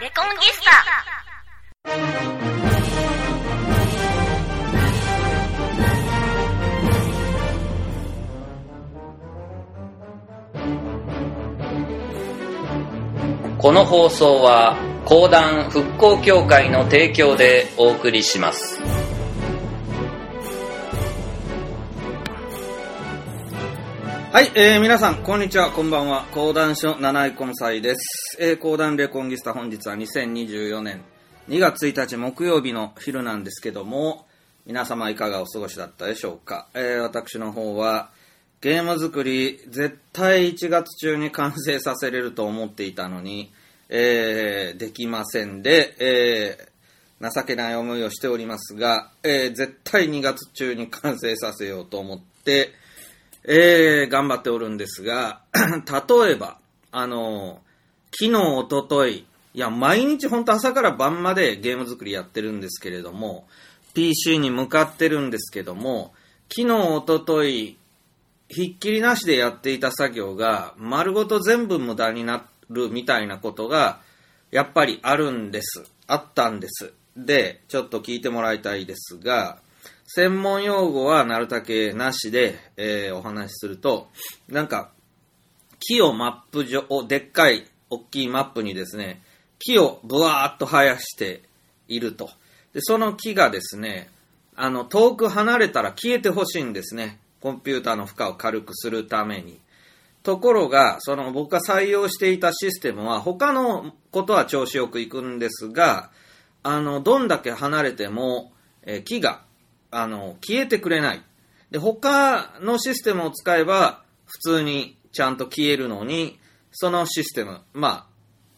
レコンギスタ。この放送は講談復興協会の提供でお送りします。はい、えー、皆さん、こんにちは、こんばんは。講談所七井根祭です。えー、講談レコンギスタ、本日は2024年2月1日木曜日の昼なんですけども、皆様いかがお過ごしだったでしょうか。えー、私の方は、ゲーム作り、絶対1月中に完成させれると思っていたのに、えー、できませんで、えー、情けない思いをしておりますが、えー、絶対2月中に完成させようと思って、えー、頑張っておるんですが、例えば、あの、昨日、おととい、いや、毎日本当朝から晩までゲーム作りやってるんですけれども、PC に向かってるんですけども、昨日、おととい、ひっきりなしでやっていた作業が、丸ごと全部無駄になるみたいなことが、やっぱりあるんです。あったんです。で、ちょっと聞いてもらいたいですが、専門用語はなるだけなしで、えーお話しすると、なんか、木をマップ上、でっかい、大きいマップにですね、木をブワーっと生やしていると。で、その木がですね、あの、遠く離れたら消えてほしいんですね。コンピューターの負荷を軽くするために。ところが、その僕が採用していたシステムは、他のことは調子よくいくんですが、あの、どんだけ離れても、え木が、あの、消えてくれない。で、他のシステムを使えば、普通にちゃんと消えるのに、そのシステム、ま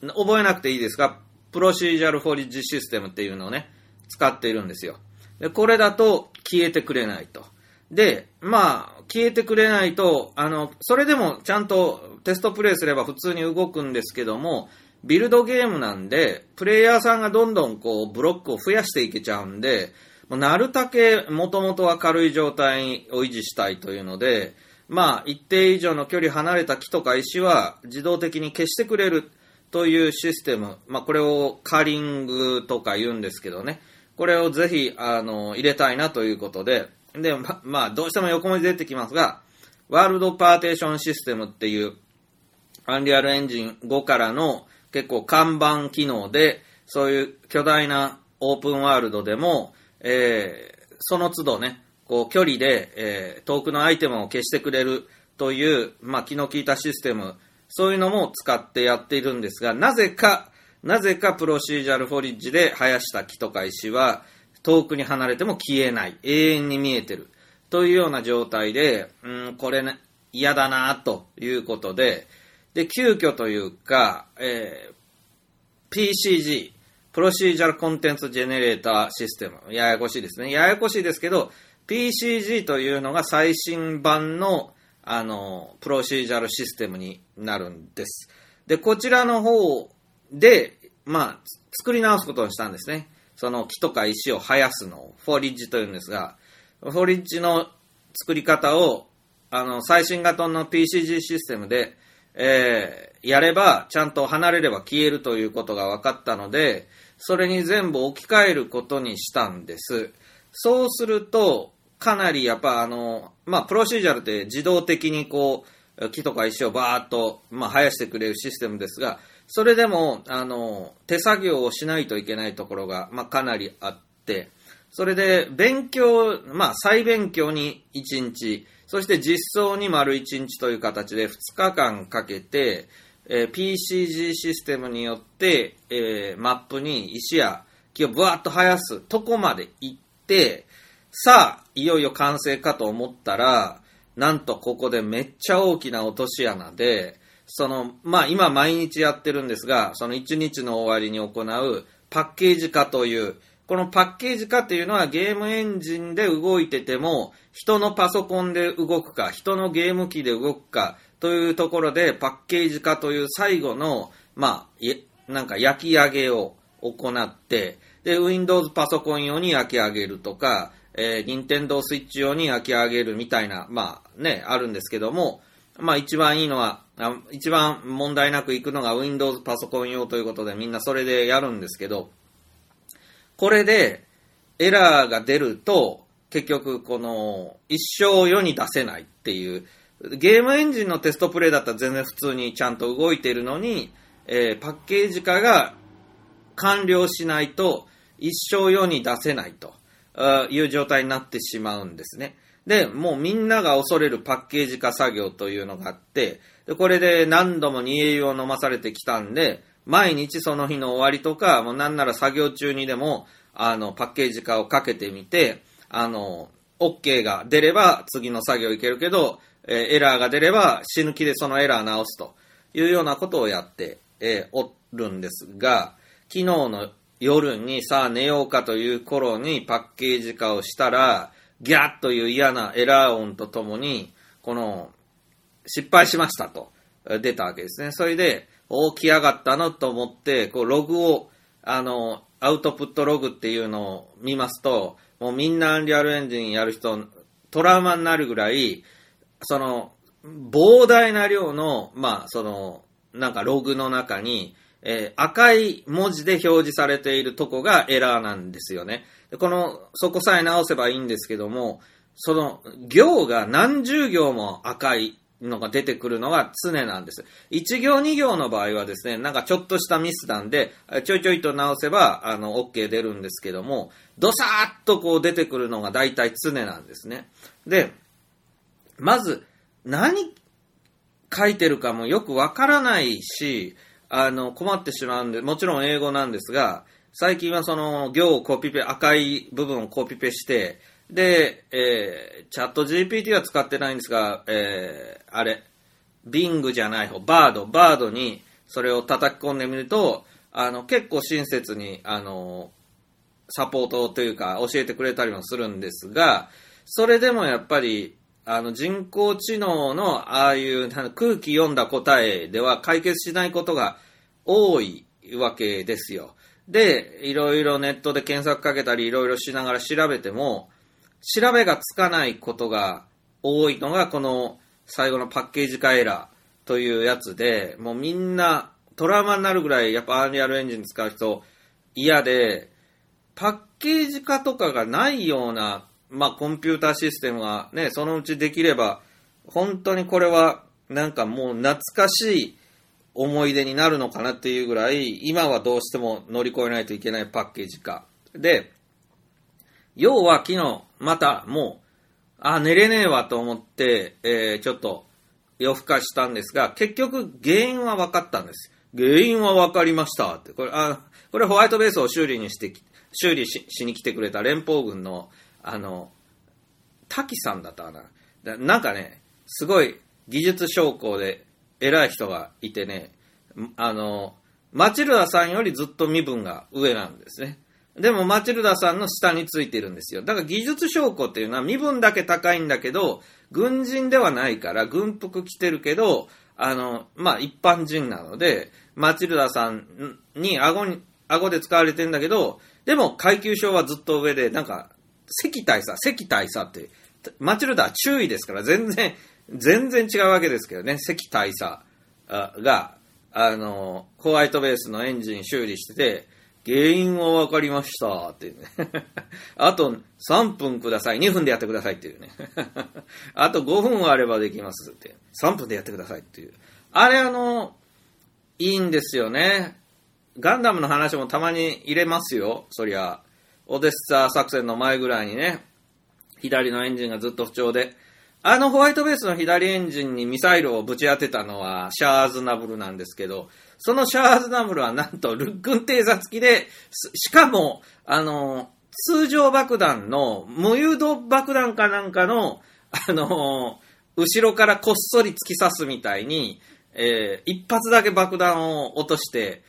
あ、覚えなくていいですが、プロシージャルフォリッジシステムっていうのをね、使っているんですよ。で、これだと消えてくれないと。で、まあ、消えてくれないと、あの、それでもちゃんとテストプレイすれば普通に動くんですけども、ビルドゲームなんで、プレイヤーさんがどんどんこう、ブロックを増やしていけちゃうんで、なるだけ元々は軽い状態を維持したいというので、まあ、一定以上の距離離れた木とか石は自動的に消してくれるというシステム。まあ、これをカーリングとか言うんですけどね。これをぜひ、あの、入れたいなということで、で、ま、まあ、どうしても横文字出てきますが、ワールドパーテーションシステムっていう、アンリアルエンジン5からの結構看板機能で、そういう巨大なオープンワールドでも、えーその都度ね、こう距離で、えー遠くのアイテムを消してくれるという、まあ、気の利いたシステム、そういうのも使ってやっているんですが、なぜか、なぜかプロシージャルフォリッジで生やした木とか石は、遠くに離れても消えない。永遠に見えてる。というような状態で、うん、これね、嫌だなということで、で、急遽というか、えー PCG、プロシージャルコンテンツジェネレーターシステム。ややこしいですね。ややこしいですけど、PCG というのが最新版の、あの、プロシージャルシステムになるんです。で、こちらの方で、まあ、作り直すことにしたんですね。その木とか石を生やすのを、フォリッジというんですが、フォリッジの作り方を、あの、最新型の PCG システムで、えーやれば、ちゃんと離れれば消えるということが分かったので、それに全部置き換えることにしたんです。そうすると、かなりやっぱあの、まあ、プロシージャルって自動的にこう、木とか石をバーッと、まあ、生やしてくれるシステムですが、それでも、あの、手作業をしないといけないところが、まあ、かなりあって、それで、勉強、まあ、再勉強に1日、そして実装に丸1日という形で2日間かけて、えー PCG システムによって、えーマップに石や木をブワーッと生やすとこまで行って、さあ、いよいよ完成かと思ったら、なんとここでめっちゃ大きな落とし穴で、その、まあ今毎日やってるんですが、その1日の終わりに行うパッケージ化という、このパッケージ化っていうのはゲームエンジンで動いてても、人のパソコンで動くか、人のゲーム機で動くか、というところでパッケージ化という最後の、まあ、なんか焼き上げを行って、で、Windows パソコン用に焼き上げるとか、えー、Nintendo Switch 用に焼き上げるみたいな、まあね、あるんですけども、まあ一番いいのは、あ一番問題なくいくのが Windows パソコン用ということでみんなそれでやるんですけど、これでエラーが出ると、結局この一生世に出せないっていう、ゲームエンジンのテストプレイだったら全然普通にちゃんと動いてるのに、えーパッケージ化が完了しないと一生世に出せないという状態になってしまうんですね。で、もうみんなが恐れるパッケージ化作業というのがあって、でこれで何度も煮え湯を飲まされてきたんで、毎日その日の終わりとか、もうなんなら作業中にでも、あの、パッケージ化をかけてみて、あの、OK が出れば次の作業いけるけど、えエラーが出れば死ぬ気でそのエラー直すというようなことをやって、えおるんですが、昨日の夜にさあ寝ようかという頃にパッケージ化をしたら、ギャッという嫌なエラー音とともに、この、失敗しましたと出たわけですね。それで、お来やがったのと思って、こう、ログを、あの、アウトプットログっていうのを見ますと、もうみんなアンリアルエンジンやる人、トラウマになるぐらい、その、膨大な量の、まあ、その、なんかログの中に、えー赤い文字で表示されているとこがエラーなんですよね。この、そこさえ直せばいいんですけども、その行が何十行も赤いのが出てくるのが常なんです。1行2行の場合はですね、なんかちょっとしたミスなんで、ちょいちょいと直せば、あの、OK 出るんですけども、ドサーッとこう出てくるのが大体常なんですね。で、まず、何書いてるかもよくわからないし、あの、困ってしまうんで、もちろん英語なんですが、最近はその行をコピペ、赤い部分をコピペして、で、えー、チャット GPT は使ってないんですが、えー、あれ、Bing じゃない方、バード、バードにそれを叩き込んでみると、あの、結構親切に、あの、サポートというか教えてくれたりもするんですが、それでもやっぱり、あの人工知能のああいう空気読んだ答えでは解決しないことが多いわけですよ。で、いろいろネットで検索かけたりいろいろしながら調べても、調べがつかないことが多いのがこの最後のパッケージ化エラーというやつで、もうみんなトラウマになるぐらいやっぱアンリアルエンジン使う人嫌で、パッケージ化とかがないような、まあ、コンピューターシステムがね、そのうちできれば、本当にこれは、なんかもう懐かしい思い出になるのかなっていうぐらい、今はどうしても乗り越えないといけないパッケージ化。で、要は昨日、またもう、あ、寝れねえわと思って、えーちょっと夜更かししたんですが、結局原因は分かったんです。原因は分かりましたって。これ、あ、これホワイトベースを修理にしてき、修理しに来てくれた連邦軍の、あの、滝さんだったかな。だなんかね、すごい技術将校で偉い人がいてね、あの、マチルダさんよりずっと身分が上なんですね。でもマチルダさんの下についてるんですよ。だから技術将校っていうのは身分だけ高いんだけど、軍人ではないから軍服着てるけど、あの、まあ一般人なので、マチルダさんに顎に、顎で使われてんだけど、でも階級章はずっと上で、なんか、関大佐、関大佐って、マチルダは注意ですから、全然、全然違うわけですけどね、関大佐が、あの、ホワイトベースのエンジン修理してて、原因は分かりましたっていうね。あと3分ください。2分でやってくださいっていうね。あと5分あればできますって。3分でやってくださいっていう。あれあの、いいんですよね。ガンダムの話もたまに入れますよ。そりゃ。オデッサ作戦の前ぐらいにね。左のエンジンがずっと不調で。あのホワイトベースの左エンジンにミサイルをぶち当てたのはシャーズナブルなんですけど、そのシャーズナブルはなんとルックン偵察機で、しかも、あの、通常爆弾の無誘導爆弾かなんかの、あの、後ろからこっそり突き刺すみたいに、えー一発だけ爆弾を落として、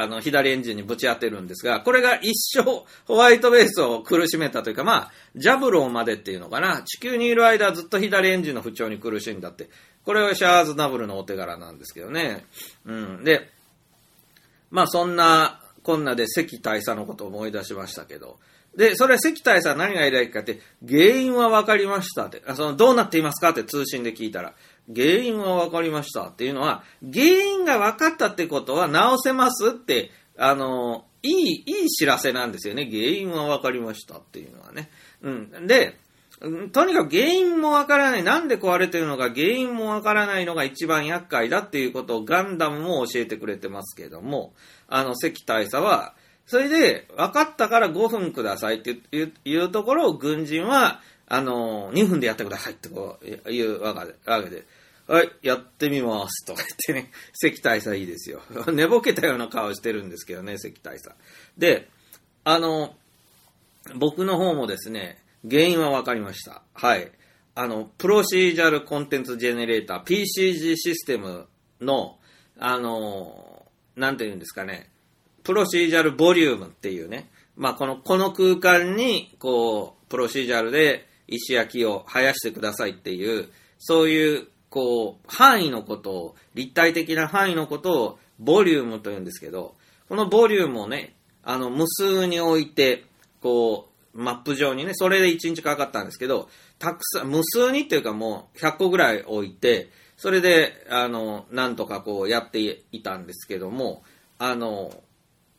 あの、左エンジンにぶち当てるんですが、これが一生ホワイトベースを苦しめたというか、まあ、ジャブローまでっていうのかな、地球にいる間ずっと左エンジンの不調に苦しんだって、これはシャーズナブルのお手柄なんですけどね。うん。で、まあそんな、こんなで関大佐のことを思い出しましたけど、で、それ関大佐何が偉いかって、原因は分かりましたって、あそのどうなっていますかって通信で聞いたら、原因は分かりましたっていうのは、原因が分かったってことは直せますって、あの、いい、いい知らせなんですよね。原因は分かりましたっていうのはね。うん。で、とにかく原因もわからない、なんで壊れてるのか原因もわからないのが一番厄介だっていうことをガンダムも教えてくれてますけども、あの、関大佐は、それで、分かったから5分くださいっていうところを軍人は、あの、2分でやってくださいってこう言う、わけではい、やってみますとか言ってね、関大佐いいですよ。寝ぼけたような顔してるんですけどね、関大佐。で、あの、僕の方もですね、原因は分かりました。はい。あの、プロシージャルコンテンツジェネレーター、PCG システムの、あの、なんて言うんですかね、プロシージャルボリュームっていうね、まあ、この、この空間に、こう、プロシージャルで石焼きを生やしてくださいっていう、そういう、こう、範囲のことを、立体的な範囲のことを、ボリュームと言うんですけど、このボリュームをね、あの、無数に置いて、こう、マップ上にね、それで1日かかったんですけど、たくさん、無数にっていうかもう100個ぐらい置いて、それで、あの、なんとかこうやっていたんですけども、あの、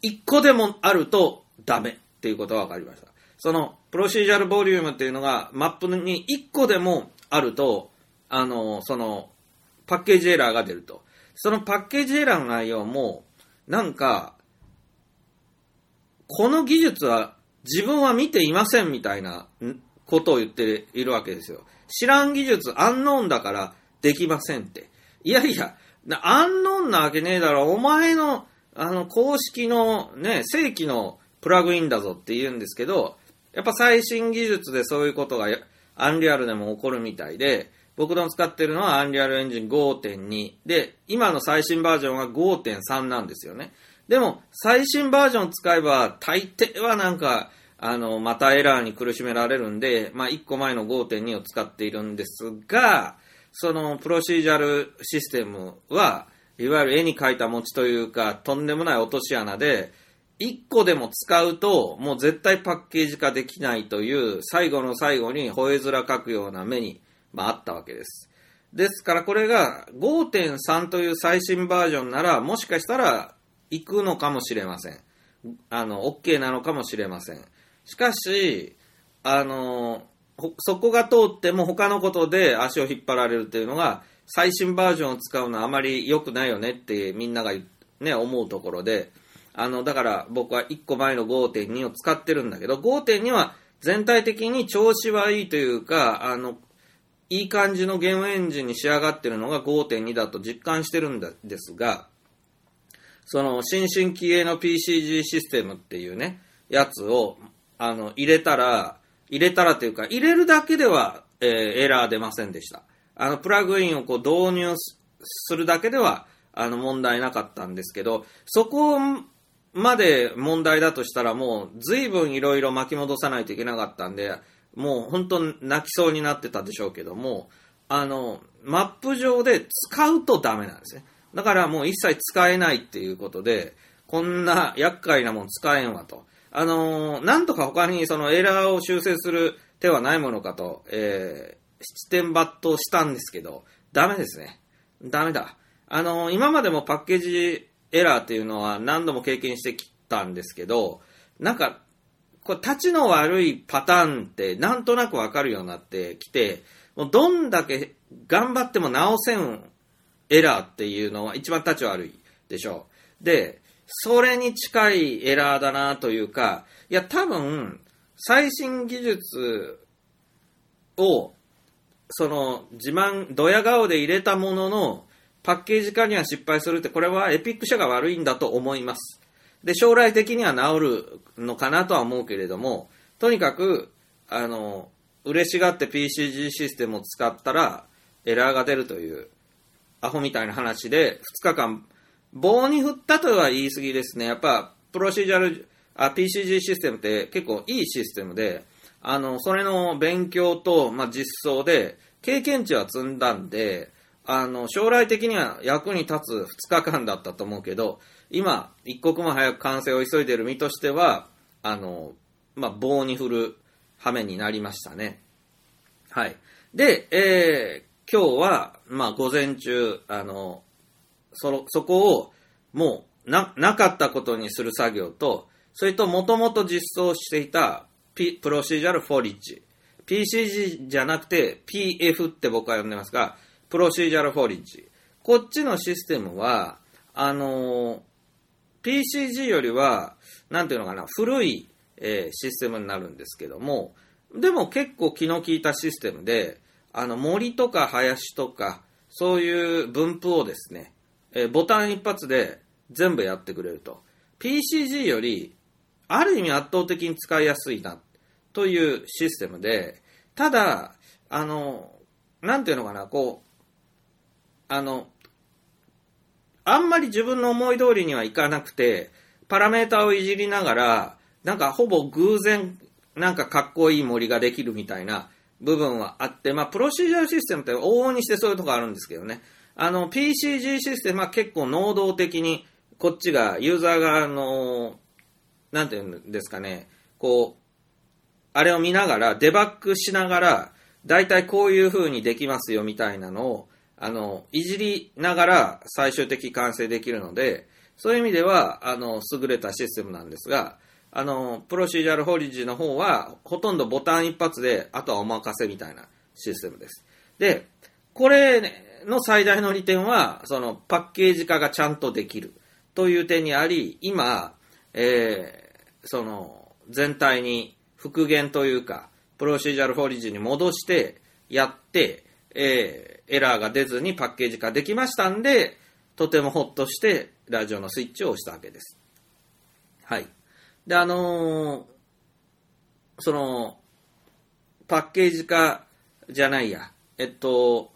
1個でもあるとダメっていうことが分かりました。その、プロシージャルボリュームっていうのが、マップに1個でもあると、あの、その、パッケージエラーが出ると。そのパッケージエラーの内容も、なんか、この技術は自分は見ていませんみたいなことを言っているわけですよ。知らん技術、アンノーンだからできませんって。いやいや、アンノーンなわけねえだろ。お前の、あの、公式のね、正規のプラグインだぞって言うんですけど、やっぱ最新技術でそういうことがアンリアルでも起こるみたいで、僕の使ってるのはアンリアルエンジン5.2で、今の最新バージョンは5.3なんですよね。でも、最新バージョン使えば、大抵はなんか、あの、またエラーに苦しめられるんで、まあ、1個前の5.2を使っているんですが、その、プロシージャルシステムは、いわゆる絵に描いた餅というか、とんでもない落とし穴で、1個でも使うと、もう絶対パッケージ化できないという、最後の最後に吠え面書くような目に、まあ、あったわけです。ですからこれが5.3という最新バージョンなら、もしかしたら行くのかもしれません。あの、OK なのかもしれません。しかし、あの、そこが通っても他のことで足を引っ張られるっていうのが、最新バージョンを使うのはあまり良くないよねってみんながね、思うところで、あの、だから僕は1個前の5.2を使ってるんだけど、5.2は全体的に調子はいいというか、あの、いい感じのゲームエンジンに仕上がってるのが5.2だと実感してるんですが、その新進気鋭の PCG システムっていうね、やつを、あの、入れたら、入れたらというか、入れるだけでは、えー、エラー出ませんでした。あの、プラグインをこう導入するだけでは、あの、問題なかったんですけど、そこまで問題だとしたらもう、随分いろいろ巻き戻さないといけなかったんで、もう本当泣きそうになってたでしょうけども、あの、マップ上で使うとダメなんですね。だからもう一切使えないっていうことで、こんな厄介なもん使えんわと。あのー、なんとか他にそのエラーを修正する手はないものかと、えー、七点抜刀したんですけど、ダメですね。ダメだ。あのー、今までもパッケージエラーっていうのは何度も経験してきたんですけど、なんか、これ、立ちの悪いパターンってなんとなくわかるようになってきて、もうどんだけ頑張っても直せんエラーっていうのは一番立ち悪いでしょう。で、それに近いエラーだなというか、いや多分、最新技術を、その自慢、ドヤ顔で入れたものの、パッケージ化には失敗するって、これはエピック社が悪いんだと思います。で、将来的には治るのかなとは思うけれども、とにかく、あの、嬉しがって PCG システムを使ったら、エラーが出るという、アホみたいな話で、2日間、棒に振ったとは言い過ぎですね。やっぱ、プロシージャル、あ、PCG システムって結構いいシステムで、あの、それの勉強と、まあ、実装で、経験値は積んだんで、あの、将来的には役に立つ2日間だったと思うけど、今、一刻も早く完成を急いでいる身としては、あの、まあ、棒に振る羽目になりましたね。はい。で、えー、今日は、まあ、午前中、あの、そ、そこを、もう、な、なかったことにする作業と、それと、もともと実装していた、P、プロシージャルフォリッジ。PCG じゃなくて、PF って僕は呼んでますが、プロシージャルフォリッジ。こっちのシステムは、あの PCG よりは、なんていうのかな、古い、えーシステムになるんですけども、でも結構気の利いたシステムで、あの森とか林とか、そういう分布をですね、えーボタン一発で全部やってくれると。PCG より、ある意味圧倒的に使いやすいな、というシステムで、ただ、あの、なんていうのかな、こう、あの、あんまり自分の思い通りにはいかなくて、パラメータをいじりながら、なんかほぼ偶然、なんかかっこいい森ができるみたいな部分はあって、まあ、プロシージャルシステムって往々にしてそういうとこあるんですけどね。あの、PCG システムは結構能動的に、こっちが、ユーザー側の、なんていうんですかね、こう、あれを見ながら、デバッグしながら、だいたいこういう風にできますよみたいなのを、あの、いじりながら最終的完成できるので、そういう意味では、あの、優れたシステムなんですが、あの、プロシージャルホリッジの方は、ほとんどボタン一発で、あとはお任せみたいなシステムです。で、これの最大の利点は、そのパッケージ化がちゃんとできるという点にあり、今、えーその、全体に復元というか、プロシージャルフォリッジに戻して、やって、えーエラーが出ずにパッケージ化できましたんで、とてもほっとして、ラジオのスイッチを押したわけです。はい。で、あのーその、パッケージ化じゃないや、えっと、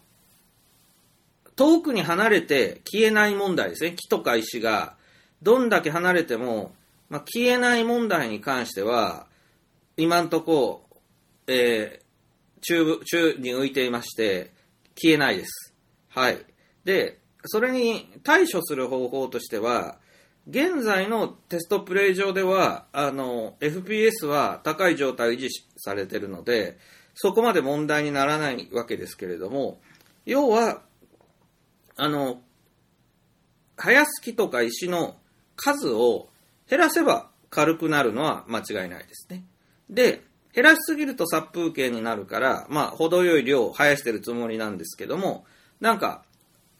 遠くに離れて消えない問題ですね。木とか石が、どんだけ離れても、まあ、消えない問題に関しては、今んとこ、えー中部、中に浮いていまして、消えないです。はい。で、それに対処する方法としては、現在のテストプレイ上では、あの、FPS は高い状態を維持されてるので、そこまで問題にならないわけですけれども、要は、あの、生やす木とか石の数を減らせば軽くなるのは間違いないですね。で、減らしすぎると殺風景になるから、まあ、程よい量を生やしてるつもりなんですけども、なんか、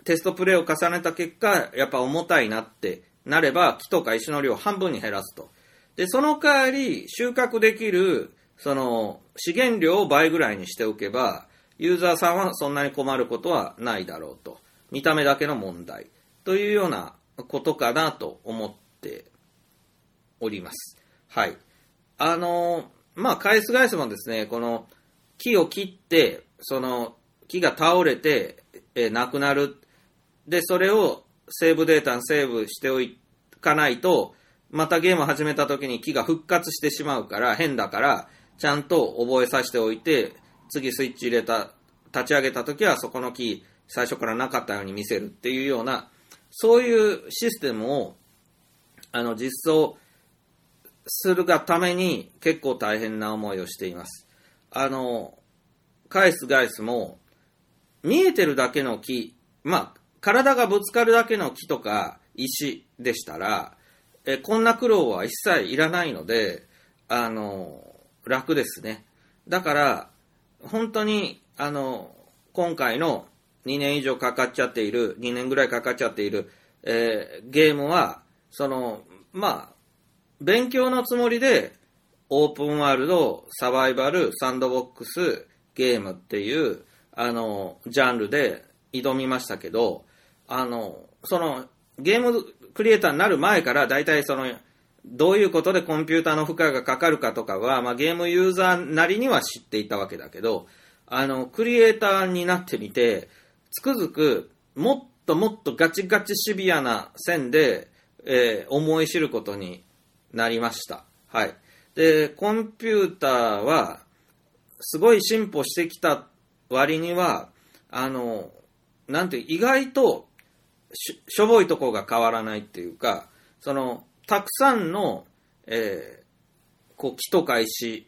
テストプレイを重ねた結果、やっぱ重たいなってなれば、木とか石の量を半分に減らすと。で、その代わり、収穫できる、その、資源量を倍ぐらいにしておけば、ユーザーさんはそんなに困ることはないだろうと。見た目だけの問題。というようなことかなと思っております。はい。あの、まあ、返す返すもですね、この木を切って、その木が倒れて、えーなくなる。で、それをセーブデータにセーブしておかないと、またゲームを始めた時に木が復活してしまうから、変だから、ちゃんと覚えさせておいて、次スイッチ入れた、立ち上げた時はそこの木、最初からなかったように見せるっていうような、そういうシステムを、あの、実装するがために結構大変な思いをしています。あの、返す返すも、見えてるだけの木、まあ、体がぶつかるだけの木とか石でしたら、えこんな苦労は一切いらないので、あの、楽ですね。だから、本当に、あの、今回の2年以上かかっちゃっている、2年ぐらいかかっちゃっている、えーゲームは、その、まあ、勉強のつもりで、オープンワールド、サバイバル、サンドボックス、ゲームっていう、あの、ジャンルで挑みましたけど、あの、その、ゲームクリエイターになる前から、大体その、どういうことでコンピューターの負荷がかかるかとかは、まあ、ゲームユーザーなりには知っていたわけだけど、あの、クリエイターになってみて、つくづく、もっともっとガチガチシビアな線で、えー思い知ることになりました。はい。で、コンピューターは、すごい進歩してきた割には、あの、なんていう、意外とし、しょぼいとこが変わらないっていうか、その、たくさんの、えーこう、木とか石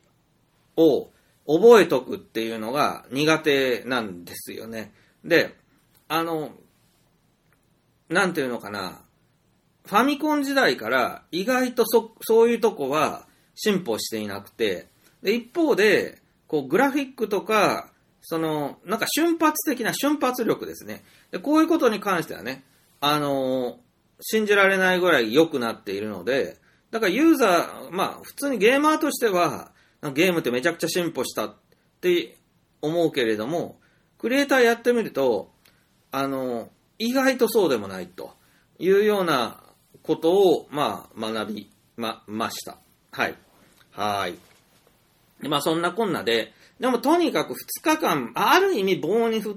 を覚えとくっていうのが苦手なんですよね。で、あの、なんていうのかな、ファミコン時代から意外とそそういうとこは進歩していなくて、で一方で、こうグラフィックとか、その、なんか瞬発的な瞬発力ですね。でこういうことに関してはね、あのー信じられないぐらい良くなっているので、だからユーザー、まあ普通にゲーマーとしては、ゲームってめちゃくちゃ進歩したって思うけれども、クリエイターやってみると、あの、意外とそうでもないというようなことを、まあ、学びま、ました。はい。はい。でまあ、そんなこんなで、でもとにかく2日間、ある意味棒に振っ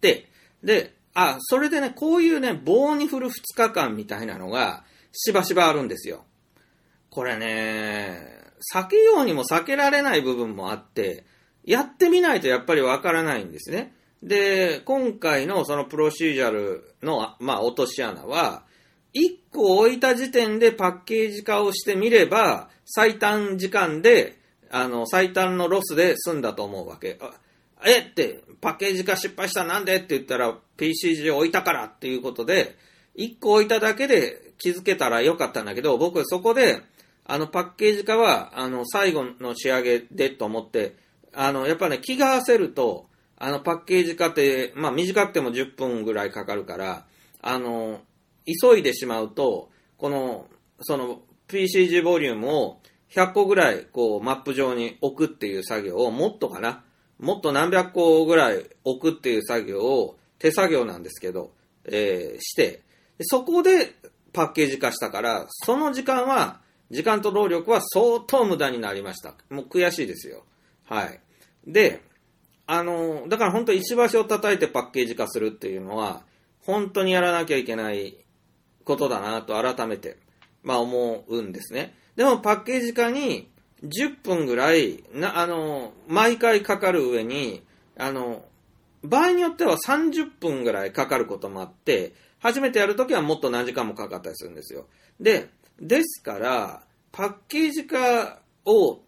て、で、あ、それでね、こういうね、棒に振る2日間みたいなのが、しばしばあるんですよ。これね、避けようにも避けられない部分もあって、やってみないとやっぱりわからないんですね。で、今回のそのプロシージャルの、まあ、落とし穴は、1個置いた時点でパッケージ化をしてみれば、最短時間で、あの、最短のロスで済んだと思うわけ。えって、パッケージ化失敗したなんでって言ったら、PCG 置いたからっていうことで、1個置いただけで気づけたらよかったんだけど、僕そこで、あの、パッケージ化は、あの、最後の仕上げでと思って、あの、やっぱね、気が焦ると、あの、パッケージ化って、まあ、短くても10分ぐらいかかるから、あの、急いでしまうと、この、その、PCG ボリュームを100個ぐらい、こう、マップ上に置くっていう作業を、もっとかな、もっと何百個ぐらい置くっていう作業を、手作業なんですけど、えーして、そこでパッケージ化したから、その時間は、時間と労力は相当無駄になりました。もう悔しいですよ。はい。で、あの、だから本当石橋を叩いてパッケージ化するっていうのは、本当にやらなきゃいけないことだなと改めて、まあ思うんですね。でもパッケージ化に10分ぐらい、な、あの、毎回かかる上に、あの、場合によっては30分ぐらいかかることもあって、初めてやるときはもっと何時間もかかったりするんですよ。で、ですから、パッケージ化を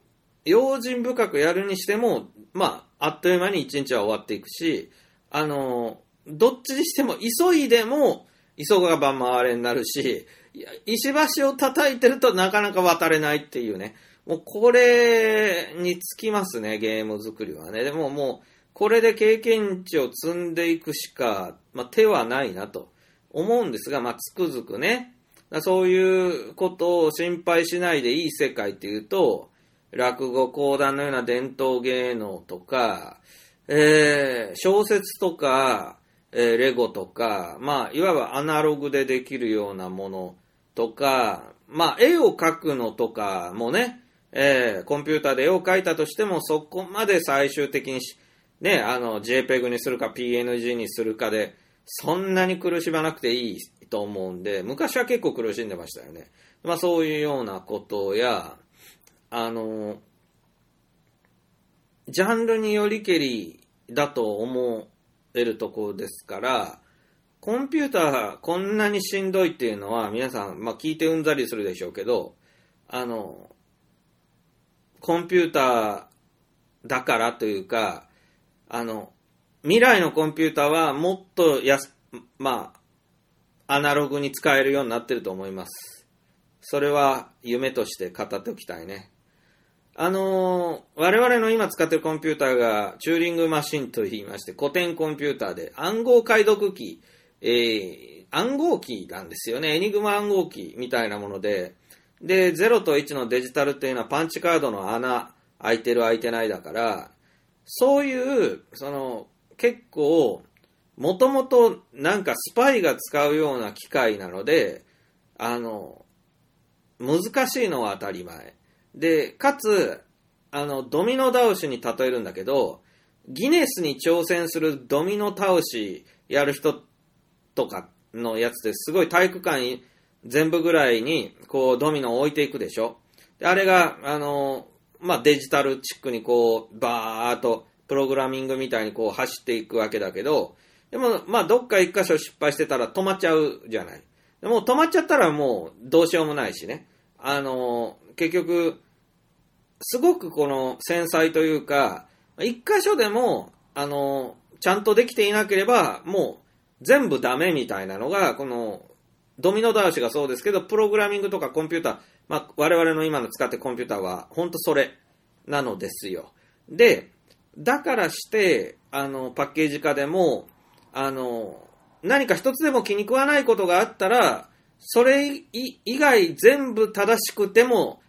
用心深くやるにしても、まあ、あっという間に一日は終わっていくし、あの、どっちにしても急いでも、急がば回れになるし、石橋を叩いてるとなかなか渡れないっていうね。もうこれにつきますね、ゲーム作りはね。でももう、これで経験値を積んでいくしか、まあ、手はないなと思うんですが、まあ、つくづくね、そういうことを心配しないでいい世界っていうと、落語講談のような伝統芸能とか、えー、小説とか、えーレゴとか、まあ、いわばアナログでできるようなものとか、まあ、絵を描くのとかもね、えーコンピューターで絵を描いたとしても、そこまで最終的にし、ね、あの、JPEG にするか PNG にするかで、そんなに苦しまなくていいと思うんで、昔は結構苦しんでましたよね。まあ、そういうようなことや、あの、ジャンルによりけりだと思えるところですから、コンピューターこんなにしんどいっていうのは皆さん、まあ聞いてうんざりするでしょうけど、あの、コンピューターだからというか、あの、未来のコンピューターはもっとやす、まあ、アナログに使えるようになってると思います。それは夢として語っておきたいね。あのー我々の今使ってるコンピューターがチューリングマシンと言いまして、古典コンピューターで暗号解読機、えー暗号機なんですよね。エニグマ暗号機みたいなもので、で、0と1のデジタルっていうのはパンチカードの穴、開いてる開いてないだから、そういう、その、結構、もともとなんかスパイが使うような機械なので、あの、難しいのは当たり前。で、かつ、あの、ドミノ倒しに例えるんだけど、ギネスに挑戦するドミノ倒しやる人とかのやつですごい体育館全部ぐらいにこうドミノを置いていくでしょ。であれが、あの、まあ、デジタルチックにこう、バーっとプログラミングみたいにこう走っていくわけだけど、でも、まあ、どっか一箇所失敗してたら止まっちゃうじゃない。でも止まっちゃったらもうどうしようもないしね。あの、結局、すごくこの繊細というか、一箇所でも、あの、ちゃんとできていなければ、もう全部ダメみたいなのが、この、ドミノ倒しがそうですけど、プログラミングとかコンピューター、まあ、我々の今の使ってコンピューターは、本当それなのですよ。で、だからして、あの、パッケージ化でも、あの、何か一つでも気に食わないことがあったら、それ以外全部正しくても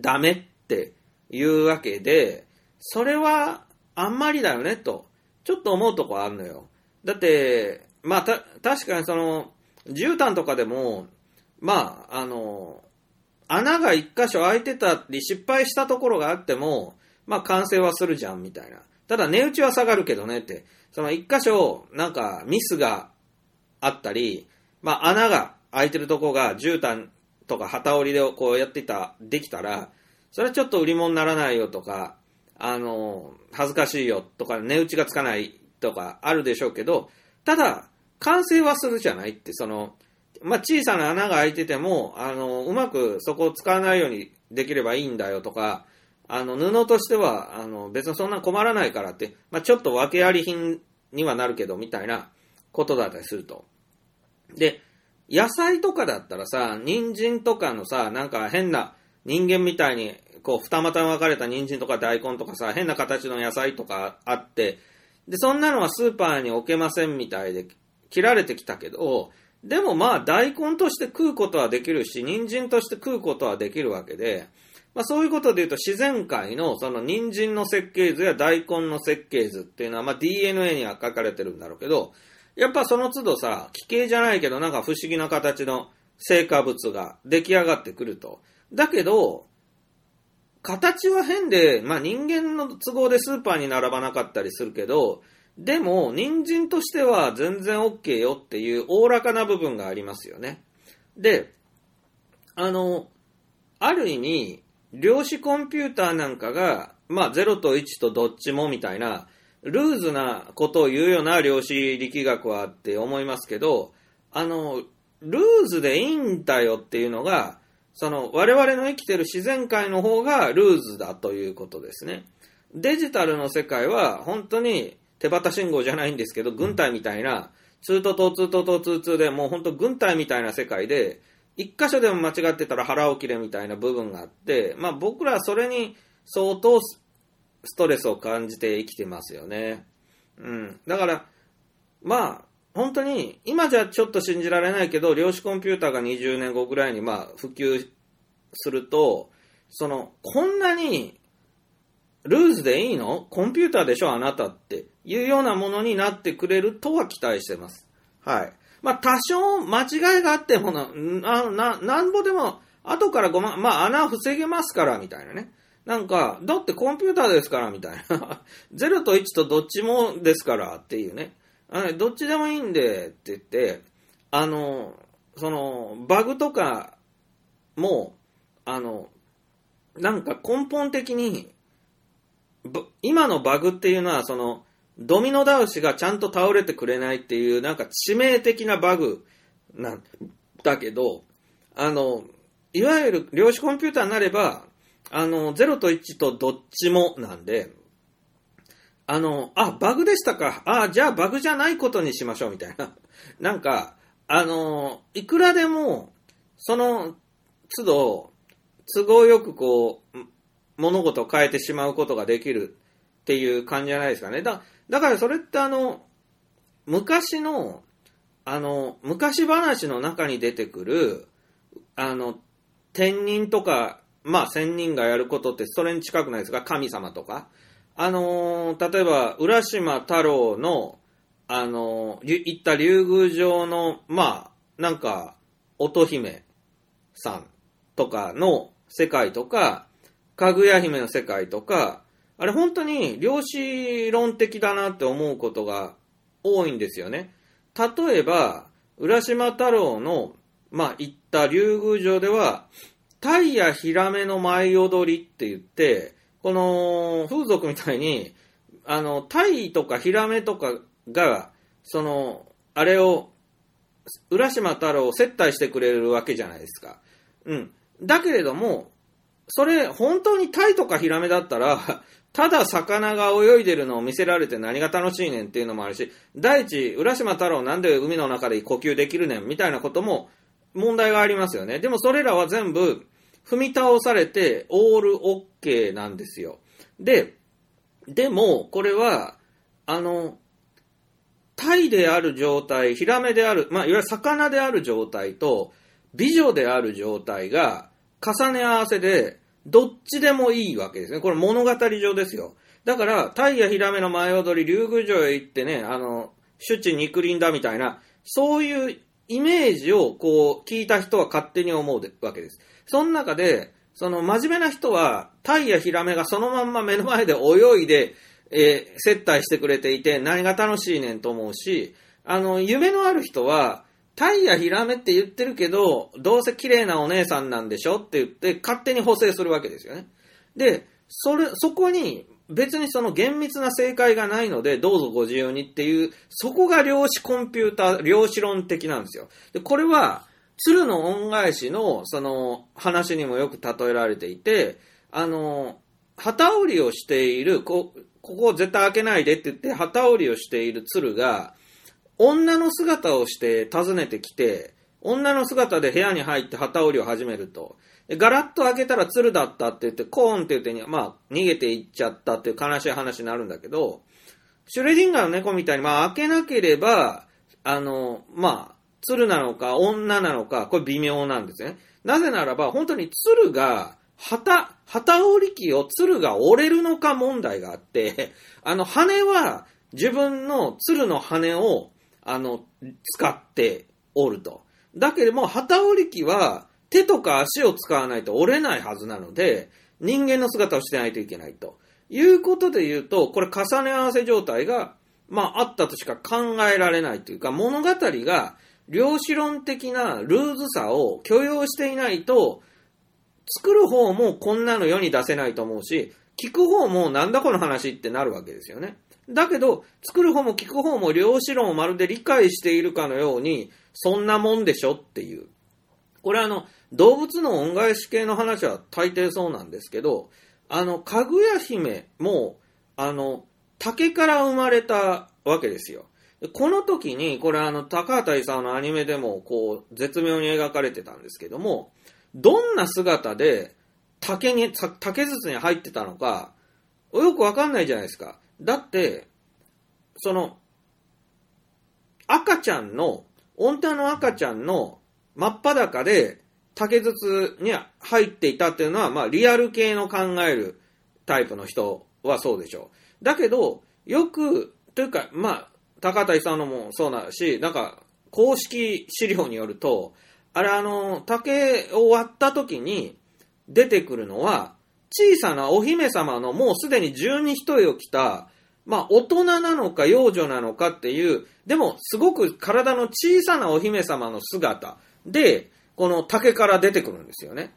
ダメっていうわけで、それはあんまりだよねと、ちょっと思うとこあるのよ。だって、まあた、確かにその、絨毯とかでも、まあ、あの、穴が一箇所開いてたり失敗したところがあっても、まあ完成はするじゃんみたいな。ただ値打ちは下がるけどねって、その一箇所なんかミスがあったり、まあ穴が開いてるとこが絨毯とか旗織りでこうやってた、できたら、それはちょっと売り物にならないよとか、あの、恥ずかしいよとか、値打ちがつかないとかあるでしょうけど、ただ、完成はするじゃないって、その、まあ、小さな穴が開いてても、あの、うまくそこを使わないようにできればいいんだよとか、あの、布としては、あの、別にそんな困らないからって、まあ、ちょっと訳あり品にはなるけど、みたいなことだったりすると。で、野菜とかだったらさ、人参とかのさ、なんか変な人間みたいに、こう、二股に分かれた人参とか大根とかさ、変な形の野菜とかあって、で、そんなのはスーパーに置けませんみたいで、切られてきたけど、でもまあ大根として食うことはできるし、人参として食うことはできるわけで、まあそういうことで言うと自然界のその人参の設計図や大根の設計図っていうのはまあ DNA には書かれてるんだろうけど、やっぱその都度さ、奇形じゃないけどなんか不思議な形の成果物が出来上がってくると。だけど、形は変で、まあ人間の都合でスーパーに並ばなかったりするけど、でも、人参としては全然 OK よっていうおおらかな部分がありますよね。で、あの、ある意味、量子コンピューターなんかが、まあ0と1とどっちもみたいな、ルーズなことを言うような量子力学はって思いますけど、あの、ルーズでいいんだよっていうのが、その我々の生きてる自然界の方がルーズだということですね。デジタルの世界は本当に手旗信号じゃないんですけど、軍隊みたいな、2とと2とと2ーでもう本当軍隊みたいな世界で、一箇所でも間違ってたら腹を切れみたいな部分があって、まあ僕らはそれに相当ストレスを感じて生きてますよね。うん。だから、まあ、本当に、今じゃちょっと信じられないけど、量子コンピューターが20年後ぐらいにまあ普及すると、その、こんなにルーズでいいの？コンピューターでしょあなたっていうようなものになってくれるとは期待してます。はい。まあ多少間違いがあってもな、な、ななんぼでも後からごま、まあ穴防げますからみたいなね。なんか、だってコンピューターですからみたいな。0と1とどっちもですからっていうね。あどっちでもいいんでって言って、あの、その、バグとかも、あの、なんか根本的に、今のバグっていうのは、その、ドミノ倒しがちゃんと倒れてくれないっていう、なんか致命的なバグなんだけど、あの、いわゆる量子コンピューターになれば、あの、0と1とどっちもなんで、あの、あ、バグでしたか。あ、じゃあバグじゃないことにしましょうみたいな。なんか、あの、いくらでも、その都度、都合よくこう、物事を変えてしまうことができるっていう感じじゃないですかね。だだからそれってあの、昔の、あの、昔話の中に出てくる、あの、天人とか、まあ仙人がやることってそれに近くないですか？神様とか？あのー例えば、浦島太郎の、あのー行った竜宮城の、まあ、なんか、乙姫さんとかの世界とか、かぐや姫の世界とか、あれ本当に量子論的だなって思うことが多いんですよね。例えば、浦島太郎の、まあ、行った竜宮城では、タイやヒラメの舞踊りって言って、この風俗みたいに、あの、タイとかヒラメとかが、その、あれを、浦島太郎を接待してくれるわけじゃないですか。うん。だけれども、それ、本当にタイとかヒラメだったら、ただ魚が泳いでるのを見せられて何が楽しいねんっていうのもあるし、第一、浦島太郎なんで海の中で呼吸できるねんみたいなことも問題がありますよね。でもそれらは全部踏み倒されてオールオッケーなんですよ。で、でも、これは、あの、タイである状態、ヒラメである、まあ、いわゆる魚である状態と、美女である状態が重ね合わせで、どっちでもいいわけですね。これ物語上ですよ。だから、タイやヒラメの前踊り、竜宮城へ行ってね、あの、主治肉林だみたいな、そういうイメージをこう聞いた人は勝手に思うわけです。その中で、その真面目な人は、タイやヒラメがそのまんま目の前で泳いで、えー、接待してくれていて、何が楽しいねんと思うし、あの、夢のある人は、タイやヒラメって言ってるけど、どうせ綺麗なお姉さんなんでしょって言って、勝手に補正するわけですよね。で、それ、そこに、別にその厳密な正解がないので、どうぞご自由にっていう、そこが量子コンピューター、量子論的なんですよ。で、これは、鶴の恩返しの、その、話にもよく例えられていて、あの、旗織りをしている、こ、ここを絶対開けないでって言って、旗織りをしている鶴が、女の姿をして訪ねてきて、女の姿で部屋に入って旗織りを始めると。ガラッと開けたら鶴だったって言って、コーンって言って、まあ、逃げていっちゃったっていう悲しい話になるんだけど、シュレディンガーの猫みたいに、まあ、開けなければ、あの、まあ、鶴なのか女なのか、これ微妙なんですね。なぜならば、本当に鶴が、旗、旗折り機を鶴が折れるのか問題があって、あの羽は自分の鶴の羽を、あの、使って折ると。だけども、旗折り機は手とか足を使わないと折れないはずなので、人間の姿をしてないといけないと。いうことで言うと、これ重ね合わせ状態が、まあ、あったとしか考えられないというか、物語が量子論的なルーズさを許容していないと、作る方もこんなの世に出せないと思うし、聞く方もなんだこの話ってなるわけですよね。だけど、作る方も聞く方も量子論をまるで理解しているかのように、そんなもんでしょっていう。これあの、動物の恩返し系の話は大抵そうなんですけど、あの、かぐや姫も、あの、竹から生まれたわけですよ。この時に、これあの、高畑勲のアニメでも、こう、絶妙に描かれてたんですけども、どんな姿で竹に、竹筒に入ってたのか、よくわかんないじゃないですか。だって、その、赤ちゃんの、温帯の赤ちゃんの真っ裸で竹筒に入っていたっていうのは、まあ、リアル系の考えるタイプの人はそうでしょう。だけど、よく、というか、まあ、高田勲のもそうだし、なんか、公式資料によると、あれあの、竹を割った時に出てくるのは、小さなお姫様のもうすでに十二一重を着た、まあ大人なのか幼女なのかっていう、でもすごく体の小さなお姫様の姿で、この竹から出てくるんですよね。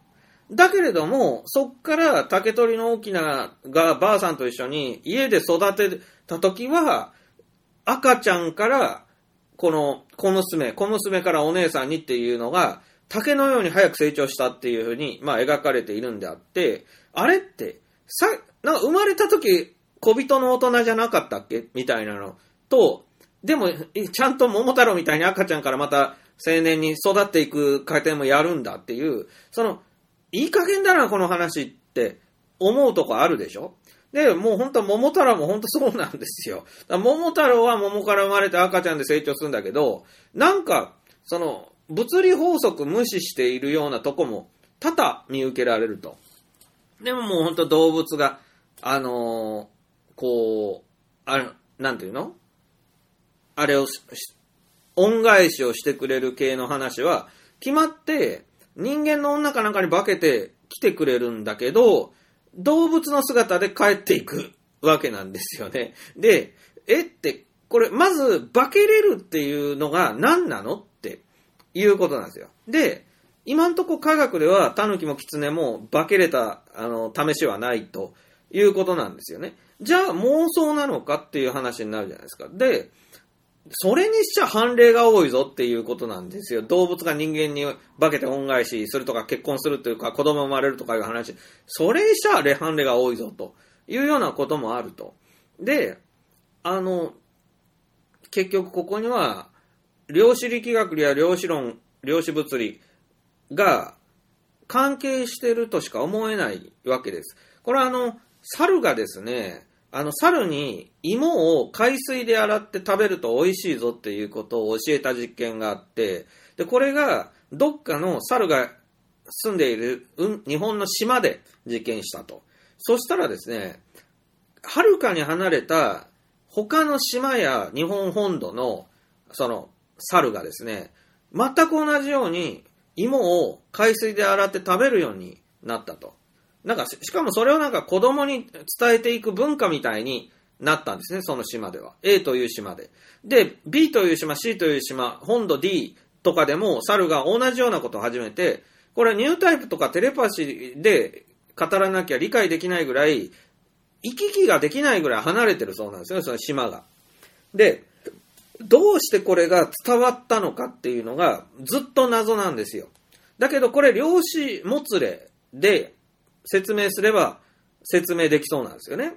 だけれども、そっから竹取の大きながばあさんと一緒に家で育てた時は、赤ちゃんからこの小娘、小娘からお姉さんにっていうのが、竹のように早く成長したっていうふうに、まあ、描かれているんであって、あれって、さ、なんか生まれた時、小人の大人じゃなかったっけ？みたいなのと、でも、ちゃんと桃太郎みたいに赤ちゃんからまた青年に育っていく過程もやるんだっていう、その、いい加減だな、この話って思うとこあるでしょ？で、もう本当は桃太郎も本当そうなんですよ。桃太郎は桃から生まれて赤ちゃんで成長するんだけど、なんか、その、物理法則無視しているようなとこも多々見受けられると。でももう本当動物が、あのー、こう、あれ、なんていうの？あれを恩返しをしてくれる系の話は、決まって人間の女かなんかに化けて来てくれるんだけど、動物の姿で帰っていくわけなんですよね。で、えって、これ、まず、化けれるっていうのが何なのっていうことなんですよ。で、今んとこ科学では、タヌキもキツネも化けれた、あの、試しはないということなんですよね。じゃあ、妄想なのかっていう話になるじゃないですか。で、それにしちゃ判例が多いぞっていうことなんですよ。動物が人間に化けて恩返しするとか結婚するというか子供生まれるとかいう話。それにしちゃ判例が多いぞというようなこともあると。で、あの、結局ここには量子力学や量子論、量子物理が関係してるとしか思えないわけです。これはあの、猿がですね、あの、猿に芋を海水で洗って食べると美味しいぞっていうことを教えた実験があって、で、これがどっかの猿が住んでいる、うん、日本の島で実験したと。そしたらですね、はるかに離れた他の島や日本本土のその猿がですね、全く同じように芋を海水で洗って食べるようになったと。なんか、しかもそれをなんか子供に伝えていく文化みたいになったんですね、その島では。A という島で。で、B という島、C という島、本土 D とかでも猿が同じようなことを始めて、これニュータイプとかテレパシーで語らなきゃ理解できないぐらい、行き来ができないぐらい離れてるそうなんですよ、その島が。で、どうしてこれが伝わったのかっていうのがずっと謎なんですよ。だけどこれ量子もつれで説明すれば説明できそうなんですよね。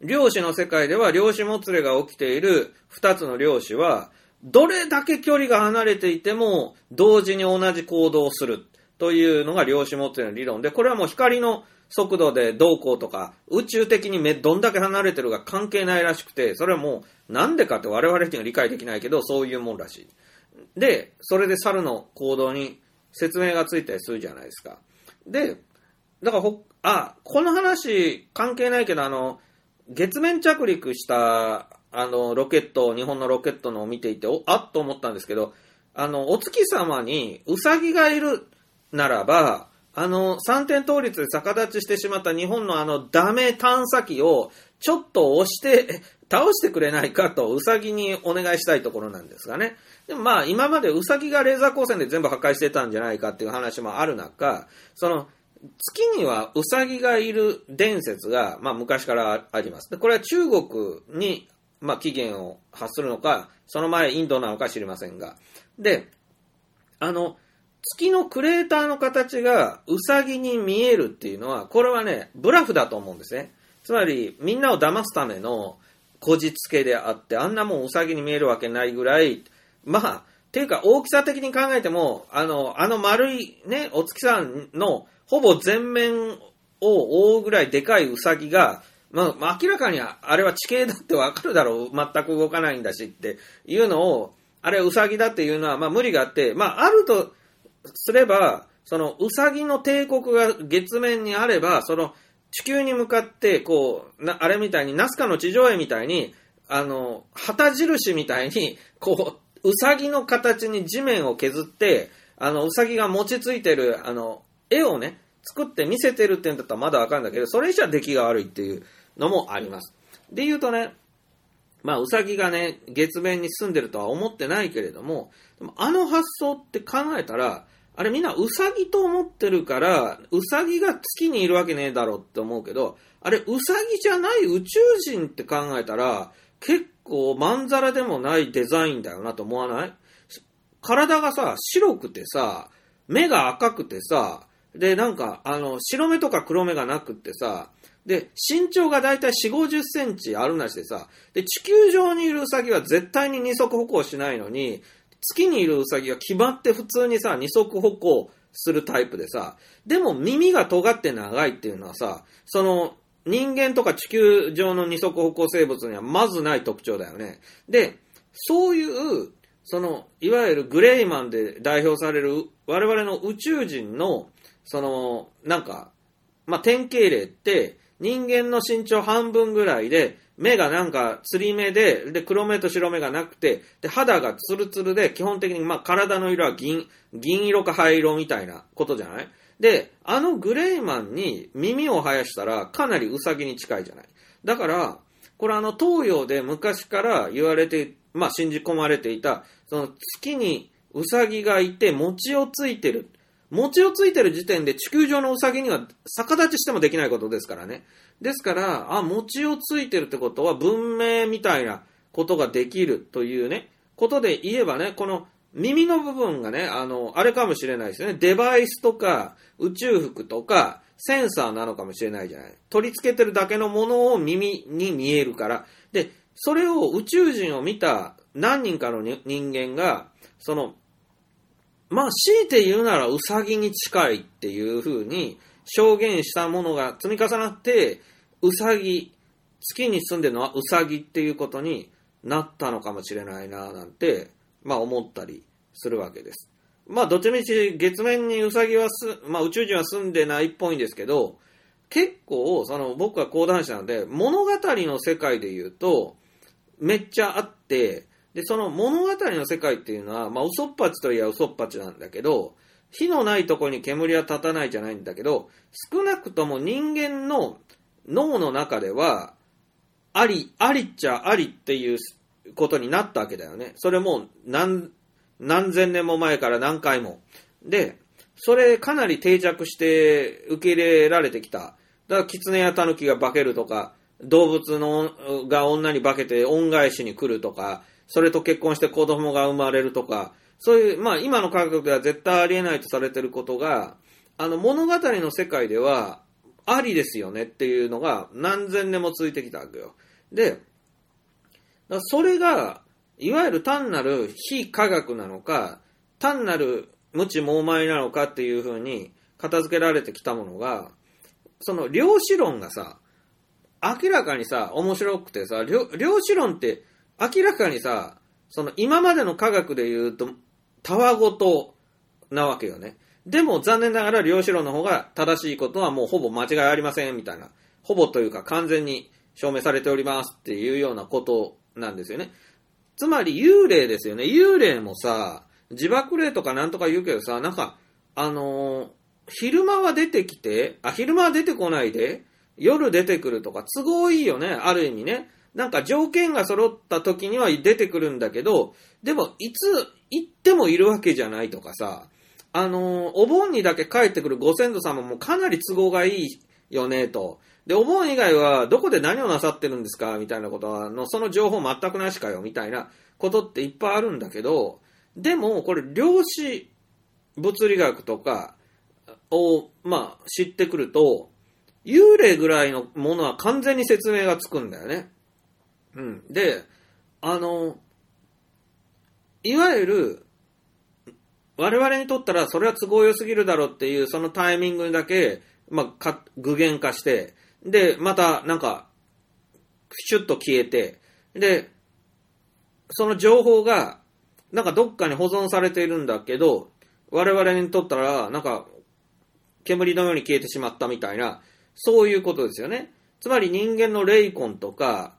量子の世界では量子もつれが起きている2つの量子はどれだけ距離が離れていても同時に同じ行動をするというのが量子もつれの理論で、これはもう光の速度でどうこうとか、宇宙的にどんだけ離れてるか関係ないらしくて、それはもうなんでかって我々には理解できないけど、そういうもんらしい。で、それで猿の行動に説明がついたりするじゃないですか。で、だからほ、あ、この話関係ないけど、あの、月面着陸した、あの、ロケット、日本のロケットのを見ていて、お、あっと思ったんですけど、あの、お月様にウサギがいるならば、あの、三点倒立で逆立ちしてしまった日本のあのダメ探査機をちょっと押して、倒してくれないかと、ウサギにお願いしたいところなんですがね。でもまあ、今までウサギがレーザー光線で全部破壊してたんじゃないかっていう話もある中、その、月にはウサギがいる伝説が、まあ昔からあります。これは中国に、まあ起源を発するのか、その前インドなのか知りませんが。で、あの、月のクレーターの形がウサギに見えるっていうのは、これはね、ブラフだと思うんですね。つまり、みんなを騙すためのこじつけであって、あんなもんウサギに見えるわけないぐらい、まあ、ていうか大きさ的に考えても、あの、あの丸いね、お月さんのほぼ全面を覆うぐらいでかいウサギが、まあ、明らかにあれは地形だってわかるだろう。全く動かないんだしっていうのを、あれウサギだっていうのは、まあ無理があって、まああるとすれば、そのウサギの帝国が月面にあれば、その地球に向かって、こう、なあれみたいに、ナスカの地上絵みたいに、あの、旗印みたいに、こう、ウサギの形に地面を削って、あの、ウサギが餅ついてる、あの、絵をね、作って見せてるってんだったらまだわかるんだけど、それ以上は出来が悪いっていうのもあります。で言うとね、まあ、ウサギがね、月面に住んでるとは思ってないけれども、でもあの発想って考えたら、あれみんなウサギと思ってるから、ウサギが月にいるわけねえだろって思うけど、あれウサギじゃない宇宙人って考えたら、結構まんざらでもないデザインだよなと思わない？体がさ、白くてさ、目が赤くてさ、で、なんか、あの、白目とか黒目がなくってさ、で、身長がだいたい4、50センチあるなしでさ、で、地球上にいるウサギは絶対に二足歩行しないのに、月にいるウサギは決まって普通にさ、二足歩行するタイプでさ、でも耳が尖って長いっていうのはさ、その、人間とか地球上の二足歩行生物にはまずない特徴だよね。で、そういう、その、いわゆるグレイマンで代表される我々の宇宙人の、その、なんか、まあ、典型例って、人間の身長半分ぐらいで、目がなんか釣り目で、で、黒目と白目がなくて、で、肌がツルツルで、基本的にまあ体の色は銀、銀色か灰色みたいなことじゃない？で、あのグレイマンに耳を生やしたらかなりウサギに近いじゃない？だから、これあの東洋で昔から言われて、まあ信じ込まれていた、その月にウサギがいて餅をついてる。餅をついてる時点で地球上のウサギには逆立ちしてもできないことですからね。ですから、あ、餅をついてるってことは文明みたいなことができるというね、ことで言えばね、この耳の部分がね、あの、あれかもしれないですよね。デバイスとか宇宙服とかセンサーなのかもしれないじゃない。取り付けてるだけのものを耳に見えるから。で、それを宇宙人を見た何人かのに人間が、その、まあ、強いて言うならウサギに近いっていう風に証言したものが積み重なって、ウサギ、月に住んでるのはウサギっていうことになったのかもしれないななんて、まあ思ったりするわけです。まあどっちみち月面にウサギはす、まあ宇宙人は住んでないっぽいんですけど、結構、その僕は講談師なので、物語の世界で言うと、めっちゃあって、で、その物語の世界っていうのは、まあ嘘っぱちといえば嘘っぱちなんだけど、火のないとこに煙は立たないじゃないんだけど、少なくとも人間の脳の中では、あり、ありっちゃありっていうことになったわけだよね。それも何、何千年も前から何回も。で、それかなり定着して受け入れられてきた。だから、狐や狸が化けるとか、動物のが女に化けて恩返しに来るとか、それと結婚して子供が生まれるとか、そういう、まあ今の科学では絶対ありえないとされてることが、あの物語の世界ではありですよねっていうのが何千年も続いてきたわけよ。で、だそれが、いわゆる単なる非科学なのか、単なる無知猛昧なのかっていうふうに片付けられてきたものが、その量子論がさ、明らかにさ、面白くてさ、量子論って明らかにさ、その今までの科学で言うと、たわごとなわけよね。でも残念ながら量子論の方が正しいことはもうほぼ間違いありませんみたいな。ほぼというか完全に証明されておりますっていうようなことなんですよね。つまり幽霊ですよね。幽霊もさ、自爆霊とかなんとか言うけどさ、なんか、あのー昼間は出てきて、あ、昼間は出てこないで、夜出てくるとか、都合いいよね、ある意味ね。なんか条件が揃った時には出てくるんだけど、でも、いつ行ってもいるわけじゃないとかさ、あのお盆にだけ帰ってくるご先祖様もかなり都合がいいよね、と。で、お盆以外はどこで何をなさってるんですか？みたいなことは、のその情報全くなしかよ、みたいなことっていっぱいあるんだけど、でも、これ、量子物理学とかを、まあ、知ってくると、幽霊ぐらいのものは完全に説明がつくんだよね。うん。で、あの、いわゆる、我々にとったらそれは都合良すぎるだろうっていうそのタイミングだけ、まあ、か具現化して、で、またなんか、シュッと消えて、で、その情報が、なんかどっかに保存されているんだけど、我々にとったら、なんか、煙のように消えてしまったみたいな、そういうことですよね。つまり人間の霊魂とか、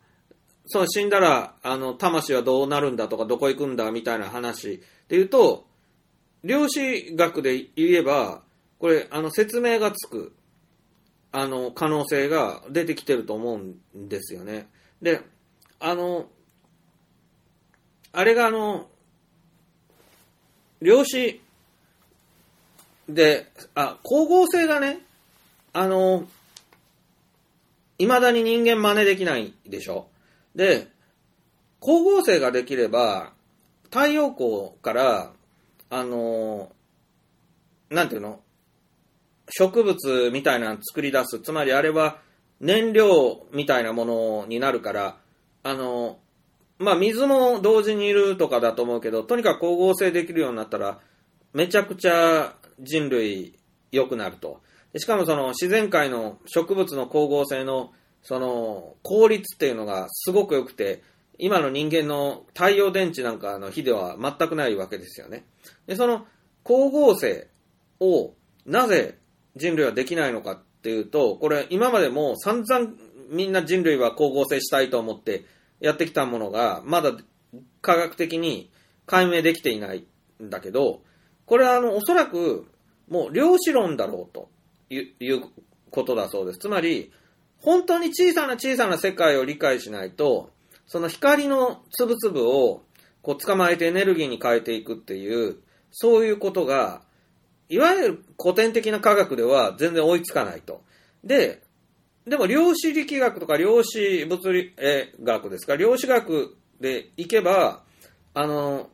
その死んだら、あの、魂はどうなるんだとか、どこ行くんだみたいな話で言うと、量子学で言えば、これ、あの、説明がつく、あの、可能性が出てきてると思うんですよね。で、あの、あれがあの、量子で、あ、光合成がね、あの、未だに人間真似できないでしょで、光合成ができれば、太陽光から、あの、なんていうの？植物みたいなの作り出す。つまりあれは燃料みたいなものになるから、あの、まあ、水も同時にいるとかだと思うけど、とにかく光合成できるようになったら、めちゃくちゃ人類良くなると。しかもその自然界の植物の光合成のその効率っていうのがすごく良くて、今の人間の太陽電池なんかの比では全くないわけですよね。で、その光合成をなぜ人類はできないのかっていうと、これ今までも散々みんな人類は光合成したいと思ってやってきたものが、まだ科学的に解明できていないんだけど、これはあの、おそらくもう量子論だろうといういうことだそうです。つまり、本当に小さな小さな世界を理解しないと、その光の粒々をこう捕まえてエネルギーに変えていくっていう、そういうことが、いわゆる古典的な科学では全然追いつかないと。で、でも量子力学とか量子物理、え学ですか、量子学でいけば、あの、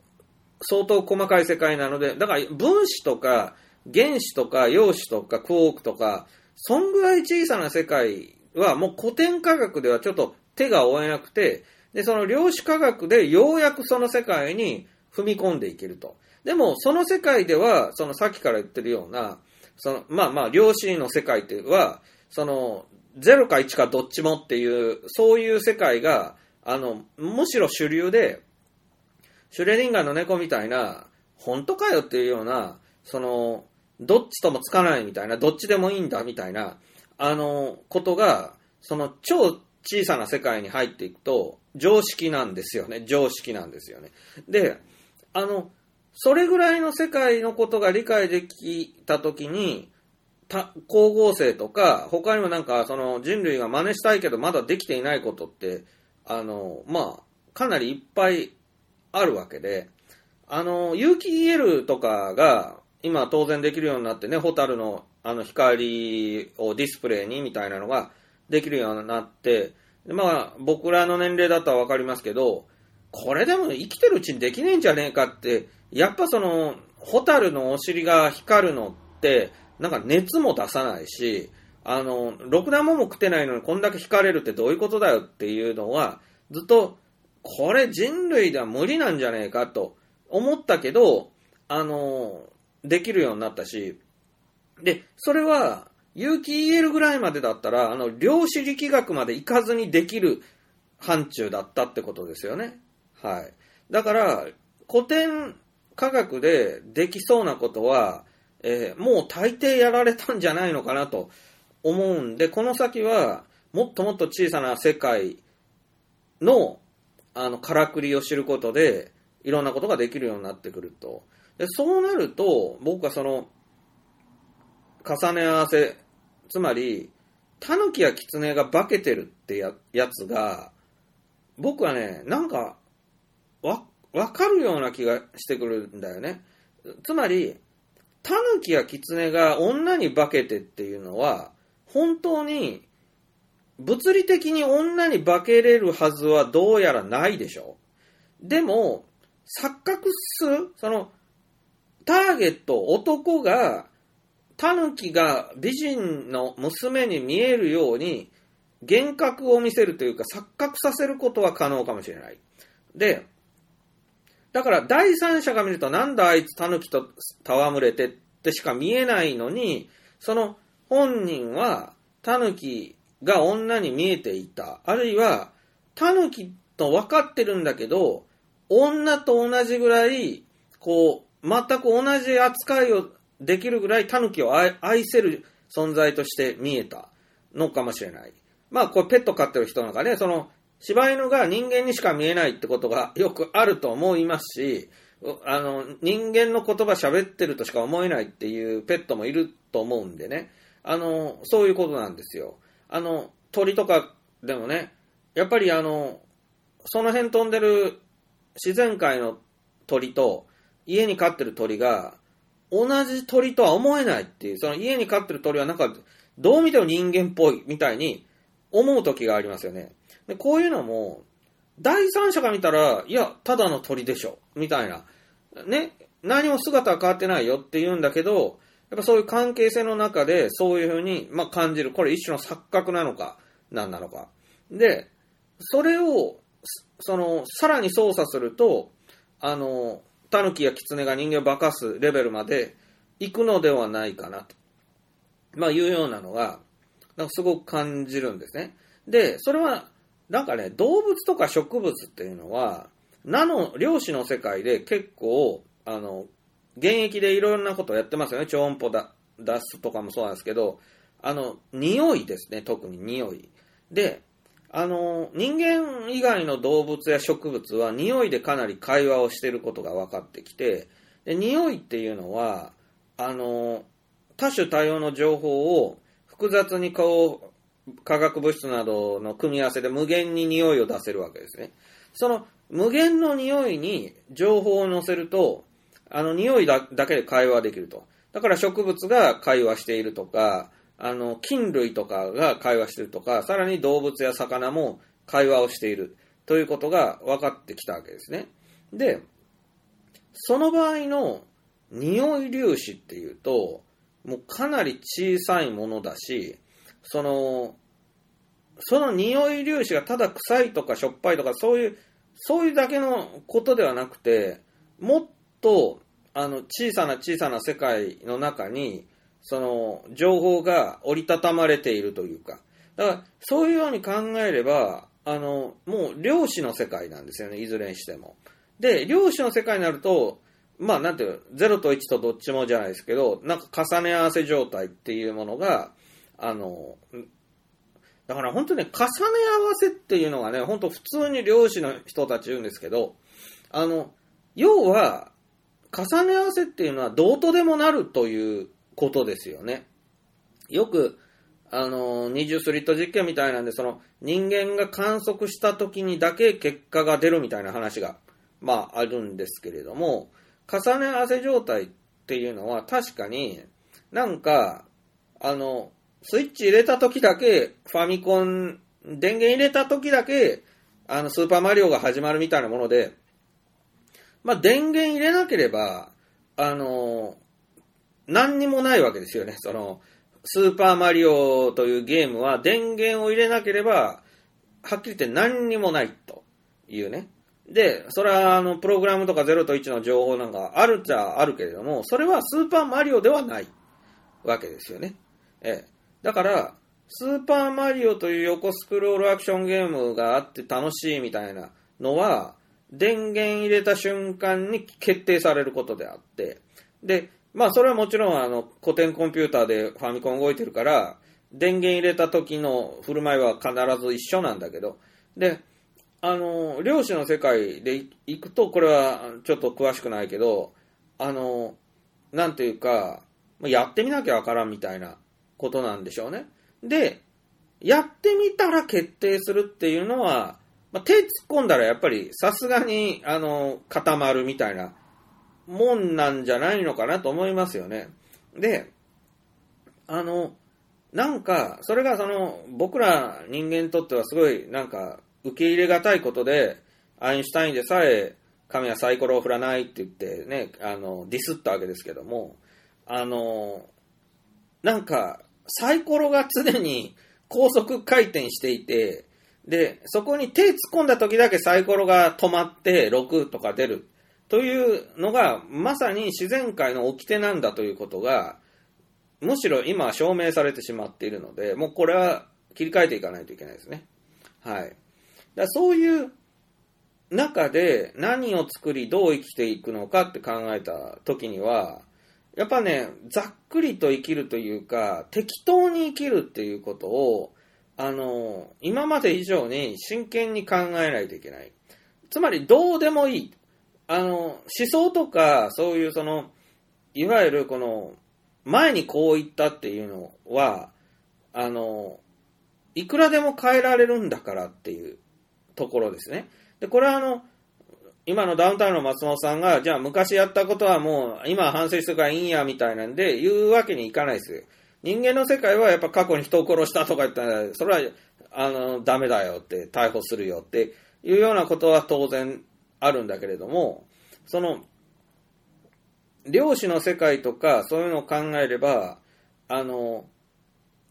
相当細かい世界なので、だから分子とか原子とか陽子とかクォークとか、そんぐらい小さな世界はもう古典科学ではちょっと手が負えなくて、で、その量子科学でようやくその世界に踏み込んでいけると。でも、その世界では、そのさっきから言ってるような、その、まあまあ、量子の世界っていうのは、その、0か1かどっちもっていう、そういう世界が、あの、むしろ主流で、シュレディンガーの猫みたいな、本当かよっていうような、その、どっちともつかないみたいな、どっちでもいいんだみたいな、あの、ことが、その超小さな世界に入っていくと、常識なんですよね。常識なんですよね。で、あの、それぐらいの世界のことが理解できたときに、た光合成とか、他にもなんか、その人類が真似したいけどまだできていないことって、あの、まあ、かなりいっぱいあるわけで、あの、有機 EL とかが、今当然できるようになってね、ホタルのあの光をディスプレイにみたいなのができるようになって、まあ僕らの年齢だとはわかりますけど、これでも生きてるうちにできねえんじゃねえかって、やっぱその、ホタルのお尻が光るのって、なんか熱も出さないし、あの、ろくなもんも食ってないのにこんだけ光れるってどういうことだよっていうのは、ずっと、これ人類では無理なんじゃねえかと思ったけど、あの、できるようになったし、で、それは、有機 EL ぐらいまでだったら、あの、量子力学まで行かずにできる範疇だったってことですよね。はい。だから、古典科学でできそうなことは、えー、もう大抵やられたんじゃないのかなと思うんで、この先は、もっともっと小さな世界の、あの、からくりを知ることで、いろんなことができるようになってくると。でそうなると、僕はその、重ね合わせ、つまり、タヌキやキツネが化けてるってややつが、僕はね、なんか、わ、わかるような気がしてくるんだよね。つまり、タヌキやキツネが女に化けてっていうのは、本当に、物理的に女に化けれるはずはどうやらないでしょでも、錯覚する、その、ターゲット、男が、タヌキが美人の娘に見えるように、幻覚を見せるというか、錯覚させることは可能かもしれない。で、だから第三者が見ると、なんだあいつタヌキと戯れてってしか見えないのに、その本人はタヌキが女に見えていた。あるいは、タヌキと分かってるんだけど、女と同じぐらい、こう、全く同じ扱いをできるぐらいタヌキを愛せる存在として見えたのかもしれない。まあ、これペット飼ってる人なんかね、その、柴犬が人間にしか見えないってことがよくあると思いますし、あの、人間の言葉喋ってるとしか思えないっていうペットもいると思うんでね。あの、そういうことなんですよ。あの、鳥とかでもね、やっぱりあの、その辺飛んでる自然界の鳥と、家に飼ってる鳥が、同じ鳥とは思えないっていう、その家に飼ってる鳥はなんか、どう見ても人間っぽいみたいに思う時がありますよね。でこういうのも、第三者が見たら、いや、ただの鳥でしょ、みたいな。ね、何も姿は変わってないよって言うんだけど、やっぱそういう関係性の中で、そういうふうに、まあ、感じる。これ一種の錯覚なのか、何なのか。で、それを、その、さらに操作すると、あの、タヌキやキツネが人間を化かすレベルまで行くのではないかなと、まあ、いうようなのが、なんかすごく感じるんですね。で、それは、なんかね、動物とか植物っていうのは、ナノ、量子の世界で結構、あの、現役でいろんなことをやってますよね。超音波だ出すとかもそうなんですけど、あの、匂いですね、特に匂い。で、あの、人間以外の動物や植物は匂いでかなり会話をしていることが分かってきて、で匂いっていうのは、あの、多種多様の情報を複雑にこう、化学物質などの組み合わせで無限に匂いを出せるわけですね。その無限の匂いに情報を乗せると、あの匂いだけで会話できると。だから植物が会話しているとか、あの、菌類とかが会話してるとか、さらに動物や魚も会話をしている。ということが分かってきたわけですね。で、その場合の匂い粒子っていうと、もうかなり小さいものだし、その、その匂い粒子がただ臭いとかしょっぱいとかそういう、そういうだけのことではなくて、もっと、あの、小さな小さな世界の中に、その、情報が折りたたまれているというか、だから、そういうように考えれば、あの、もう量子の世界なんですよね、いずれにしても。で、量子の世界になると、まあ、なんていう、0と1とどっちもじゃないですけど、なんか重ね合わせ状態っていうものが、あの、だから本当ね、重ね合わせっていうのがね、本当普通に漁師の人たち言うんですけど、あの、要は、重ね合わせっていうのはどうとでもなるということですよね。よく、あの、二重スリット実験みたいなんで、その人間が観測した時にだけ結果が出るみたいな話が、まああるんですけれども、重ね合わせ状態っていうのは確かになんか、あの、スイッチ入れた時だけ、ファミコン、電源入れた時だけ、あの、スーパーマリオが始まるみたいなもので、まあ、電源入れなければ、あの、何にもないわけですよね。その、スーパーマリオというゲームは電源を入れなければ、はっきり言って何にもないというね。で、それはあの、プログラムとか0と1の情報なんかあるっちゃあるけれども、それはスーパーマリオではないわけですよね。ええ。だから、スーパーマリオという横スクロールアクションゲームがあって楽しいみたいなのは、電源入れた瞬間に決定されることであって、で、まあそれはもちろんあの古典コンピューターでファミコン動いてるから、電源入れた時の振る舞いは必ず一緒なんだけど、で、あの、漁師の世界で行くと、これはちょっと詳しくないけど、あの、なんていうか、やってみなきゃわからんみたいなことなんでしょうね。で、やってみたら決定するっていうのは、まあ、手突っ込んだらやっぱりさすがに、あの、固まるみたいなもんなんじゃないのかなと思いますよね。で、あの、なんか、それがその、僕ら人間にとってはすごい、なんか、受け入れがたいことで、アインシュタインでさえ、神はサイコロを振らないって言ってね、あの、ディスったわけですけども、あの、なんか、サイコロが常に高速回転していて、で、そこに手突っ込んだ時だけサイコロが止まって6とか出るというのがまさに自然界の掟なんだということがむしろ今証明されてしまっているので、もうこれは切り替えていかないといけないですね。はい。だそういう中で何を作りどう生きていくのかって考えた時には、やっぱね、ざっくりと生きるというか、適当に生きるっていうことを、あの、今まで以上に真剣に考えないといけない。つまり、どうでもいい。あの、思想とか、そういうその、いわゆるこの、前にこう言ったっていうのは、あの、いくらでも変えられるんだからっていうところですね。で、これはあの、今のダウンタウンの松本さんが、じゃあ昔やったことはもう今反省してからいいんやみたいなんで言うわけにいかないですよ。人間の世界はやっぱ過去に人を殺したとか言ったら、それは、あの、ダメだよって逮捕するよっていうようなことは当然あるんだけれども、その、漁師の世界とかそういうのを考えれば、あの、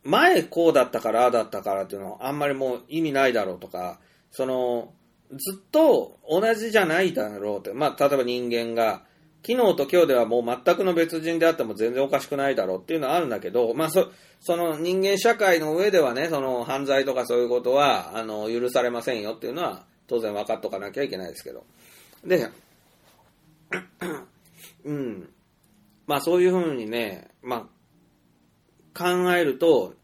前こうだったからああだったからっていうのはあんまりもう意味ないだろうとか、その、ずっと同じじゃないだろうって、まあ、例えば人間が、昨日と今日ではもう全くの別人であっても全然おかしくないだろうっていうのはあるんだけど、まあ、そ、その人間社会の上ではね、その犯罪とかそういうことは、あの、許されませんよっていうのは当然分かっとかなきゃいけないですけど。で、うん。まあそういうふうにね、まあ、考えると、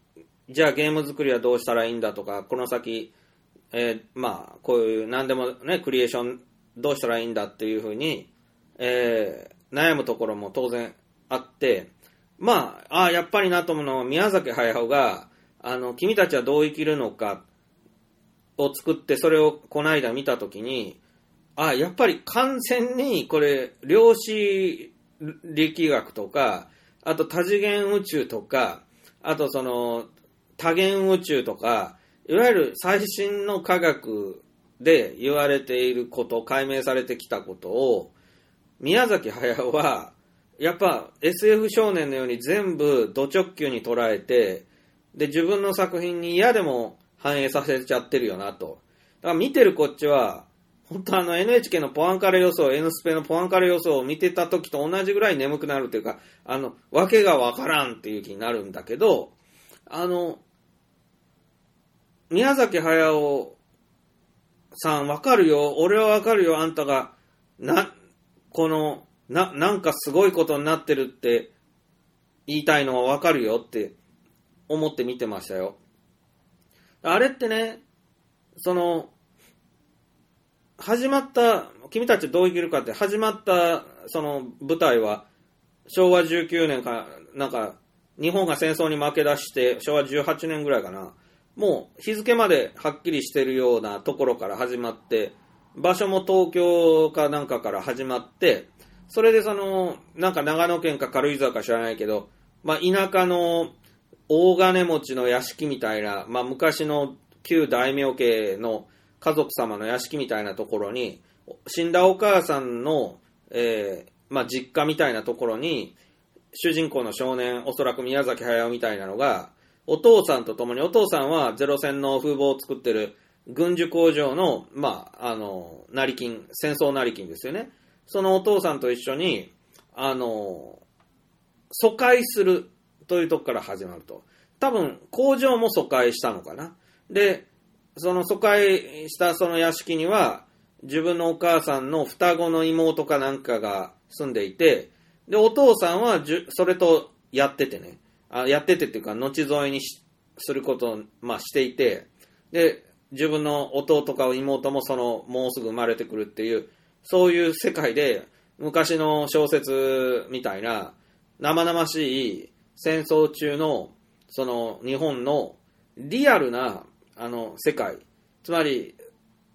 じゃあゲーム作りはどうしたらいいんだとか、この先、えー、まあ、こういう何でもね、クリエーションどうしたらいいんだっていうふうに、えー、悩むところも当然あって、まあ、ああ、やっぱりなと思うのは宮崎駿が、あの、君たちはどう生きるのかを作って、それをこの間見たときに、あ、やっぱり完全にこれ、量子力学とか、あと多次元宇宙とか、あとその多元宇宙とか、いわゆる最新の科学で言われていること、解明されてきたことを、宮崎駿は、やっぱ SF 少年のように全部ド直球に捉えて、で、自分の作品に嫌でも反映させちゃってるよなと。だから見てるこっちは、本当あの NHK のポアンカレ予想、N スペのポアンカレ予想を見てた時と同じぐらい眠くなるというか、あの、わけがわからんっていう気になるんだけど、あの、宮崎駿さんわかるよ、俺はわかるよ、あんたが、な、この、な、なんかすごいことになってるって言いたいのはわかるよって思って見てましたよ。あれってね、その、始まった、君たちどう生きるかって始まったその舞台は昭和19年か、なんか日本が戦争に負け出して昭和18年ぐらいかな。もう日付まではっきりしてるようなところから始まって、場所も東京かなんかから始まって、それでその、なんか長野県か軽井沢か知らないけど、まあ田舎の大金持ちの屋敷みたいな、まあ昔の旧大名家の家族様の屋敷みたいなところに、死んだお母さんの、えーまあ実家みたいなところに、主人公の少年、おそらく宮崎駿みたいなのが、お父さんと共に、お父さんはゼロ戦の風貌を作ってる軍需工場の、まあ、あの、成金、戦争成金ですよね。そのお父さんと一緒に、あの、疎開するというとこから始まると。多分、工場も疎開したのかな。で、その疎開したその屋敷には、自分のお母さんの双子の妹かなんかが住んでいて、で、お父さんはじゅ、それとやっててね、あやっててっていうか、後添えにしすることを、まあ、していて、で、自分の弟か妹もその、もうすぐ生まれてくるっていう、そういう世界で、昔の小説みたいな、生々しい戦争中の、その、日本のリアルな、あの、世界、つまり、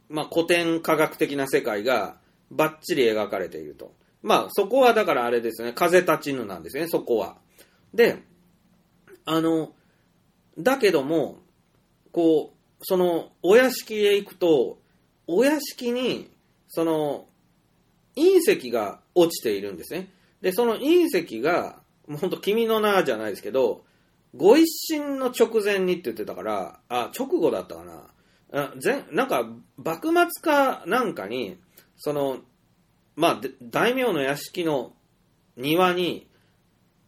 まあ、古典科学的な世界がバッチリ描かれていると。まあ、そこはだからあれですね、風立ちぬなんですね、そこは。で、あの、だけども、こう、その、お屋敷へ行くと、お屋敷に、その、隕石が落ちているんですね。で、その隕石が、もうほんと君の名じゃないですけど、ご一新の直前にって言ってたから、あ、直後だったかな。あ前なんか、幕末かなんかに、その、まあ、大名の屋敷の庭に、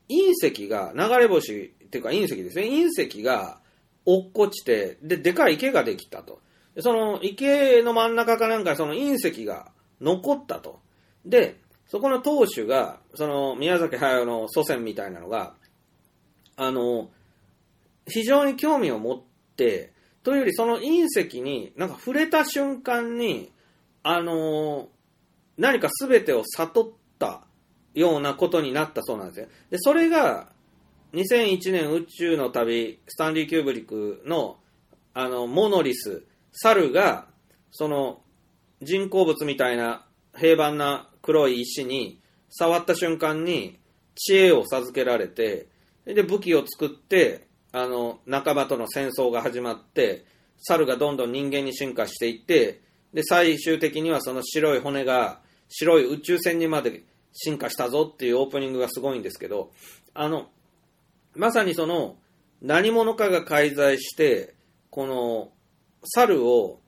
隕石が、流れ星っていうか隕石ですね。隕石が落っこちて、で、でかい池ができたと。その池の真ん中かなんかその隕石が残ったと。で、そこの当主が、その宮崎駿の祖先みたいなのが、あの、非常に興味を持って、というよりその隕石になんか触れた瞬間に、あの、何か全てを悟ったようなことになったそうなんですよ。で、それが、2001年宇宙の旅、スタンリー・キューブリックの、あの、モノリス、猿が、その、人工物みたいな平板な黒い石に触った瞬間に知恵を授けられて、で、武器を作って、あの、仲間との戦争が始まって、猿がどんどん人間に進化していって、で、最終的にはその白い骨が白い宇宙船にまで進化したぞっていうオープニングがすごいんですけど、あの、まさにその、何者かが介在して、この、猿を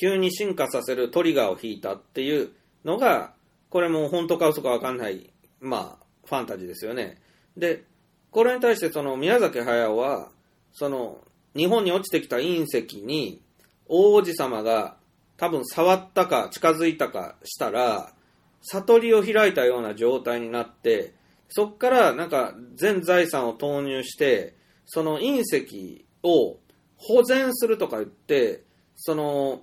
急に進化させるトリガーを引いたっていうのが、これも本当か嘘かわかんない、まあ、ファンタジーですよね。で、これに対してその宮崎駿は、その、日本に落ちてきた隕石に、王子様が多分触ったか近づいたかしたら、悟りを開いたような状態になって、そこからなんか全財産を投入して、その隕石を保全するとか言って、その、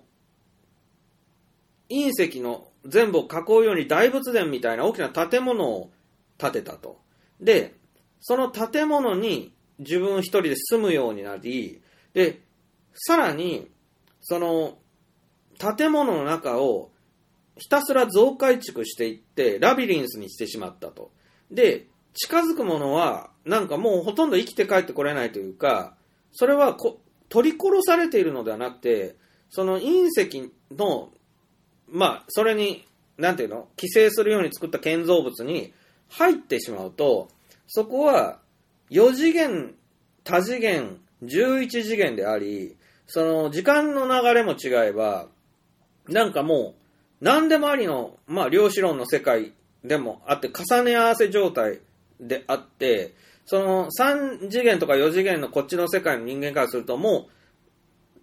隕石の全部を囲うように大仏殿みたいな大きな建物を建てたと。で、その建物に自分一人で住むようになり、で、さらに、その、建物の中をひたすら増改築していって、ラビリンスにしてしまったと。で、近づくものは、なんかもうほとんど生きて帰ってこれないというか、それはこ取り殺されているのではなくて、その隕石の、まあ、それに、なんていうの寄生するように作った建造物に入ってしまうと、そこは4次元、多次元、11次元であり、その時間の流れも違えば、なんかもう、何でもありの、まあ、量子論の世界でもあって、重ね合わせ状態であって、その3次元とか4次元のこっちの世界の人間からすると、もう、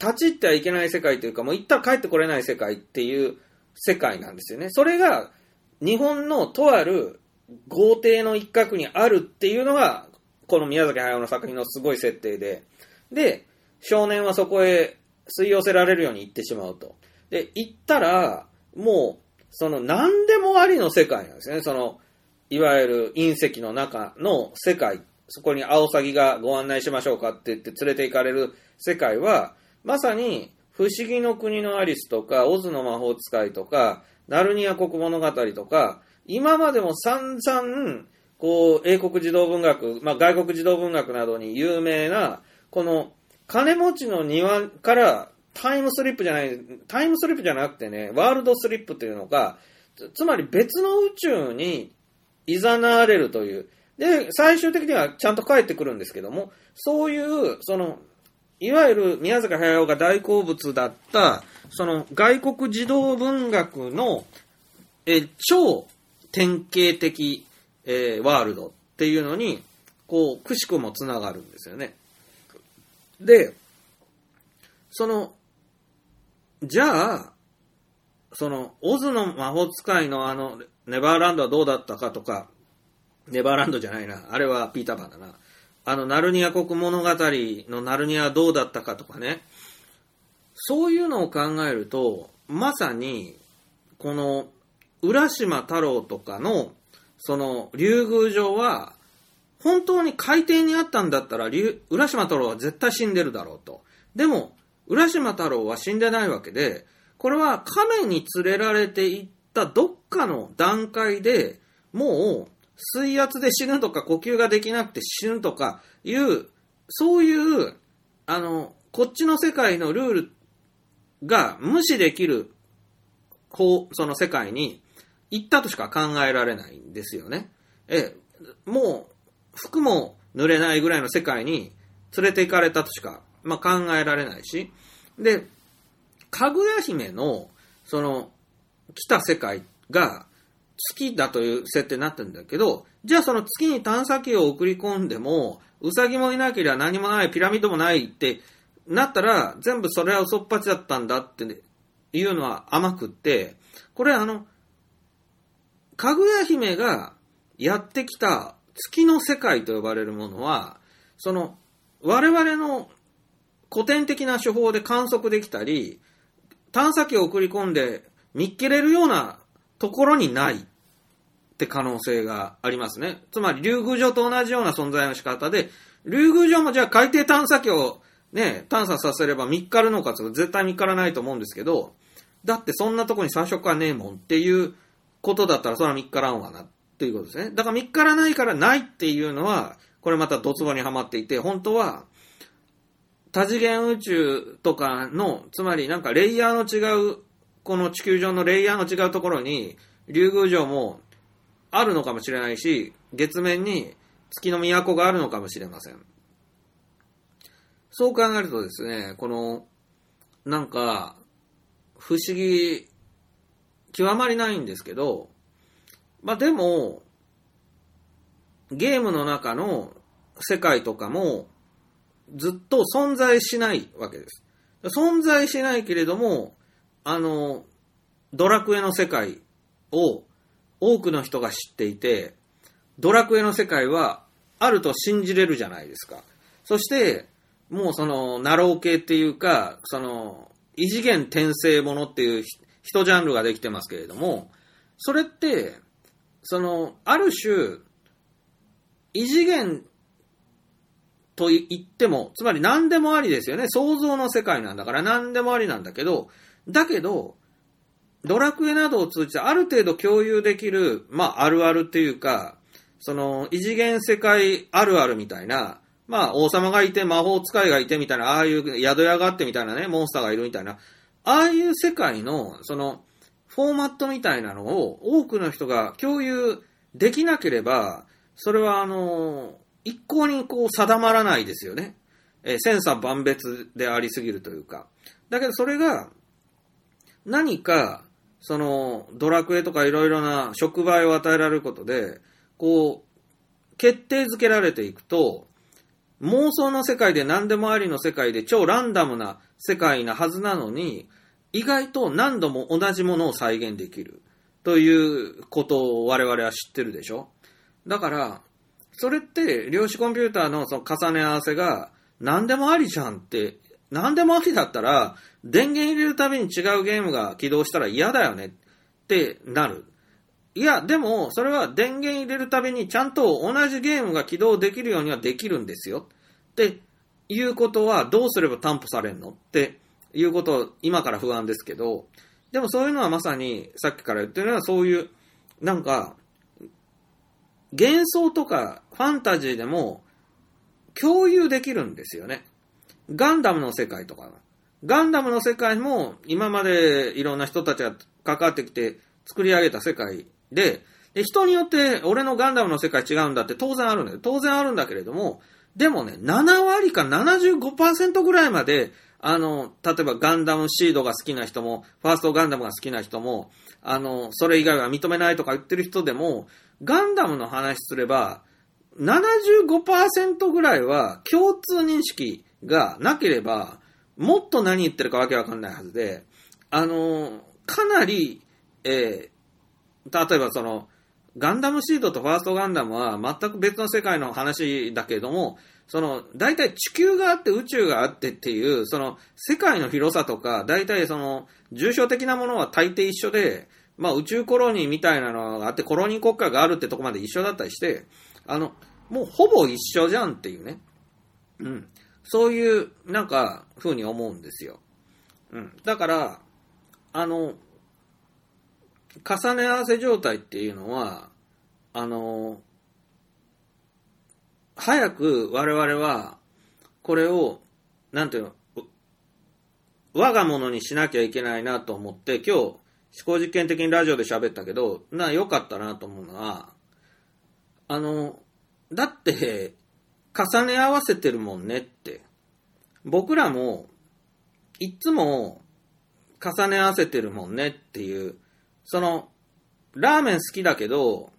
立ち入ってはいけない世界というか、もう行ったら帰ってこれない世界っていう世界なんですよね。それが、日本のとある豪邸の一角にあるっていうのが、この宮崎駿の作品のすごい設定で。で、少年はそこへ吸い寄せられるように行ってしまうと。で、行ったら、もう、その何でもありの世界なんですね。その、いわゆる隕石の中の世界。そこにアオサギがご案内しましょうかって言って連れて行かれる世界は、まさに、不思議の国のアリスとか、オズの魔法使いとか、ナルニア国物語とか、今までも散々、こう、英国児童文学、まあ、外国児童文学などに有名な、この、金持ちの庭からタイムスリップじゃない、タイムスリップじゃなくてね、ワールドスリップというのが、つつまり別の宇宙に誘われるという。で、最終的にはちゃんと帰ってくるんですけども、そういう、その、いわゆる宮坂駿が大好物だった、その外国児童文学の、え超典型的、えーワールドっていうのに、こう、くしくもつながるんですよね。で、その、じゃあ、その、オズの魔法使いのあの、ネバーランドはどうだったかとか、ネバーランドじゃないな。あれはピーターパンだな。あの、ナルニア国物語のナルニアはどうだったかとかね。そういうのを考えると、まさに、この、浦島太郎とかの、その、竜宮城は、本当に海底にあったんだったら、浦島太郎は絶対死んでるだろうと。でも、浦島太郎は死んでないわけで、これは亀に連れられていったどっかの段階でもう水圧で死ぬとか呼吸ができなくて死ぬとかいう、そういう、あの、こっちの世界のルールが無視できる方、その世界に行ったとしか考えられないんですよね。え、もう服も濡れないぐらいの世界に連れて行かれたとしか、まあ、考えられないし。で、かぐや姫の、その、来た世界が月だという設定になってるんだけど、じゃあその月に探査機を送り込んでも、ウサギもいなければ何もない、ピラミッドもないってなったら、全部それは嘘っぱちだったんだっていうのは甘くって、これあの、かぐや姫がやってきた月の世界と呼ばれるものは、その、我々の古典的な手法で観測できたり、探査機を送り込んで見っけれるようなところにないって可能性がありますね。つまり、竜宮城と同じような存在の仕方で、竜宮城もじゃあ海底探査機をね、探査させれば見っかるのかって絶対見っからないと思うんですけど、だってそんなとこに最初からねえもんっていうことだったらそれは見っからんわなっていうことですね。だから見っからないからないっていうのは、これまたドツボにはまっていて、本当は、多次元宇宙とかの、つまりなんかレイヤーの違う、この地球上のレイヤーの違うところに、竜宮城もあるのかもしれないし、月面に月の都があるのかもしれません。そう考えるとですね、この、なんか、不思議、極まりないんですけど、まあでも、ゲームの中の世界とかも、ずっと存在しないわけです。存在しないけれども、あの、ドラクエの世界を多くの人が知っていて、ドラクエの世界はあると信じれるじゃないですか。そして、もうその、ナロー系っていうか、その、異次元転生ものっていうひ一ジャンルができてますけれども、それって、その、ある種、異次元と言っても、つまり何でもありですよね。想像の世界なんだから何でもありなんだけど、だけど、ドラクエなどを通じてある程度共有できる、まあ、あるあるっていうか、その、異次元世界あるあるみたいな、まあ、王様がいて、魔法使いがいてみたいな、ああいう宿屋があってみたいなね、モンスターがいるみたいな、ああいう世界の、その、フォーマットみたいなのを多くの人が共有できなければ、それはあの、一向にこう定まらないですよね。えー、千差万別でありすぎるというか。だけどそれが、何か、その、ドラクエとかいろいろな触媒を与えられることで、こう、決定づけられていくと、妄想の世界で何でもありの世界で超ランダムな世界なはずなのに、意外と何度も同じものを再現できる。ということを我々は知ってるでしょ？だから、それって量子コンピューターのその重ね合わせが何でもありじゃんって、何でもありだったら電源入れるたびに違うゲームが起動したら嫌だよねってなる。いや、でも、それは電源入れるたびにちゃんと同じゲームが起動できるようにはできるんですよ。っていうことはどうすれば担保されんの？っていうことを今から不安ですけど、でもそういうのはまさにさっきから言ってるのはそういう、なんか、幻想とかファンタジーでも共有できるんですよね。ガンダムの世界とか。ガンダムの世界も今までいろんな人たちが関わってきて作り上げた世界で、で人によって俺のガンダムの世界違うんだって当然あるんだよ。当然あるんだけれども、でもね、7割か75%ぐらいまであの、例えばガンダムシードが好きな人も、ファーストガンダムが好きな人も、あの、それ以外は認めないとか言ってる人でも、ガンダムの話すれば、75%ぐらいは共通認識がなければ、もっと何言ってるかわけわかんないはずで、あの、かなり、えー、例えばその、ガンダムシードとファーストガンダムは全く別の世界の話だけれども、その、大体地球があって宇宙があってっていう、その、世界の広さとか、大体その、重症的なものは大抵一緒で、まあ宇宙コロニーみたいなのがあって、コロニー国家があるってとこまで一緒だったりして、あの、もうほぼ一緒じゃんっていうね。うん。そういう、なんか、風に思うんですよ。うん。だから、あの、重ね合わせ状態っていうのは、あの、早く我々は、これを、なんていうの、我が物にしなきゃいけないなと思って、今日、思考実験的にラジオで喋ったけど、な、良かったなと思うのは、あの、だって、重ね合わせてるもんねって。僕らも、いつも、重ね合わせてるもんねっていう、その、ラーメン好きだけど、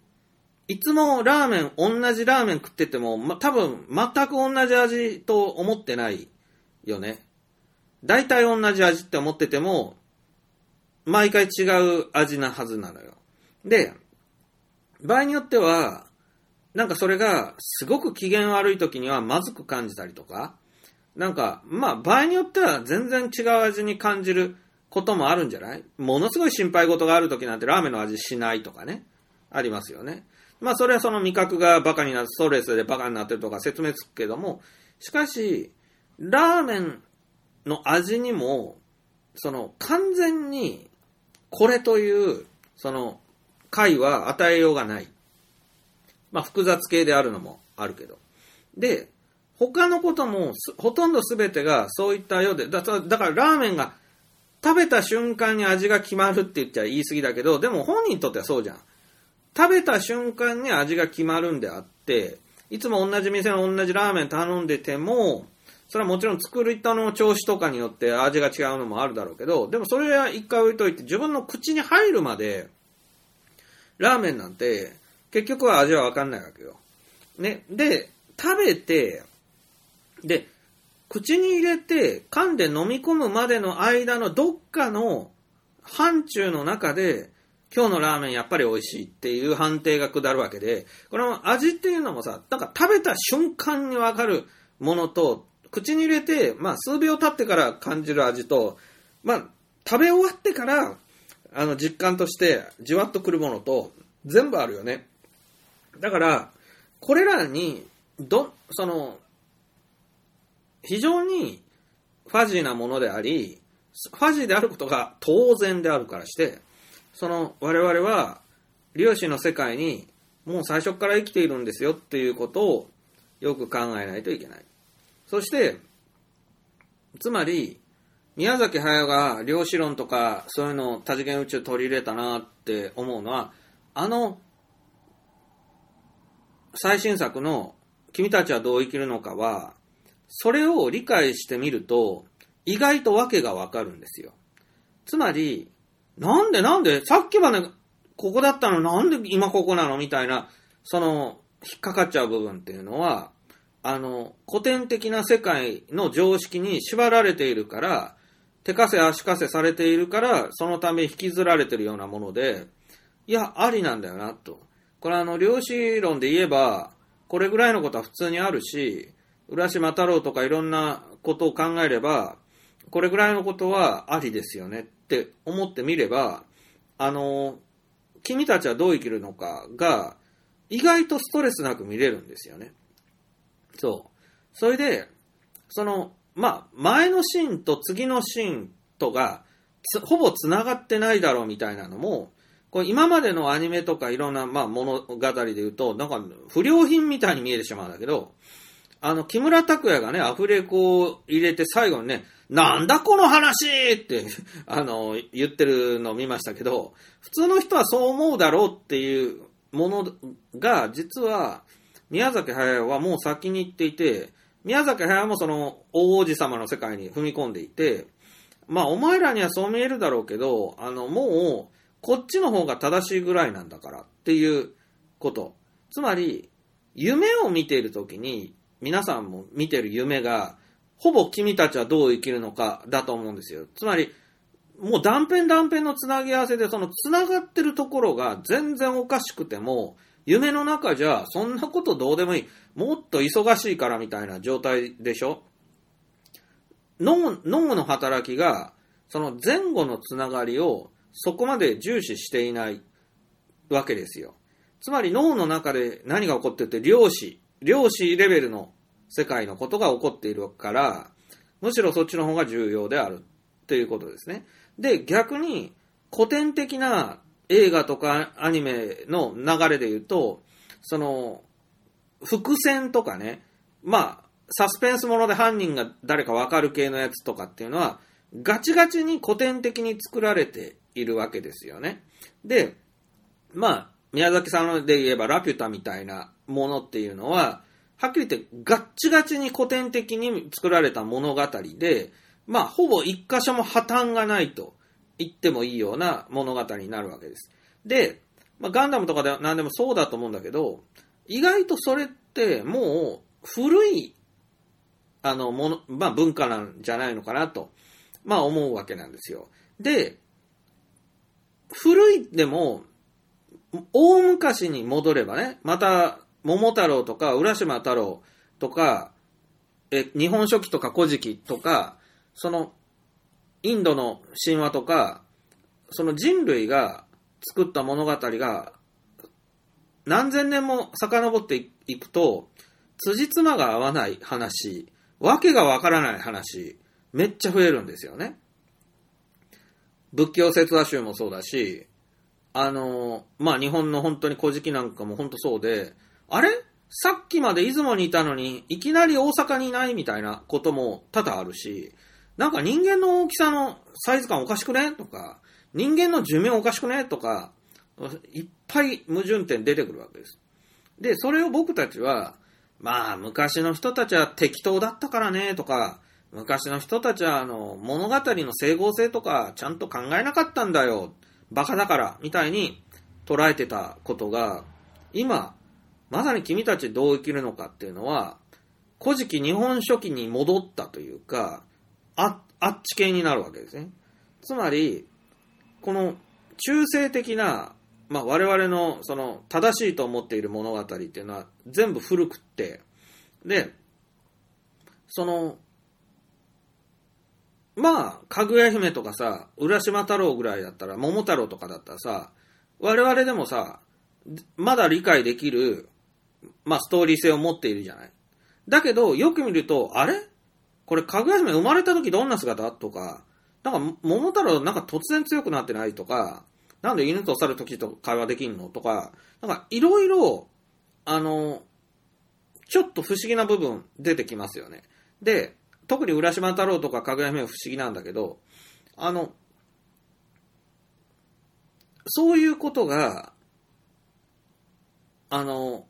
いつもラーメン、同じラーメン食ってても、ま、多分、全く同じ味と思ってないよね。大体同じ味って思ってても、毎回違う味なはずなのよ。で、場合によっては、なんかそれが、すごく機嫌悪い時にはまずく感じたりとか、なんか、まあ、場合によっては全然違う味に感じることもあるんじゃない？ものすごい心配事がある時なんてラーメンの味しないとかね。ありますよね。まあそれはその味覚がバカになる、ストレスでバカになってるとか説明つくけども、しかし、ラーメンの味にも、その完全にこれという、その解は与えようがない。まあ複雑系であるのもあるけど。で、他のこともほとんど全てがそういったようで、だだからラーメンが食べた瞬間に味が決まるって言っちゃ言い過ぎだけど、でも本人にとってはそうじゃん。食べた瞬間に味が決まるんであって、いつも同じ店の同じラーメン頼んでても、それはもちろん作り人の調子とかによって味が違うのもあるだろうけど、でもそれは一回置いといて自分の口に入るまで、ラーメンなんて結局は味はわかんないわけよ。ね。で、食べて、で、口に入れて噛んで飲み込むまでの間のどっかの範疇の中で今日のラーメンやっぱり美味しいっていう判定が下るわけで、この味っていうのもさ、なんか食べた瞬間にわかるものと、口に入れて、まあ数秒経ってから感じる味と、まあ食べ終わってから、あの実感としてじわっとくるものと、全部あるよね。だから、これらに、ど、その、非常にファジーなものであり、ファジーであることが当然であるからして、その我々は量子の世界にもう最初から生きているんですよっていうことをよく考えないといけない。そして、つまり、宮崎駿が量子論とかそういうのを多次元宇宙取り入れたなって思うのは、あの、最新作の君たちはどう生きるのかは、それを理解してみると、意外と訳がわかるんですよ。つまり、なんでなんでさっきまでここだったのなんで今ここなの？みたいな、その、引っかかっちゃう部分っていうのは、あの、古典的な世界の常識に縛られているから、手かせ足かせされているから、そのため引きずられてるようなもので、いや、ありなんだよな、と。これあの、量子論で言えば、これぐらいのことは普通にあるし、浦島太郎とかいろんなことを考えれば、これぐらいのことはありですよねって思ってみれば、あの、君たちはどう生きるのかが、意外とストレスなく見れるんですよね。そう。それで、その、まあ、前のシーンと次のシーンとが、ほぼ繋がってないだろうみたいなのも、これ今までのアニメとかいろんな、まあ、物語で言うと、なんか不良品みたいに見えてしまうんだけど、あの、木村拓哉がね、アフレコを入れて最後にね、なんだこの話って、あの、言ってるのを見ましたけど、普通の人はそう思うだろうっていうものが、実は、宮崎駿はもう先に行っていて、宮崎駿もその大王子様の世界に踏み込んでいて、まあお前らにはそう見えるだろうけど、あのもうこっちの方が正しいぐらいなんだからっていうこと。つまり、夢を見ているときに、皆さんも見てる夢が、ほぼ君たちはどう生きるのかだと思うんですよ。つまり、もう断片断片のつなぎ合わせで、そのつながってるところが全然おかしくても、夢の中じゃ、そんなことどうでもいい。もっと忙しいからみたいな状態でしょ脳、脳の働きが、その前後のつながりをそこまで重視していないわけですよ。つまり脳の中で何が起こってて量子、量子レベルの世界のことが起こっているから、むしろそっちの方が重要であるっていうことですね。で、逆に古典的な映画とかアニメの流れで言うと、その、伏線とかね、まあ、サスペンスもので犯人が誰かわかる系のやつとかっていうのは、ガチガチに古典的に作られているわけですよね。で、まあ、宮崎さんで言えばラピュタみたいなものっていうのは、はっきり言ってガッチガチに古典的に作られた物語で、まあ、ほぼ一箇所も破綻がないと言ってもいいような物語になるわけです。で、まあ、ガンダムとかで何でもそうだと思うんだけど、意外とそれってもう古い、あの、もの、まあ、文化なんじゃないのかなと、まあ、思うわけなんですよ。で、古いでも、大昔に戻ればね、また、桃太郎とか、浦島太郎とか、え、日本書紀とか古事記とか、その、インドの神話とか、その人類が作った物語が、何千年も遡っていくと、辻褄が合わない話、わけがわからない話、めっちゃ増えるんですよね。仏教説話集もそうだし、あの、まあ、日本の本当に古事記なんかも本当そうで、あれ？さっきまで出雲にいたのに、いきなり大阪にいないみたいなことも多々あるし、なんか人間の大きさのサイズ感おかしくね？とか、人間の寿命おかしくね？とか、いっぱい矛盾点出てくるわけです。で、それを僕たちは、まあ、昔の人たちは適当だったからね？とか、昔の人たちはあの物語の整合性とかちゃんと考えなかったんだよ。バカだから、みたいに捉えてたことが、今、まさに君たちどう生きるのかっていうのは、古事記日本書紀に戻ったというか、あ、あっち系になるわけですね。つまり、この中性的な、まあ、我々のその正しいと思っている物語っていうのは全部古くって、で、その、まあ、かぐや姫とかさ、浦島太郎ぐらいだったら、桃太郎とかだったらさ、我々でもさ、まだ理解できる、まあ、ストーリー性を持っているじゃない。だけど、よく見ると、あれ？これ、かぐや姫生まれた時どんな姿？とか、なんか、桃太郎なんか突然強くなってない？とか、なんで犬と去る時と会話できんの？とか、なんか、いろいろ、あの、ちょっと不思議な部分出てきますよね。で、特に浦島太郎とかかぐや姫は不思議なんだけど、あの、そういうことが、あの、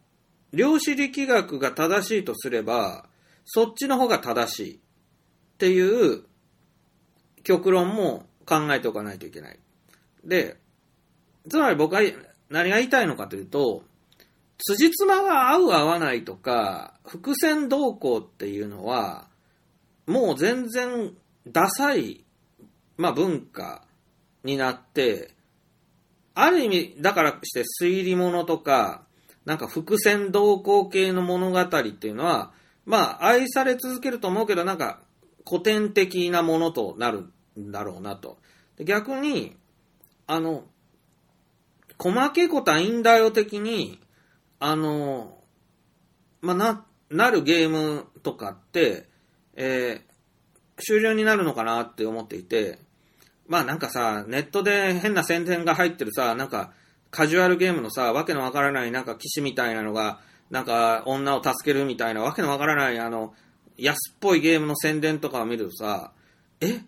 量子力学が正しいとすれば、そっちの方が正しいっていう極論も考えておかないといけない。で、つまり僕は何が言いたいのかというと、辻褄が合う合わないとか、伏線動向っていうのは、もう全然ダサい、まあ文化になって、ある意味、だからして推理物とか、なんか伏線動向系の物語っていうのは、まあ愛され続けると思うけど、なんか古典的なものとなるんだろうなと。逆に、あの、細けいことはいいんだよ的に、あの、まあ、な、なるゲームとかって、えー終了になるのかなって思っていて、まあなんかさ、ネットで変な宣伝が入ってるさ、なんかカジュアルゲームのさ、わけのわからないなんか騎士みたいなのが、なんか女を助けるみたいなわけのわからないあの、安っぽいゲームの宣伝とかを見るとさ、え？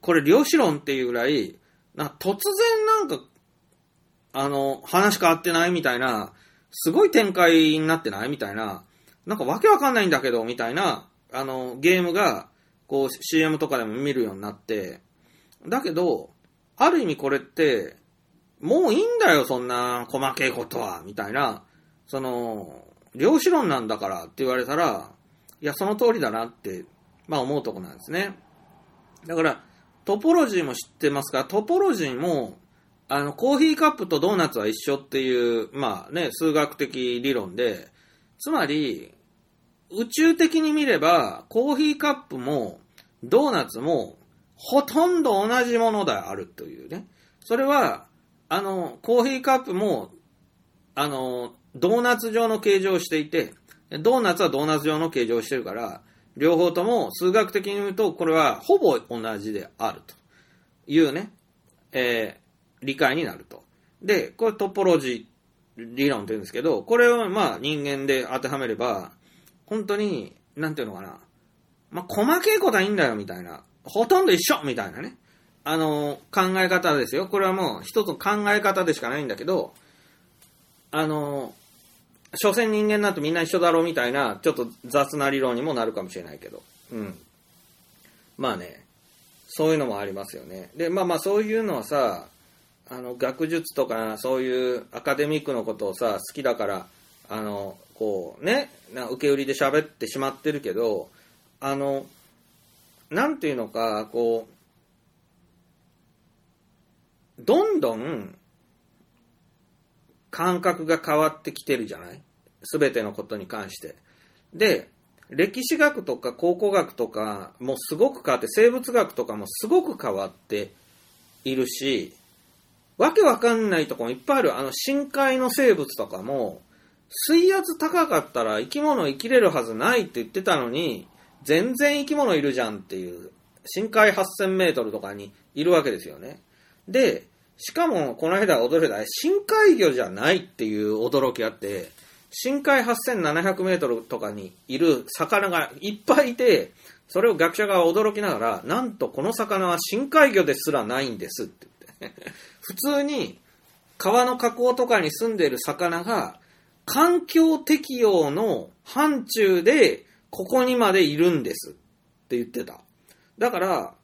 これ量子論っていうぐらい、な突然なんか、あの、話変わってない？みたいな、すごい展開になってない？みたいな、なんかわけわかんないんだけど、みたいな、あの、ゲームが、こう CM とかでも見るようになって、だけど、ある意味これって、もういいんだよ、そんな細けいことは、みたいな、その、量子論なんだからって言われたら、いや、その通りだなって、まあ思うとこなんですね。だから、トポロジーも知ってますが、トポロジーも、あの、コーヒーカップとドーナツは一緒っていう、まあね、数学的理論で、つまり、宇宙的に見れば、コーヒーカップも、ドーナツも、ほとんど同じものであるというね。それは、あの、コーヒーカップも、あの、ドーナツ状の形状をしていて、ドーナツはドーナツ状の形状をしてるから、両方とも数学的に言うと、これはほぼ同じであるというね、えー理解になると。で、これトポロジー理論って言うんですけど、これをまあ人間で当てはめれば、本当に、なんていうのかな、まあ細けいことはいいんだよみたいな、ほとんど一緒みたいなね、あの、考え方ですよ。これはもう一つの考え方でしかないんだけど、あの、所詮人間なんてみんな一緒だろうみたいな、ちょっと雑な理論にもなるかもしれないけど。うん。まあね、そういうのもありますよね。で、まあまあそういうのはさ、あの、学術とかそういうアカデミックのことをさ、好きだから、あの、こうね、な受け売りで喋ってしまってるけど、あの、なんていうのか、こう、どんどん感覚が変わってきてるじゃない？すべてのことに関して。で、歴史学とか考古学とかもすごく変わって、生物学とかもすごく変わっているし、わけわかんないとこもいっぱいある。あの、深海の生物とかも、水圧高かったら生き物生きれるはずないって言ってたのに、全然生き物いるじゃんっていう、深海8000メートルとかにいるわけですよね。で、しかも、この間驚いた、深海魚じゃないっていう驚きあって、深海8700メートルとかにいる魚がいっぱいいて、それを学者が驚きながら、なんとこの魚は深海魚ですらないんですって言って。普通に川の河口とかに住んでいる魚が環境適応の範疇でここにまでいるんですって言ってた。だから、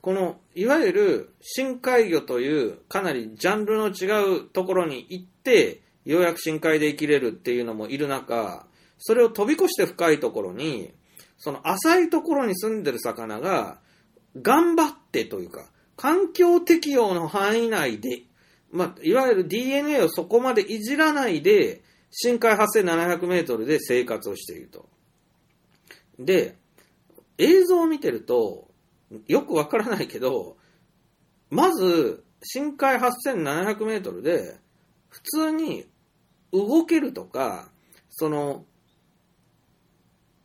このいわゆる深海魚というかなりジャンルの違うところに行ってようやく深海で生きれるっていうのもいる中、それを飛び越して深いところに、その浅いところに住んでる魚が頑張ってというか、環境適応の範囲内で、まあ、いわゆる DNA をそこまでいじらないで、深海8700メートルで生活をしていると。で、映像を見てると、よくわからないけど、まず、深海8700メートルで、普通に動けるとか、その、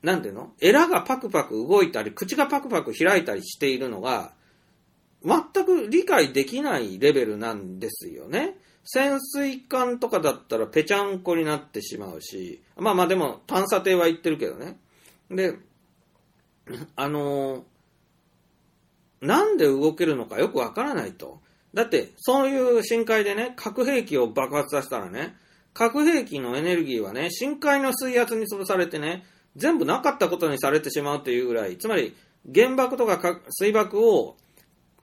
なんていうの？エラがパクパク動いたり、口がパクパク開いたりしているのが、全く理解できないレベルなんですよね。潜水艦とかだったらぺちゃんこになってしまうし、まあまあでも探査艇は行ってるけどね。で、あのーなんで動けるのかよくわからないと。だって、そういう深海でね、核兵器を爆発させたらね、核兵器のエネルギーはね、深海の水圧に潰されてね、全部なかったことにされてしまうというぐらい、つまり、原爆とかか水爆を、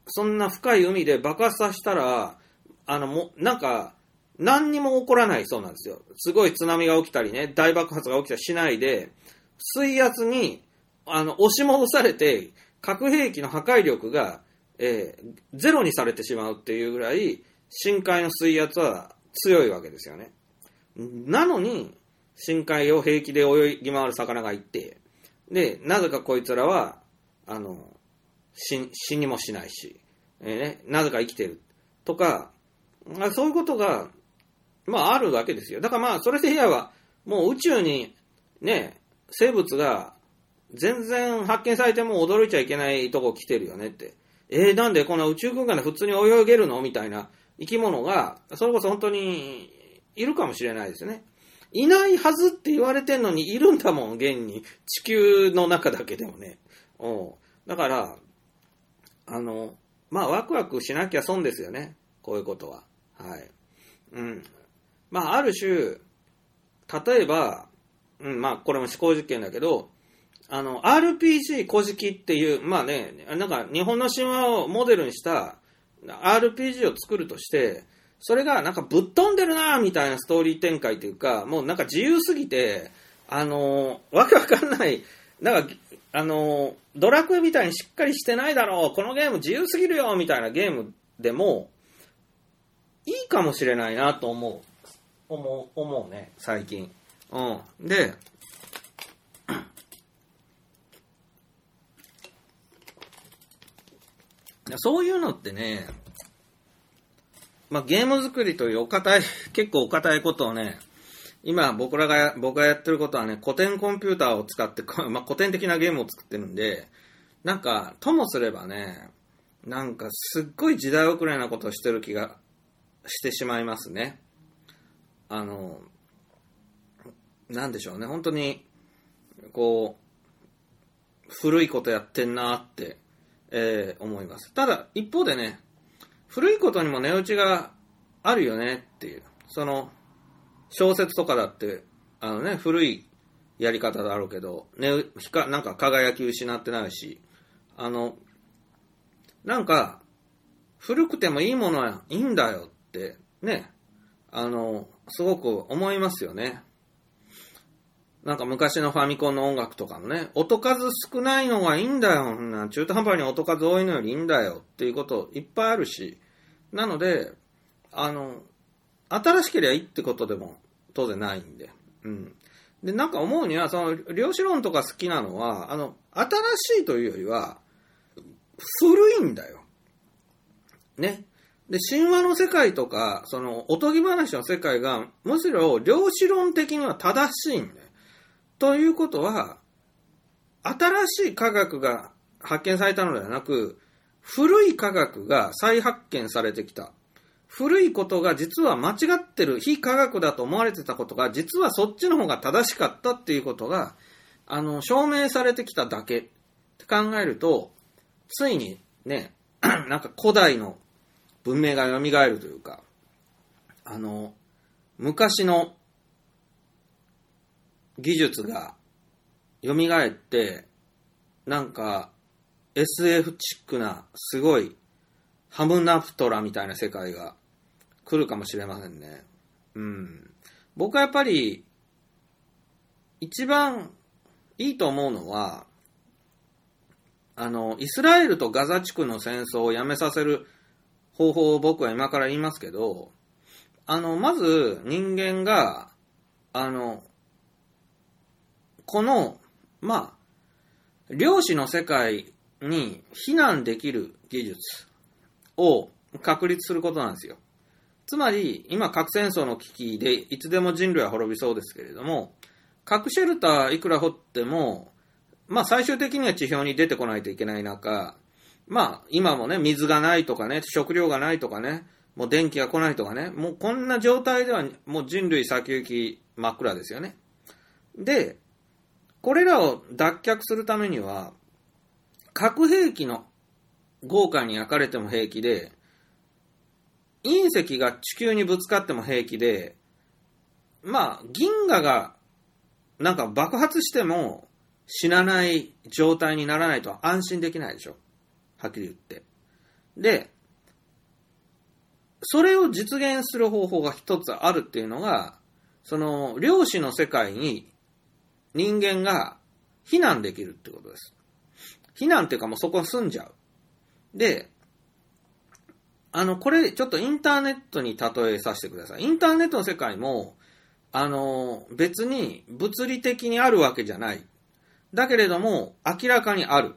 そんな深い海で爆発させたら、あの、も、なんか、何にも起こらないそうなんですよ。すごい津波が起きたりね、大爆発が起きたりしないで、水圧に、あの、押し戻されて、核兵器の破壊力が、えーゼロにされてしまうっていうぐらい、深海の水圧は強いわけですよね。なのに、深海を平気で泳ぎ回る魚がいて、で、なぜかこいつらは、あの、死死にもしないし、えーね、なぜか生きてる。とか、そういうことが、まああるわけですよ。だからまあ、それで言えば、もう宇宙に、ね、生物が全然発見されても驚いちゃいけないとこ来てるよねって。えー、なんでこんな宇宙空間で普通に泳げるのみたいな生き物が、それこそ本当にいるかもしれないですね。いないはずって言われてんのにいるんだもん、現に。地球の中だけでもね。おうだから、あの、まあ、ワクワクしなきゃ損ですよね。こういうことは。はい。うん。まあ、ある種、例えば、うん、まあ、これも思考実験だけど、あの、RPG 古事記っていう、まあね、なんか日本の神話をモデルにした RPG を作るとして、それがなんかぶっ飛んでるなみたいなストーリー展開というか、もうなんか自由すぎて、あのーわけわかんない、なんか、あのードラクエみたいにしっかりしてないだろう、このゲーム自由すぎるよみたいなゲームでも、いいかもしれないなと思う。思う、思うね、最近。うん。で、そういうのってね、まあ、ゲーム作りというお堅い、結構お堅いことをね、今僕らが、僕がやってることはね、古典コンピューターを使って、こ まあ、古典的なゲームを作ってるんで、なんか、ともすればね、なんかすっごい時代遅れなことをしてる気がしてしまいますね。あの、なんでしょうね、本当に、こう、古いことやってんなって、えー思います。ただ、一方でね、古いことにも値打ちがあるよねっていう、その、小説とかだって、あのね、古いやり方だろうけど、ね、ひかなんか輝き失ってないし、あの、なんか、古くてもいいものはいいんだよって、ね、あの、すごく思いますよね。なんか昔のファミコンの音楽とかもね、音数少ないのがいいんだよ。んな中途半端に音数多いのよりいいんだよっていうこといっぱいあるし、なので、あの、新しければいいってことでも当然ないんで。うん。で、なんか思うには、その、量子論とか好きなのは、あの、新しいというよりは、古いんだよ。ね。で、神話の世界とか、その、おとぎ話の世界が、むしろ量子論的には正しいんだよ。ということは、新しい科学が発見されたのではなく、古い科学が再発見されてきた。古いことが実は間違ってる、非科学だと思われてたことが、実はそっちの方が正しかったっていうことが、あの、証明されてきただけって考えると、ついにね、なんか古代の文明が蘇るというか、あの、昔の技術が蘇って、なんか SF チックな、すごいハムナプトラみたいな世界が来るかもしれませんね。うん。僕はやっぱり、一番いいと思うのは、あの、イスラエルとガザ地区の戦争をやめさせる方法を僕は今から言いますけど、あの、まず人間が、あの、この、まあ、量子の世界に避難できる技術を確立することなんですよ。つまり、今核戦争の危機でいつでも人類は滅びそうですけれども、核シェルターいくら掘っても、まあ最終的には地表に出てこないといけない中、まあ今もね、水がないとかね、食料がないとかね、もう電気が来ないとかね、もうこんな状態ではもう人類先行き真っ暗ですよね。で、これらを脱却するためには、核兵器の豪華に焼かれても平気で、隕石が地球にぶつかっても平気で、まあ、銀河がなんか爆発しても死なない状態にならないと安心できないでしょ。はっきり言って。で、それを実現する方法が一つあるっていうのが、その、量子の世界に人間が避難できるってことです。避難っていうかもうそこに住んじゃう。で、あの、これちょっとインターネットに例えさせてください。インターネットの世界も、あの、別に物理的にあるわけじゃない。だけれども、明らかにある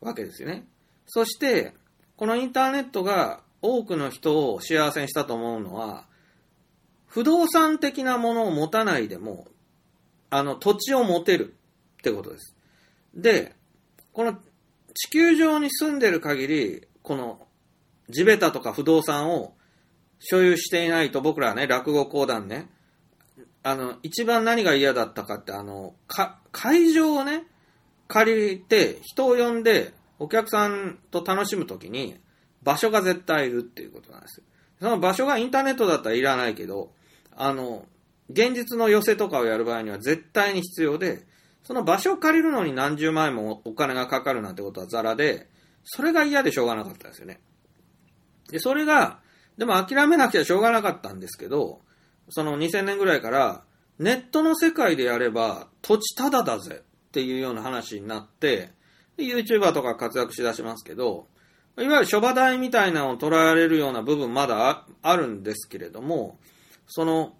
わけですよね。そして、このインターネットが多くの人を幸せにしたと思うのは、不動産的なものを持たないでも、あの、土地を持てるってことです。で、この地球上に住んでる限り、この地べたとか不動産を所有していないと僕らはね、落語講談ね、あの、一番何が嫌だったかって、あの、か、会場をね、借りて、人を呼んで、お客さんと楽しむときに、場所が絶対いるっていうことなんです。その場所がインターネットだったらいらないけど、あの、現実の寄せとかをやる場合には絶対に必要で、その場所を借りるのに何十万円もお金がかかるなんてことはザラで、それが嫌でしょうがなかったんですよね。で、それが、でも諦めなきゃしょうがなかったんですけど、その2000年ぐらいから、ネットの世界でやれば土地タダだぜっていうような話になって、YouTuber とか活躍しだしますけど、いわゆる諸場代みたいなのを捉えられるような部分まだあるんですけれども、その、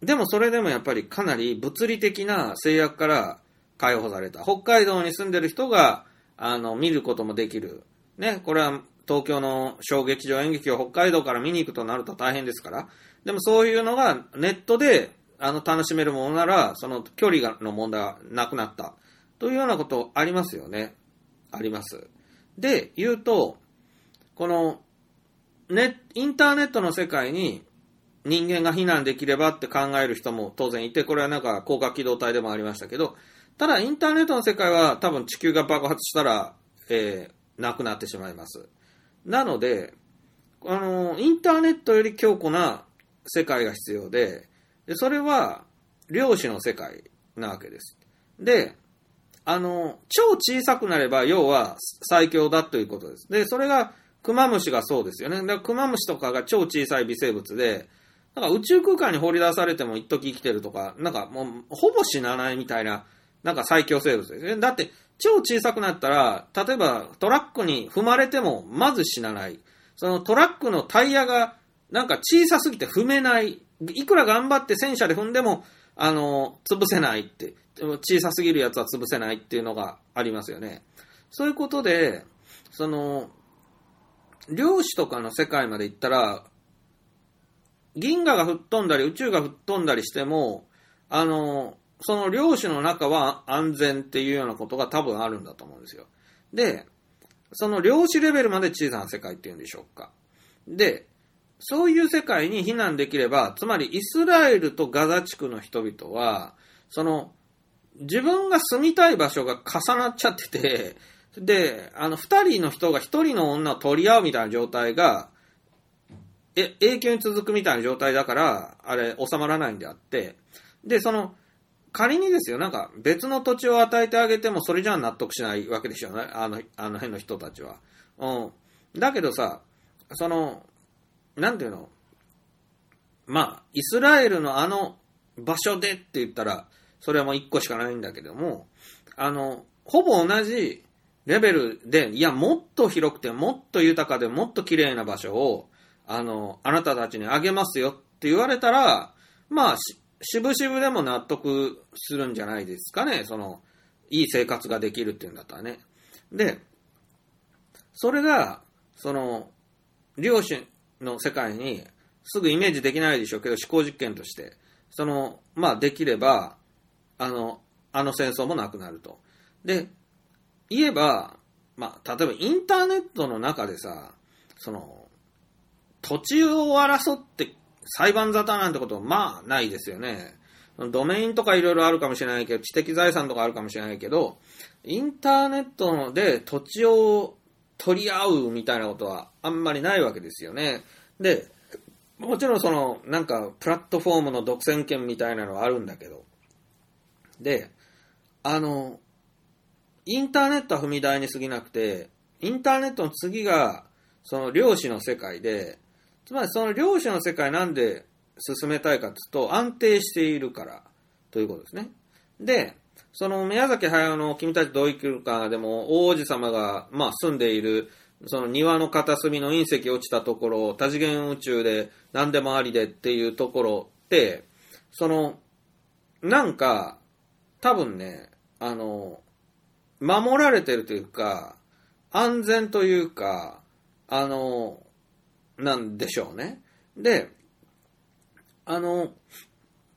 でもそれでもやっぱりかなり物理的な制約から解放された。北海道に住んでる人が、あの、見ることもできる。ね、これは東京の小劇場演劇を北海道から見に行くとなると大変ですから、でもそういうのがネットであの楽しめるものなら、その距離の問題はなくなった。というようなことありますよね。あります。で、言うと、この、ネインターネットの世界に人間が避難できればって考える人も当然いて、これはなんか高架機動隊でもありましたけど、ただインターネットの世界は多分地球が爆発したら、えー、なくなってしまいます。なので、あの、インターネットより強固な世界が必要で、でそれは量子の世界なわけです。で、あの、超小さくなれば、要は最強だということです。で、それが、クマムシがそうですよね。だからクマムシとかが超小さい微生物で、なんか宇宙空間に放り出されても一時生きてるとか、なんかもうほぼ死なないみたいな、なんか最強生物ですね。だって超小さくなったら、例えばトラックに踏まれてもまず死なない。そのトラックのタイヤがなんか小さすぎて踏めない。いくら頑張って戦車で踏んでも、あの、潰せないって。小さすぎるやつは潰せないっていうのがありますよね。そういうことで、その、量子とかの世界まで行ったら、銀河が吹っ飛んだり宇宙が吹っ飛んだりしても、あの、その量子の中は安全っていうようなことが多分あるんだと思うんですよ。で、その量子レベルまで小さな世界っていうんでしょうか。で、そういう世界に避難できれば、つまりイスラエルとガザ地区の人々は、その、自分が住みたい場所が重なっちゃってて、で、あの、二人の人が一人の女を取り合うみたいな状態が、え、永久に続くみたいな状態だから、あれ、収まらないんであって、で、その、仮にですよ、なんか別の土地を与えてあげてもそれじゃ納得しないわけでしょね、あの、あの辺の人たちは。うん。だけどさ、その、なんていうの？まあ、イスラエルのあの場所でって言ったら、それはもう一個しかないんだけども、あの、ほぼ同じレベルで、いや、もっと広くて、もっと豊かで、もっと綺麗な場所を、あの、あなたたちにあげますよって言われたら、まあ、しぶしぶでも納得するんじゃないですかね。その、いい生活ができるっていうんだったらね。で、それが、その、両親の世界にすぐイメージできないでしょうけど、思考実験として、その、まあ、できれば、あの、あの戦争もなくなると。で、言えば、まあ、例えばインターネットの中でさ、その、土地を争って裁判沙汰なんてことはまあないですよね。ドメインとかいろいろあるかもしれないけど、知的財産とかあるかもしれないけど、インターネットで土地を取り合うみたいなことはあんまりないわけですよね。で、もちろんその、なんか、プラットフォームの独占権みたいなのはあるんだけど。で、あの、インターネットは踏み台に過ぎなくて、インターネットの次が、その量子の世界で、つまりその量子の世界なんで進めたいかというと、安定しているからということですね。で、その宮崎駿の君たちどう生きるかでも、王子様が、まあ、住んでいる、その庭の片隅の隕石落ちたところ、多次元宇宙で何でもありでっていうところって、その、なんか、多分ね、あの、守られてるというか、安全というか、あの、なんでしょうね。で、あの、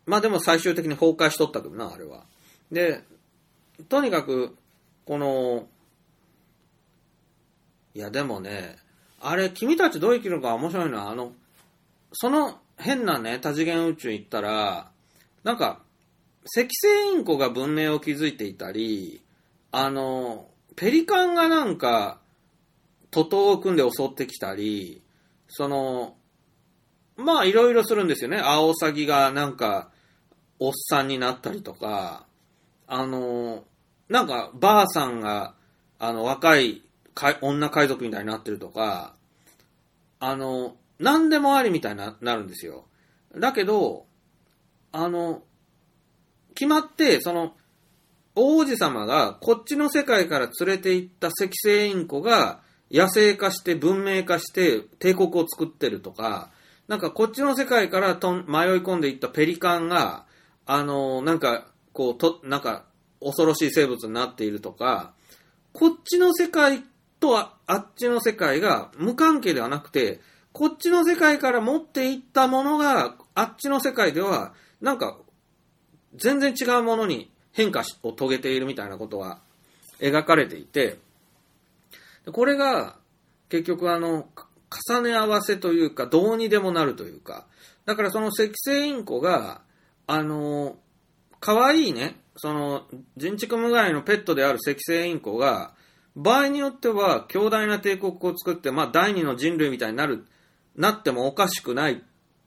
まあ、でも最終的に崩壊しとったけどな、あれは。で、とにかく、この、いやでもね、あれ、君たちどう生きるか面白いのは、あの、その変なね、多次元宇宙行ったら、なんか、赤星インコが文明を築いていたり、あの、ペリカンがなんか、徒党を組んで襲ってきたり、その、まあいろいろするんですよね。アオサギがなんか、おっさんになったりとか、あの、なんか、ばあさんが、あの、若い女海賊みたいになってるとか、あの、何でもありみたいになるんですよ。だけど、あの、決まって、その、王子様がこっちの世界から連れて行った赤星インコが野生化して文明化して帝国を作ってるとか、なんかこっちの世界からと迷い込んでいったペリカンが、あの、なんか、こう、と、なんか、恐ろしい生物になっているとか、こっちの世界とあっちの世界が無関係ではなくて、こっちの世界から持っていったものが、あっちの世界では、なんか、全然違うものに変化を遂げているみたいなことが描かれていて、これが、結局あの、重ね合わせというか、どうにでもなるというか、だからその赤星インコが、あの、可愛いね、その、人畜無害のペットである赤星インコが、場合によっては強大な帝国を作って、まあ第二の人類みたいになる、なってもおかしくないっ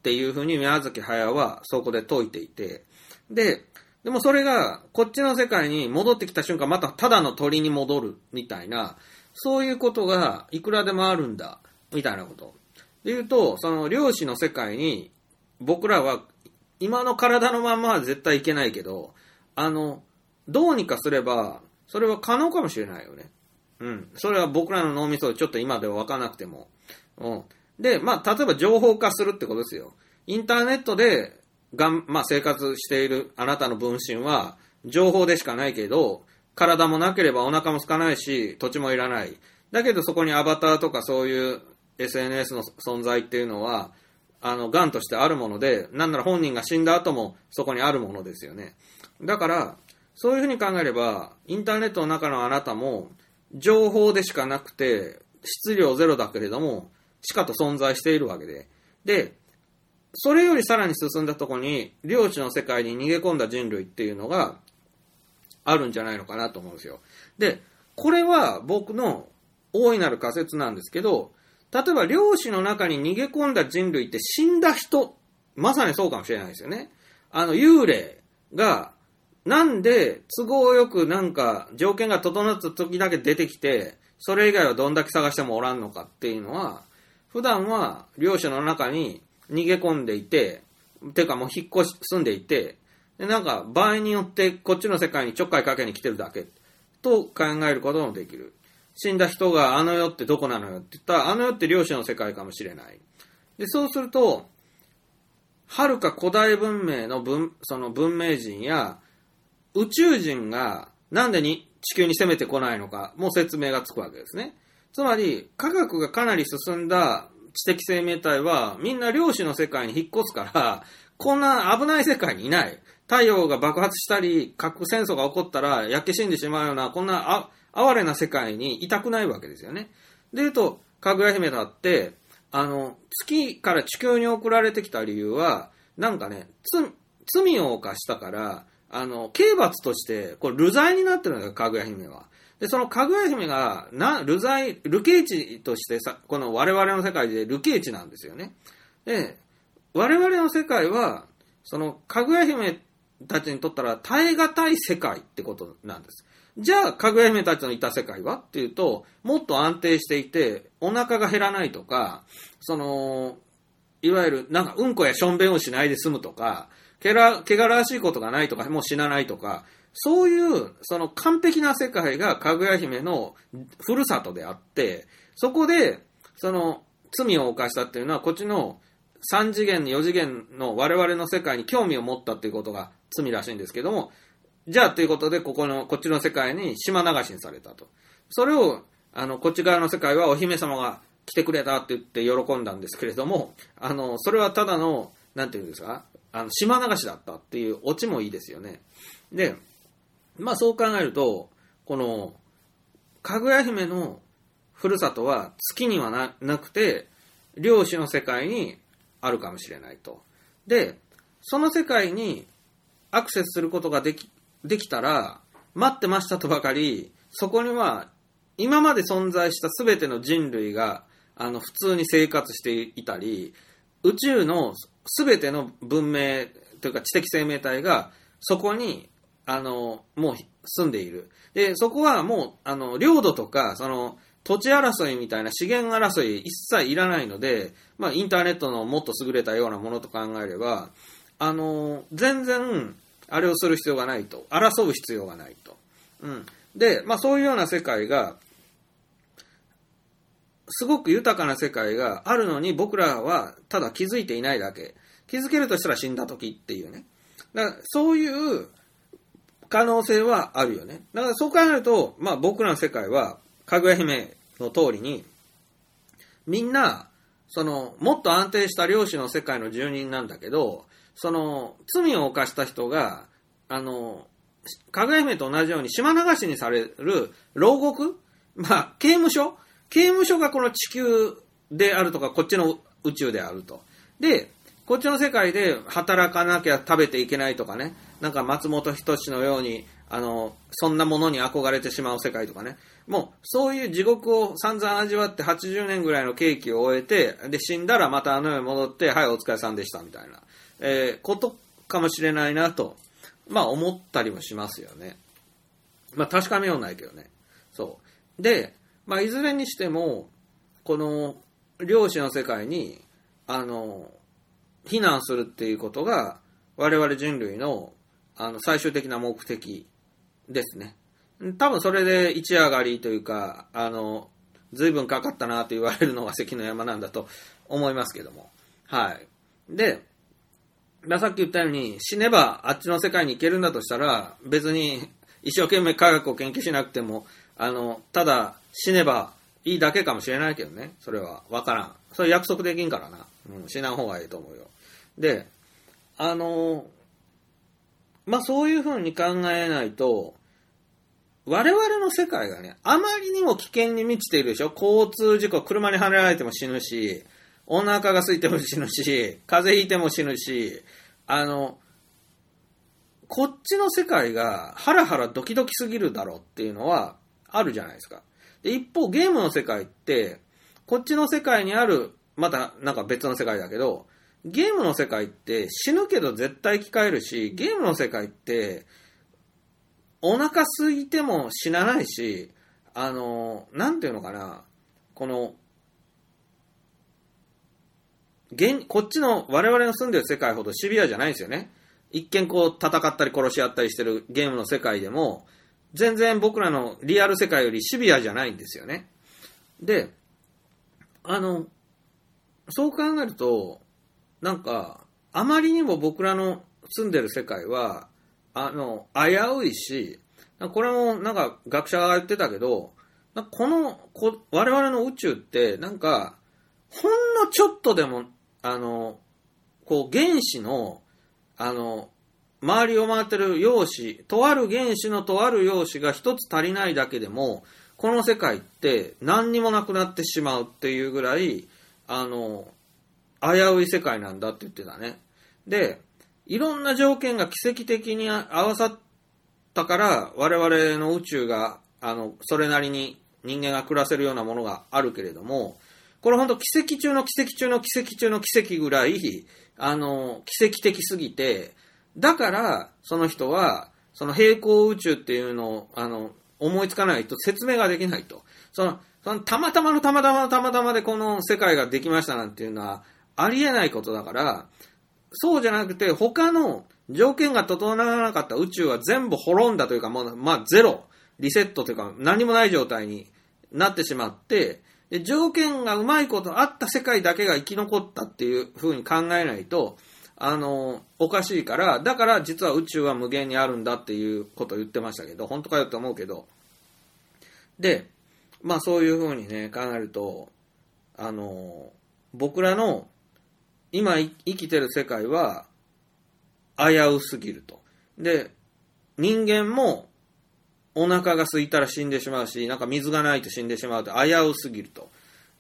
ていうふうに宮崎駿はそこで説いていて、で、でもそれがこっちの世界に戻ってきた瞬間またただの鳥に戻るみたいな、そういうことがいくらでもあるんだ、みたいなこと。で言うと、その漁師の世界に僕らは今の体のまんまは絶対いけないけど、あの、どうにかすれば、それは可能かもしれないよね。うん。それは僕らの脳みそでちょっと今では分かなくても。うん。で、まあ、例えば情報化するってことですよ。インターネットで、がん、まあ、生活しているあなたの分身は、情報でしかないけど、体もなければお腹も空かないし、土地もいらない。だけどそこにアバターとかそういう SNS の存在っていうのは、あの、癌としてあるもので、なんなら本人が死んだ後もそこにあるものですよね。だから、そういうふうに考えれば、インターネットの中のあなたも、情報でしかなくて、質量ゼロだけれども、しかと存在しているわけで。で、それよりさらに進んだとこに、領地の世界に逃げ込んだ人類っていうのがあるんじゃないのかなと思うんですよ。で、これは僕の大いなる仮説なんですけど、例えば漁師の中に逃げ込んだ人類って死んだ人、まさにそうかもしれないですよね。あの、幽霊が、なんで都合よくなんか条件が整った時だけ出てきて、それ以外はどんだけ探してもおらんのかっていうのは、普段は漁師の中に逃げ込んでいて、てかもう引っ越し、住んでいて、でなんか場合によってこっちの世界にちょっかいかけに来てるだけと考えることもできる。死んだ人があの世ってどこなのよって言ったら、あの世って漁師の世界かもしれない。で、そうすると、はるか古代文明の文、その文明人や宇宙人がなんでに地球に攻めてこないのかも説明がつくわけですね。つまり、科学がかなり進んだ知的生命体はみんな漁師の世界に引っ越すから、こんな危ない世界にいない。太陽が爆発したり、核戦争が起こったら焼け死んでしまうような、こんなあ哀れな世界にいたくないわけですよね。で言うと、かぐや姫だって、あの、月から地球に送られてきた理由は、なんかね、罪を犯したから、あの、刑罰として、これ、流罪になってるのよ、かぐや姫は。で、そのかぐや姫が、な、流罪、流刑地としてさ、この我々の世界で流刑地なんですよね。で、我々の世界は、その、かぐや姫たちにとったら耐え難い世界ってことなんです。じゃあ、かぐや姫たちのいた世界は？っていうと、もっと安定していて、お腹が減らないとか、その、いわゆる、なんか、うんこやしょんべんをしないで済むとか、けら、汚らしいことがないとか、もう死なないとか、そういう、その完璧な世界がかぐや姫のふるさとであって、そこで、その、罪を犯したっていうのは、こっちの3次元、4次元の我々の世界に興味を持ったっていうことが罪らしいんですけども、じゃあということで、ここの、こっちの世界に島流しにされたと。それを、あの、こっち側の世界はお姫様が来てくれたって言って喜んだんですけれども、あの、それはただの、なんていうんですか、あの、島流しだったっていうオチもいいですよね。で、まあそう考えると、この、かぐや姫のふるさとは月にはななくて、漁師の世界にあるかもしれないと。で、その世界にアクセスすることができ、できたら、待ってましたとばかり、そこには今まで存在した全ての人類が、あの、普通に生活していたり、宇宙の全ての文明というか知的生命体が、そこに、あの、もう住んでいる。で、そこはもう、あの、領土とか、その、土地争いみたいな資源争い一切いらないので、まあ、インターネットのもっと優れたようなものと考えれば、あの、全然、あれをする必要がないと。争う必要がないと。うん。で、まあ、そういうような世界が、すごく豊かな世界があるのに僕らはただ気づいていないだけ。気づけるとしたら死んだ時っていうね。だからそういう可能性はあるよね。だからそう考えると、まあ僕らの世界は、かぐや姫の通りに、みんな、その、もっと安定した漁師の世界の住人なんだけど、その、罪を犯した人が、あの、かぐや姫と同じように島流しにされる牢獄？まあ、刑務所？刑務所がこの地球であるとか、こっちの宇宙であると。で、こっちの世界で働かなきゃ食べていけないとかね、なんか松本人志のように、あの、そんなものに憧れてしまう世界とかね。もう、そういう地獄を散々味わって80年ぐらいの刑期を終えて、で、死んだらまたあの世に戻って、はい、お疲れさんでした、みたいな、えーことかもしれないなと、まあ思ったりもしますよね。まあ確かめようないけどね。そう。で、まあいずれにしても、この、漁師の世界に、あの、避難するっていうことが、我々人類の、あの、最終的な目的ですね。多分それで一夜上がりというか、あの、随分かかったなと言われるのが関の山なんだと思いますけども。はい。で、まあさっき言ったように、死ねばあっちの世界に行けるんだとしたら、別に一生懸命科学を研究しなくても、あの、ただ死ねばいいだけかもしれないけどね。それはわからん。それ約束できんからな。うん、死なん方がいいと思うよ。で、あの、まあそういうふうに考えないと、我々の世界がね、あまりにも危険に満ちているでしょ交通事故、車にはねられても死ぬし、お腹が空いても死ぬし、風邪ひいても死ぬし、あの、こっちの世界がハラハラドキドキすぎるだろうっていうのはあるじゃないですか。で一方、ゲームの世界って、こっちの世界にある、またなんか別の世界だけど、ゲームの世界って死ぬけど絶対生き返るし、ゲームの世界って、お腹空いても死なないし、あの、なんていうのかな、この、現、こっちの我々の住んでる世界ほどシビアじゃないんですよね。一見こう戦ったり殺し合ったりしてるゲームの世界でも、全然僕らのリアル世界よりシビアじゃないんですよね。で、あの、そう考えると、なんか、あまりにも僕らの住んでる世界は、あの、危ういし、これもなんか学者が言ってたけど、このこ、我々の宇宙って、なんか、ほんのちょっとでも、あの、こう原子の、あの、周りを回ってる陽子、とある原子のとある陽子が一つ足りないだけでも、この世界って何にもなくなってしまうっていうぐらい、あの、危うい世界なんだって言ってたね。で、いろんな条件が奇跡的に合わさったから、我々の宇宙が、あの、それなりに人間が暮らせるようなものがあるけれども、これ本当奇跡中の奇跡中の奇跡中の奇跡ぐらい、あの、奇跡的すぎて、だから、その人は、その平行宇宙っていうのを、あの、思いつかないと説明ができないと。その、そのたまたまのたまたまのたまたまでこの世界ができましたなんていうのはありえないことだから、そうじゃなくて他の条件が整わなかった宇宙は全部滅んだというか、もう、まあゼロ、リセットというか何もない状態になってしまって、で条件がうまいことあった世界だけが生き残ったっていう風に考えないと、あの、おかしいから、だから実は宇宙は無限にあるんだっていうことを言ってましたけど、本当かよって思うけど。で、まあそういう風にね、考えると、あの、僕らの今生きてる世界は危うすぎると。で、人間もお腹が空いたら死んでしまうし、なんか水がないと死んでしまうと危うすぎると。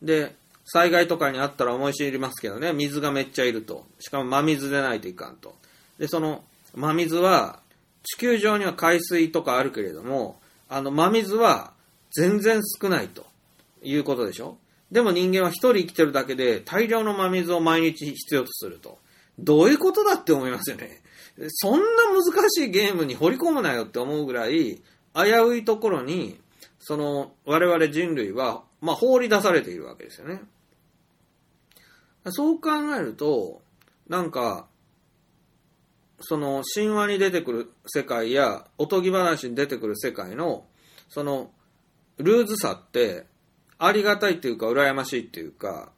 で、災害とかにあったら思い知りますけどね、水がめっちゃいると。しかも真水でないといかんと。で、その真水は、地球上には海水とかあるけれども、あの真水は全然少ないということでしょ？でも人間は一人生きてるだけで大量の真水を毎日必要とすると。どういうことだって思いますよね。そんな難しいゲームに掘り込むなよって思うぐらい、危ういところに、その、我々人類は、まあ、放り出されているわけですよね。そう考えると、なんか、その、神話に出てくる世界や、おとぎ話に出てくる世界の、その、ルーズさって、ありがたいっていうか、羨ましいっていうか、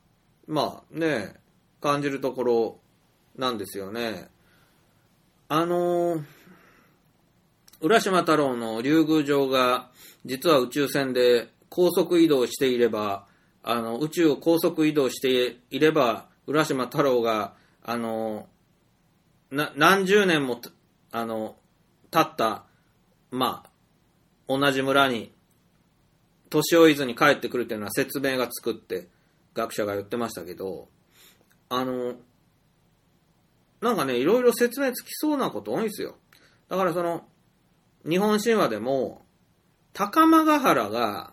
まあね、感じるところなんですよね。あのー浦島太郎の竜宮城が、実は宇宙船で高速移動していれば、あの、宇宙を高速移動していれば、浦島太郎が、あの、な、何十年も、あの、経った、まあ、同じ村に、年老いずに帰ってくるっていうのは説明がつくって、学者が言ってましたけど、あの、なんかね、いろいろ説明つきそうなこと多いんですよ。だからその、日本神話でも、高間ヶ原が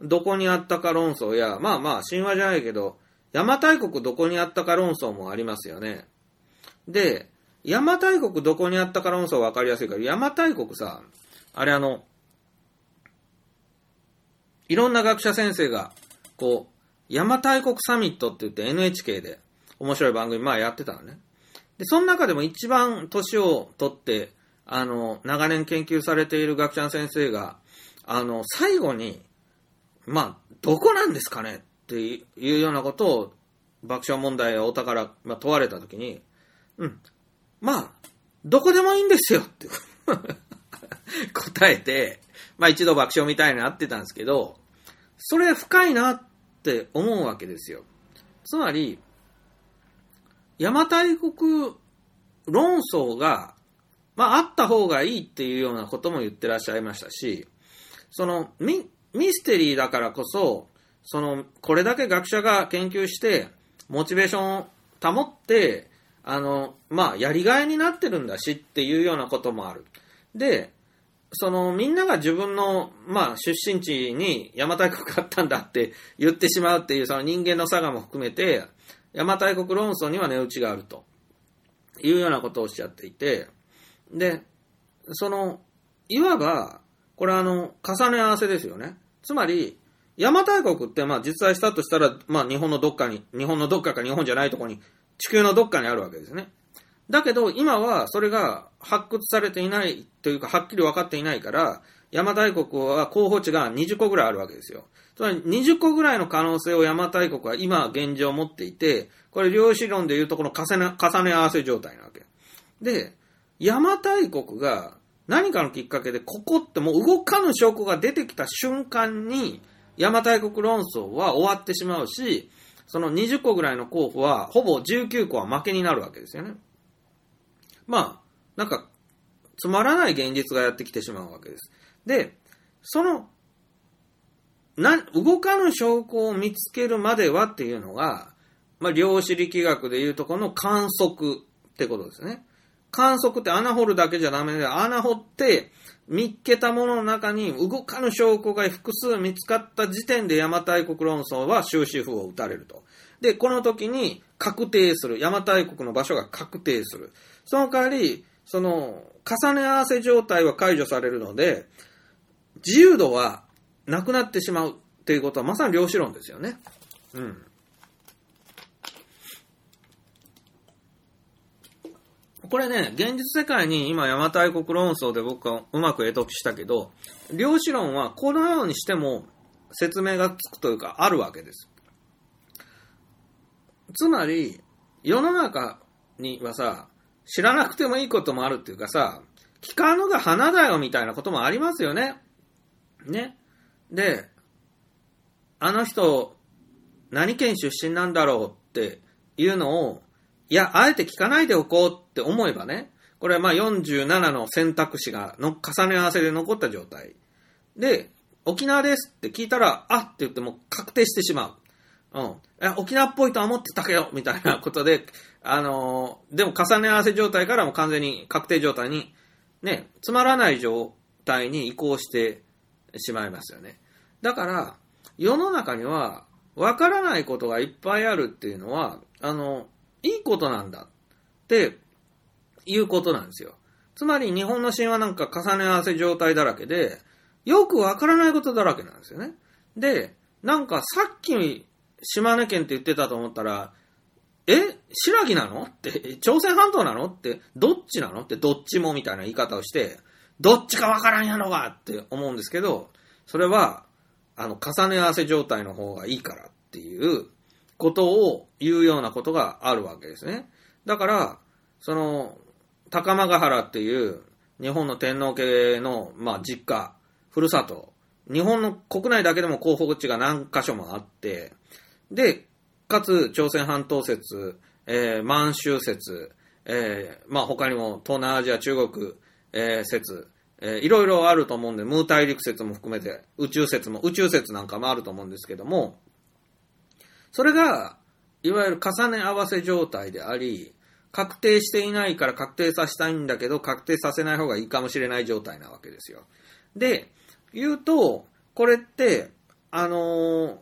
どこにあったか論争や、まあまあ神話じゃないけど、邪馬台国どこにあったか論争もありますよね。で、邪馬台国どこにあったか論争わかりやすいから、邪馬台国さ、あれあの、いろんな学者先生が、こう、邪馬台国サミットって言って NHK で面白い番組まあやってたのね。で、その中でも一番年を取って、あの、長年研究されている学者の先生が、あの、最後に、まあ、どこなんですかね？っていうようなことを爆笑問題やお宝、まあ、問われたときに、うん、まあ、どこでもいいんですよって 答えて、まあ一度爆笑みたいになってたんですけど、それ深いなって思うわけですよ。つまり、邪馬台国論争が、まああった方がいいっていうようなことも言ってらっしゃいましたし、そのミステリーだからこそ、その、これだけ学者が研究して、モチベーションを保って、あの、まあ、やりがいになってるんだしっていうようなこともある。で、その、みんなが自分の、まあ、出身地に邪馬台国があったんだって言ってしまうっていう、その人間の差がも含めて、邪馬台国論争には値打ちがあるというようなことをおっしゃっていて、で、その、いわば、これあの、重ね合わせですよね。つまり、邪馬台国って、まあ実在したとしたら、まあ日本のどっかに、日本のどっかか日本じゃないとこに、地球のどっかにあるわけですね。だけど、今はそれが発掘されていないというか、はっきり分かっていないから、邪馬台国は候補地が20個ぐらいあるわけですよ。つまり20個ぐらいの可能性を邪馬台国は今現状を持っていて、これ量子論でいうとこの重ね合わせ状態なわけ。で、邪馬台国が何かのきっかけでここってもう動かぬ証拠が出てきた瞬間に邪馬台国論争は終わってしまうし、その20個ぐらいの候補はほぼ19個は負けになるわけですよね。まあ、なんか、つまらない現実がやってきてしまうわけです。で、その、な、動かぬ証拠を見つけるまではっていうのが、まあ、量子力学でいうとこの観測ってことですね。観測って穴掘るだけじゃダメで、穴掘って、見っけたものの中に動かぬ証拠が複数見つかった時点で邪馬台国論争は終止符を打たれると。で、この時に確定する。邪馬台国の場所が確定する。その代わり、その、重ね合わせ状態は解除されるので、自由度はなくなってしまうっていうことはまさに量子論ですよね。うん。これね、現実世界に今、邪馬台国論争で僕はうまく得得したけど、量子論はこのようにしても説明がつくというか、あるわけです。つまり、世の中にはさ、知らなくてもいいこともあるっていうかさ、聞かぬが花だよみたいなこともありますよね。ね。で、あの人、何県出身なんだろうっていうのを、いや、あえて聞かないでおこうって思えばね、これはまあ47の選択肢がの重ね合わせで残った状態。で、沖縄ですって聞いたら、あって言っても確定してしまう。うん。え沖縄っぽいとは思ってたけど、みたいなことで、あのーでも重ね合わせ状態からも完全に確定状態に、ね、つまらない状態に移行してしまいますよね。だから、世の中には、わからないことがいっぱいあるっていうのは、あの、いいことなんだっていうことなんですよ。つまり日本の神話なんか重ね合わせ状態だらけで、よくわからないことだらけなんですよね。で、なんかさっき島根県って言ってたと思ったら、え白木なの？って、朝鮮半島なの？って、どっちなの？って、どっちもみたいな言い方をして、どっちかわからんやろがって思うんですけど、それは、あの、重ね合わせ状態の方がいいからっていうことを言うようなことがあるわけですね。だから、その、高間ヶ原っていう日本の天皇家の、まあ、実家、ふるさと、日本の国内だけでも候補地が何箇所もあって、で、かつ朝鮮半島説、えー満州説、えーまあ他にも東南アジア中国、えー説、えーいろいろあると思うんで、ムー大陸説も含めて、宇宙説も、宇宙説なんかもあると思うんですけども、それが、いわゆる重ね合わせ状態であり、確定していないから確定させたいんだけど、確定させない方がいいかもしれない状態なわけですよ。で、言うと、これって、あのー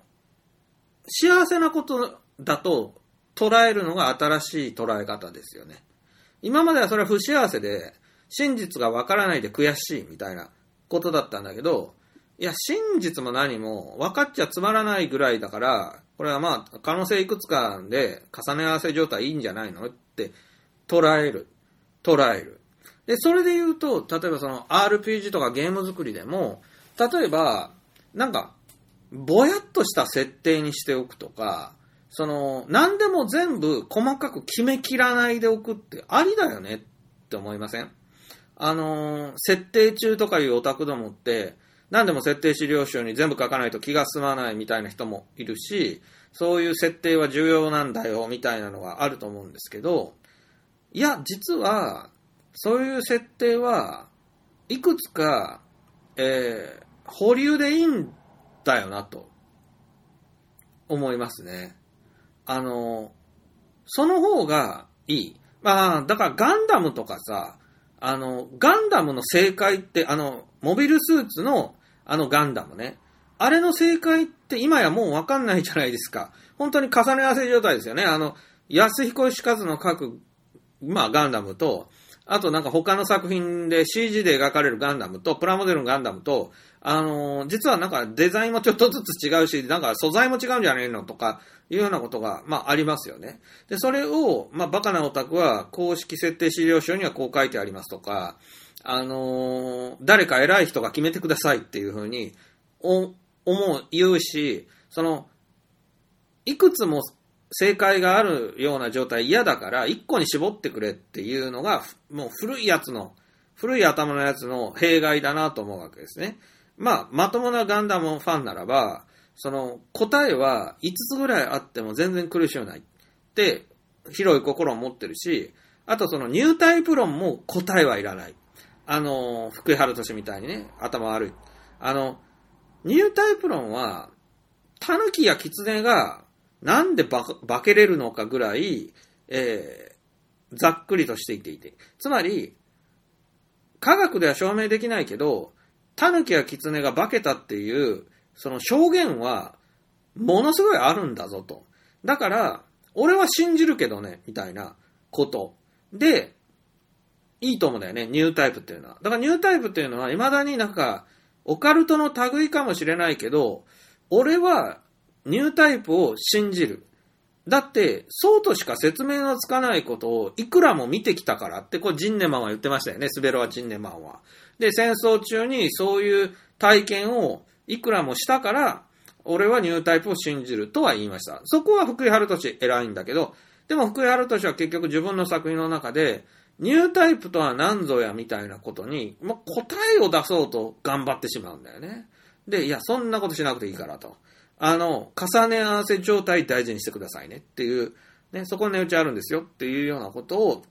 幸せなことだと捉えるのが新しい捉え方ですよね。今まではそれは不幸せで、真実がわからないで悔しいみたいなことだったんだけど、いや、真実も何も分かっちゃつまらないぐらいだから、これはまあ、可能性いくつかで重ね合わせ状態いいんじゃないの？って捉える。捉える。で、それで言うと、例えばその RPG とかゲーム作りでも、例えば、なんか、ぼやっとした設定にしておくとか、その、何でも全部細かく決めきらないでおくってありだよねって思いません？あのー設定中とかいうオタクどもって、何でも設定資料集に全部書かないと気が済まないみたいな人もいるし、そういう設定は重要なんだよみたいなのがあると思うんですけど、いや、実は、そういう設定はいくつか、えー保留でいいんだよなと思いますね。あの、その方がいい。まあ、だからガンダムとかさ、あの、ガンダムの正解って、あの、モビルスーツのあのガンダムね。あれの正解ってって今やもうわかんないじゃないですか。本当に重ね合わせ状態ですよね。あの、安彦義和の書く、まあガンダムと、あとなんか他の作品で CG で描かれるガンダムと、プラモデルのガンダムと、あのー実はなんかデザインもちょっとずつ違うし、なんか素材も違うんじゃねえのとか、いうようなことが、まあありますよね。で、それを、まあバカなオタクは公式設定資料書にはこう書いてありますとか、あのー誰か偉い人が決めてくださいっていうふうに、思う、言うし、その、いくつも正解があるような状態嫌だから、一個に絞ってくれっていうのが、もう古いやつの、古い頭のやつの弊害だなと思うわけですね。まあ、まともなガンダムファンならば、その答えは5つぐらいあっても全然苦しゅうないって広い心を持ってるし、あとそのニュータイプ論も答えはいらない。あの、福井春俊みたいにね、頭悪い。あの、ニュータイプ論は、タヌキやキツネがなんで化化けれるのかぐらい、えーざっくりとしていていて。つまり、科学では証明できないけど、タヌキやキツネが化けたっていう、その証言は、ものすごいあるんだぞと。だから、俺は信じるけどね、みたいなこと。で、いいと思うんだよね、ニュータイプっていうのは。だからニュータイプっていうのは、未だになんか、オカルトの類かもしれないけど、俺はニュータイプを信じる。だって、そうとしか説明のつかないことをいくらも見てきたからって、これジンネマンは言ってましたよね、スベロワ・ジンネマンは。で、戦争中にそういう体験をいくらもしたから、俺はニュータイプを信じるとは言いました。そこは福井春俊偉いんだけど、でも福井春俊は結局自分の作品の中で、ニュータイプとは何ぞやみたいなことに、まあ、答えを出そうと頑張ってしまうんだよね。で、いや、そんなことしなくていいからと。あの、重ね合わせ状態大事にしてくださいねっていう、ね、そこに値打ちあるんですよっていうようなことを、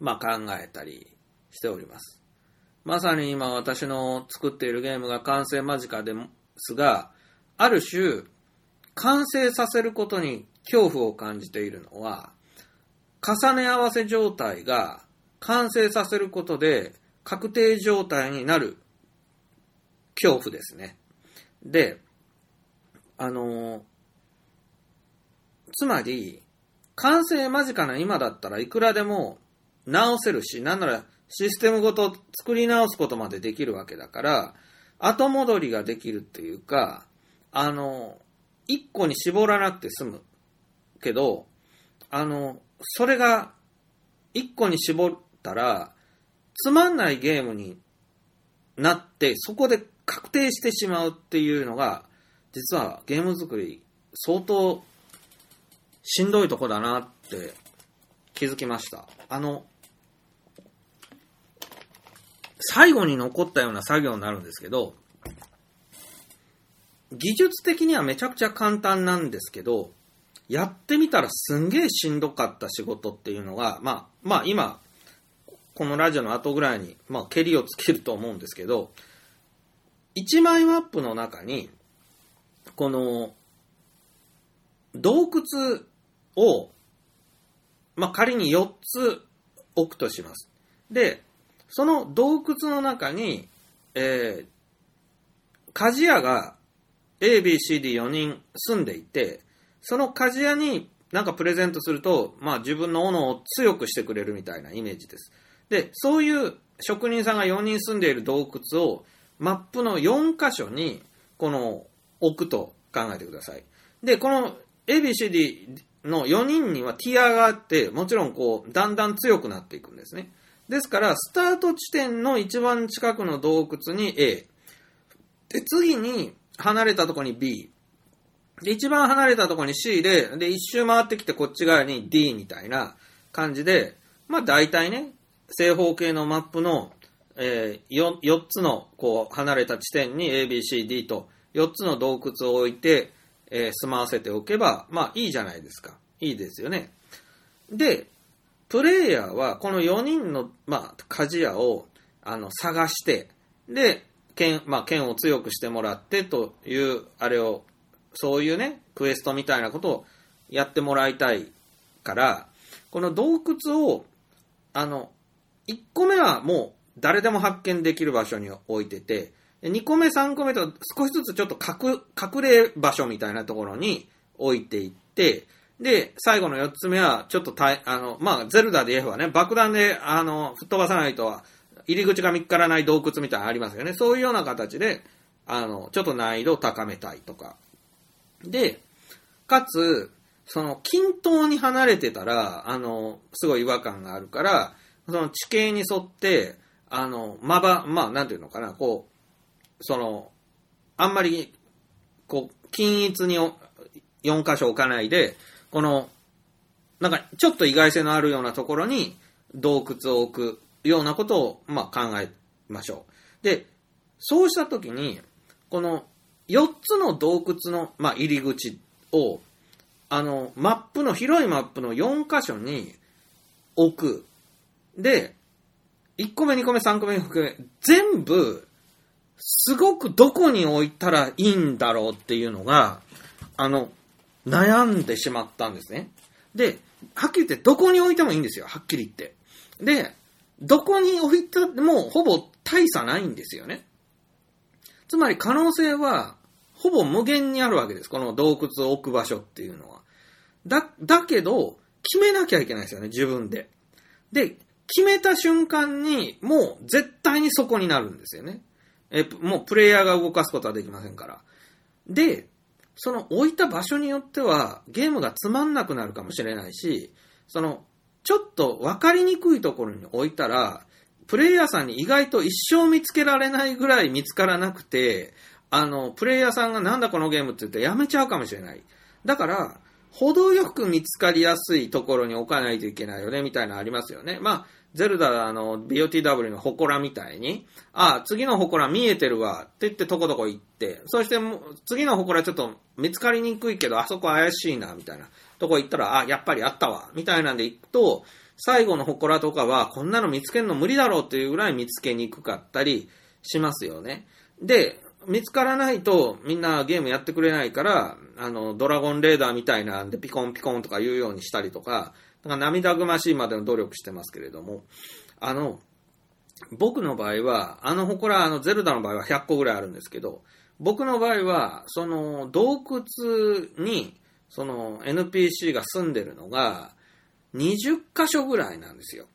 まあ考えたりしております。まさに今私の作っているゲームが完成間近ですが、ある種、完成させることに恐怖を感じているのは、重ね合わせ状態が完成させることで確定状態になる恐怖ですね。で、あの、つまり、完成間近な今だったらいくらでも直せるし、なんならシステムごと作り直すことまでできるわけだから、後戻りができるっていうか、あの、一個に絞らなくて済むけど、あの、それが一個に絞ったら、つまんないゲームになって、そこで確定してしまうっていうのが、実はゲーム作り相当しんどいとこだなって気づきました。あの、最後に残ったような作業になるんですけど、技術的にはめちゃくちゃ簡単なんですけど、やってみたらすんげえしんどかった仕事っていうのが、まあ、まあ今、このラジオの後ぐらいに、まあ、蹴りをつけると思うんですけど、1枚マップの中に、この、洞窟を、まあ、仮に4つ置くとします。で、その洞窟の中に、えー、鍛冶屋が A, B, C, D4 人住んでいて、その鍛冶屋になんかプレゼントすると、まあ自分の斧を強くしてくれるみたいなイメージです。で、そういう職人さんが4人住んでいる洞窟をマップの4箇所にこの置くと考えてください。で、この ABCD の4人にはティアがあって、もちろんこう、だんだん強くなっていくんですね。ですから、スタート地点の一番近くの洞窟に A。で、次に離れたところに B。で、一番離れたとこに C で、で、一周回ってきてこっち側に D みたいな感じで、まあ大体ね、正方形のマップの、えー、4, 4つのこう離れた地点に ABCD と4つの洞窟を置いて、えー、住まわせておけば、まあいいじゃないですか。いいですよね。で、プレイヤーはこの4人の、まあ、鍛冶屋をあの探して、で、剣、まあ、剣を強くしてもらってという、あれを、そういうね、クエストみたいなことをやってもらいたいから、この洞窟を、あの、1個目はもう誰でも発見できる場所に置いてて、2個目、3個目と少しずつちょっと隠れ場所みたいなところに置いていって、で、最後の4つ目は、ちょっとたい、あの、まあ、ゼルダで言えばね、爆弾で、あの、吹っ飛ばさないとは、入り口が見つからない洞窟みたいなのありますよね。そういうような形で、あの、ちょっと難易度を高めたいとか。で、かつ、その、均等に離れてたら、あの、すごい違和感があるから、その地形に沿って、あの、まば、まあ、なんていうのかな、こう、その、あんまり、こう、均一に4箇所置かないで、この、なんか、ちょっと意外性のあるようなところに洞窟を置くようなことを、まあ、考えましょう。で、そうしたときに、この4つの洞窟の、まあ、入り口を、あの、マップの、広いマップの4箇所に置く。で、1個目、2個目、3個目、4個目、全部、すごくどこに置いたらいいんだろうっていうのが、あの、悩んでしまったんですね。で、はっきり言ってどこに置いてもいいんですよ。はっきり言って。で、どこに置いたもほぼ大差ないんですよね。つまり可能性はほぼ無限にあるわけです。この洞窟を置く場所っていうのは。だ、だけど、決めなきゃいけないですよね、自分で。で、決めた瞬間に、もう絶対にそこになるんですよね。え、もうプレイヤーが動かすことはできませんから。で、その置いた場所によっては、ゲームがつまんなくなるかもしれないし、その、ちょっと分かりにくいところに置いたら、プレイヤーさんに意外と一生見つけられないぐらい見つからなくて、あの、プレイヤーさんがなんだこのゲームって言ってやめちゃうかもしれない。だから、程よく見つかりやすいところに置かないといけないよね、みたいなのありますよね。まあ、ゼルダ、あの、BOTW の祠みたいに、ああ、次の祠見えてるわ、って言ってとことこ行って、そしてもう次の祠ちょっと見つかりにくいけど、あそこ怪しいな、みたいなとこ行ったら、あ、やっぱりあったわ、みたいなんで行くと、最後の祠とかは、こんなの見つけるの無理だろうっていうぐらい見つけにくかったりしますよね。で、見つからないとみんなゲームやってくれないから、あの、ドラゴンレーダーみたいなんでピコンピコンとか言うようにしたりとか、なんか涙ぐましいまでの努力してますけれども、あの、僕の場合は、あの祠、あの、ゼルダの場合は100個ぐらいあるんですけど、僕の場合は、その、洞窟に、その、NPC が住んでるのが、20箇所ぐらいなんですよ。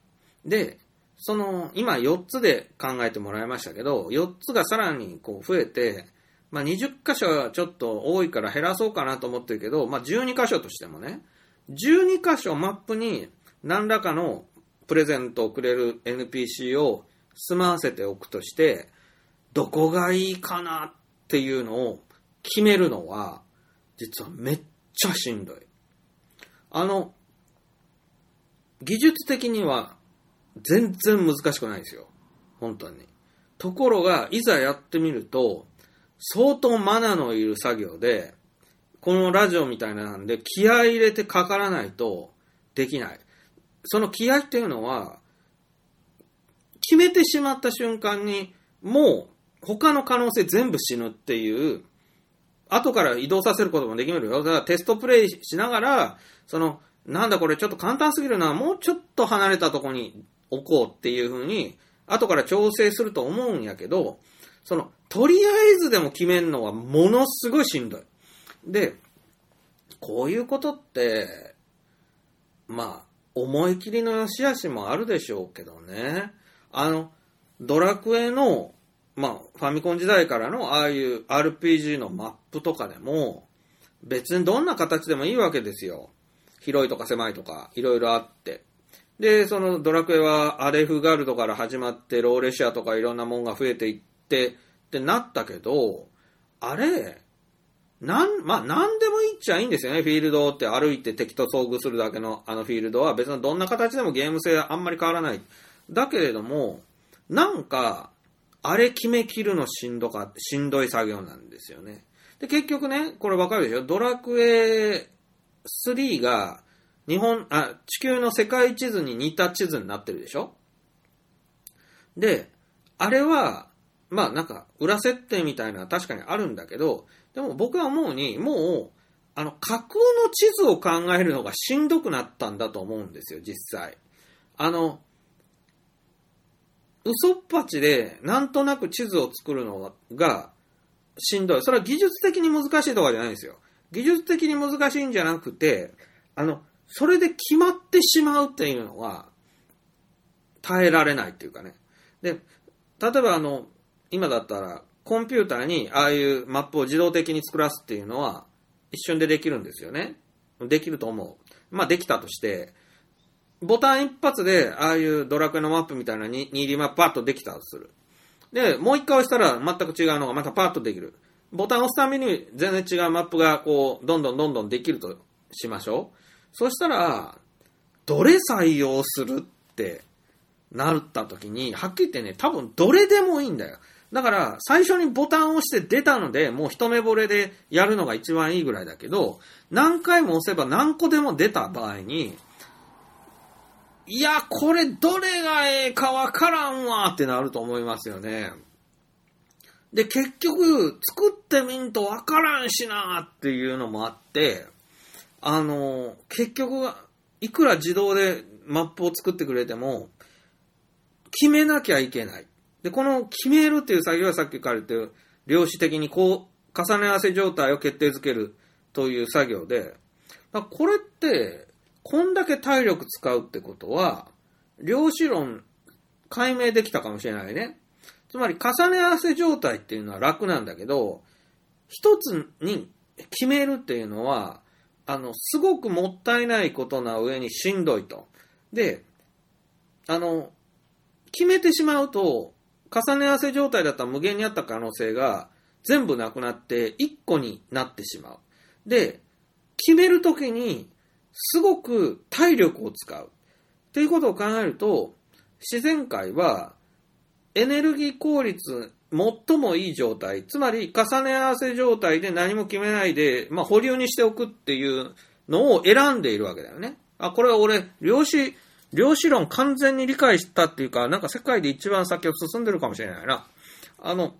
で、その、今4つで考えてもらいましたけど、4つがさらにこう増えて、まあ、20箇所はちょっと多いから減らそうかなと思ってるけど、まあ、12箇所としてもね、12箇所マップに何らかのプレゼントをくれる NPC を住まわせておくとして、どこがいいかなっていうのを決めるのは、実はめっちゃしんどい。あの、技術的には全然難しくないですよ。本当に。ところが、いざやってみると、相当マナのいる作業で、このラジオみたいなんで気合入れてかからないとできない。その気合っていうのは、決めてしまった瞬間に、もう他の可能性全部死ぬっていう、後から移動させることもできるよ。だからテストプレイしながら、その、なんだこれちょっと簡単すぎるな、もうちょっと離れたとこに置こうっていう風に、後から調整すると思うんやけど、その、とりあえずでも決めるのはものすごいしんどい。で、こういうことって、まあ、思い切りの良し悪しもあるでしょうけどね。あの、ドラクエの、まあ、ファミコン時代からのああいう RPG のマップとかでも、別にどんな形でもいいわけですよ。広いとか狭いとか、いろいろあって。で、そのドラクエはアレフガルドから始まって、ローレシアとかいろんなもんが増えていって、ってなったけど、あれ、なん、まあ、なんでもいいっちゃいいんですよね。フィールドって歩いて敵と遭遇するだけのあのフィールドは別にどんな形でもゲーム性あんまり変わらない。だけれども、なんか、あれ決め切るのしんどか、しんどい作業なんですよね。で、結局ね、これわかるでしょ？ドラクエ3が日本、あ、地球の世界地図に似た地図になってるでしょ？で、あれは、まあなんか裏設定みたいなのは確かにあるんだけど、でも僕は思うに、もう、あの、架空の地図を考えるのがしんどくなったんだと思うんですよ、実際。あの、嘘っぱちで、なんとなく地図を作るのがしんどい。それは技術的に難しいとかじゃないんですよ。技術的に難しいんじゃなくて、あの、それで決まってしまうっていうのは、耐えられないっていうかね。で、例えばあの、今だったら、コンピューターにああいうマップを自動的に作らすっていうのは、一瞬でできるんですよね。できると思う。まあできたとして、ボタン一発で、ああいうドラクエのマップみたいな 2D マップパッとできたとする。で、もう一回押したら全く違うのがまたパッとできる。ボタンを押すために全然違うマップがこう、どんどんどんどんできるとしましょう。そしたら、どれ採用するってなった時に、はっきり言ってね、多分どれでもいいんだよ。だから、最初にボタンを押して出たので、もう一目惚れでやるのが一番いいぐらいだけど、何回も押せば何個でも出た場合に、いや、これどれがええかわからんわってなると思いますよね。で、結局、作ってみんとわからんしなっていうのもあって、あの、結局、いくら自動でマップを作ってくれても、決めなきゃいけない。で、この決めるっていう作業はさっきから言ってる、量子的にこう、重ね合わせ状態を決定づけるという作業で、これって、こんだけ体力使うってことは、量子論解明できたかもしれないね。つまり重ね合わせ状態っていうのは楽なんだけど、一つに決めるっていうのは、あの、すごくもったいないことな上にしんどいと。で、あの、決めてしまうと、重ね合わせ状態だったら無限にあった可能性が全部なくなって1個になってしまう。で、決めるときにすごく体力を使う。っていうことを考えると、自然界はエネルギー効率最もいい状態、つまり重ね合わせ状態で何も決めないで、まあ、保留にしておくっていうのを選んでいるわけだよね。あ、これは俺、量子、量子論完全に理解したっていうか、なんか世界で一番先を進んでるかもしれないな。あの、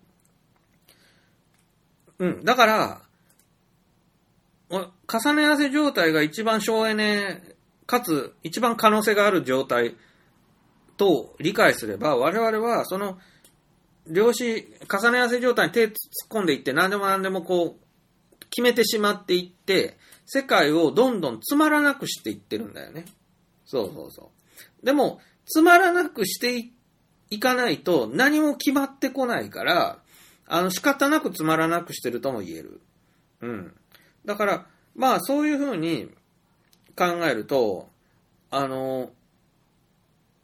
うん、だから、重ね合わせ状態が一番省エネ、かつ一番可能性がある状態と理解すれば、我々はその量子重ね合わせ状態に手突っ込んでいって何でも何でもこう決めてしまっていって世界をどんどんつまらなくしていってるんだよね。そうそうそう。でも、つまらなくしていかないと何も決まってこないから、あの仕方なくつまらなくしてるとも言える。うん。だから、まあそういうふうに考えると、あの、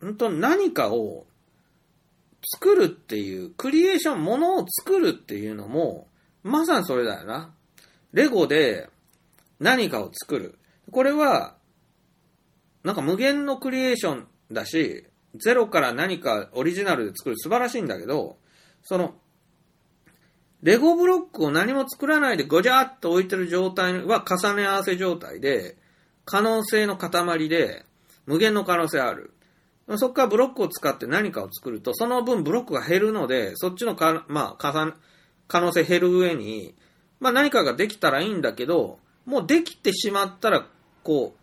本当何かを作るっていう、クリエーション、ものを作るっていうのも、まさにそれだよな。レゴで何かを作る。これは、なんか無限のクリエーションだし、ゼロから何かオリジナルで作る素晴らしいんだけど、その、レゴブロックを何も作らないでごじゃっと置いてる状態は重ね合わせ状態で、可能性の塊で、無限の可能性ある。そこからブロックを使って何かを作ると、その分ブロックが減るので、そっちのか、まあ、可能性減る上に、まあ何かができたらいいんだけど、もうできてしまったら、こう、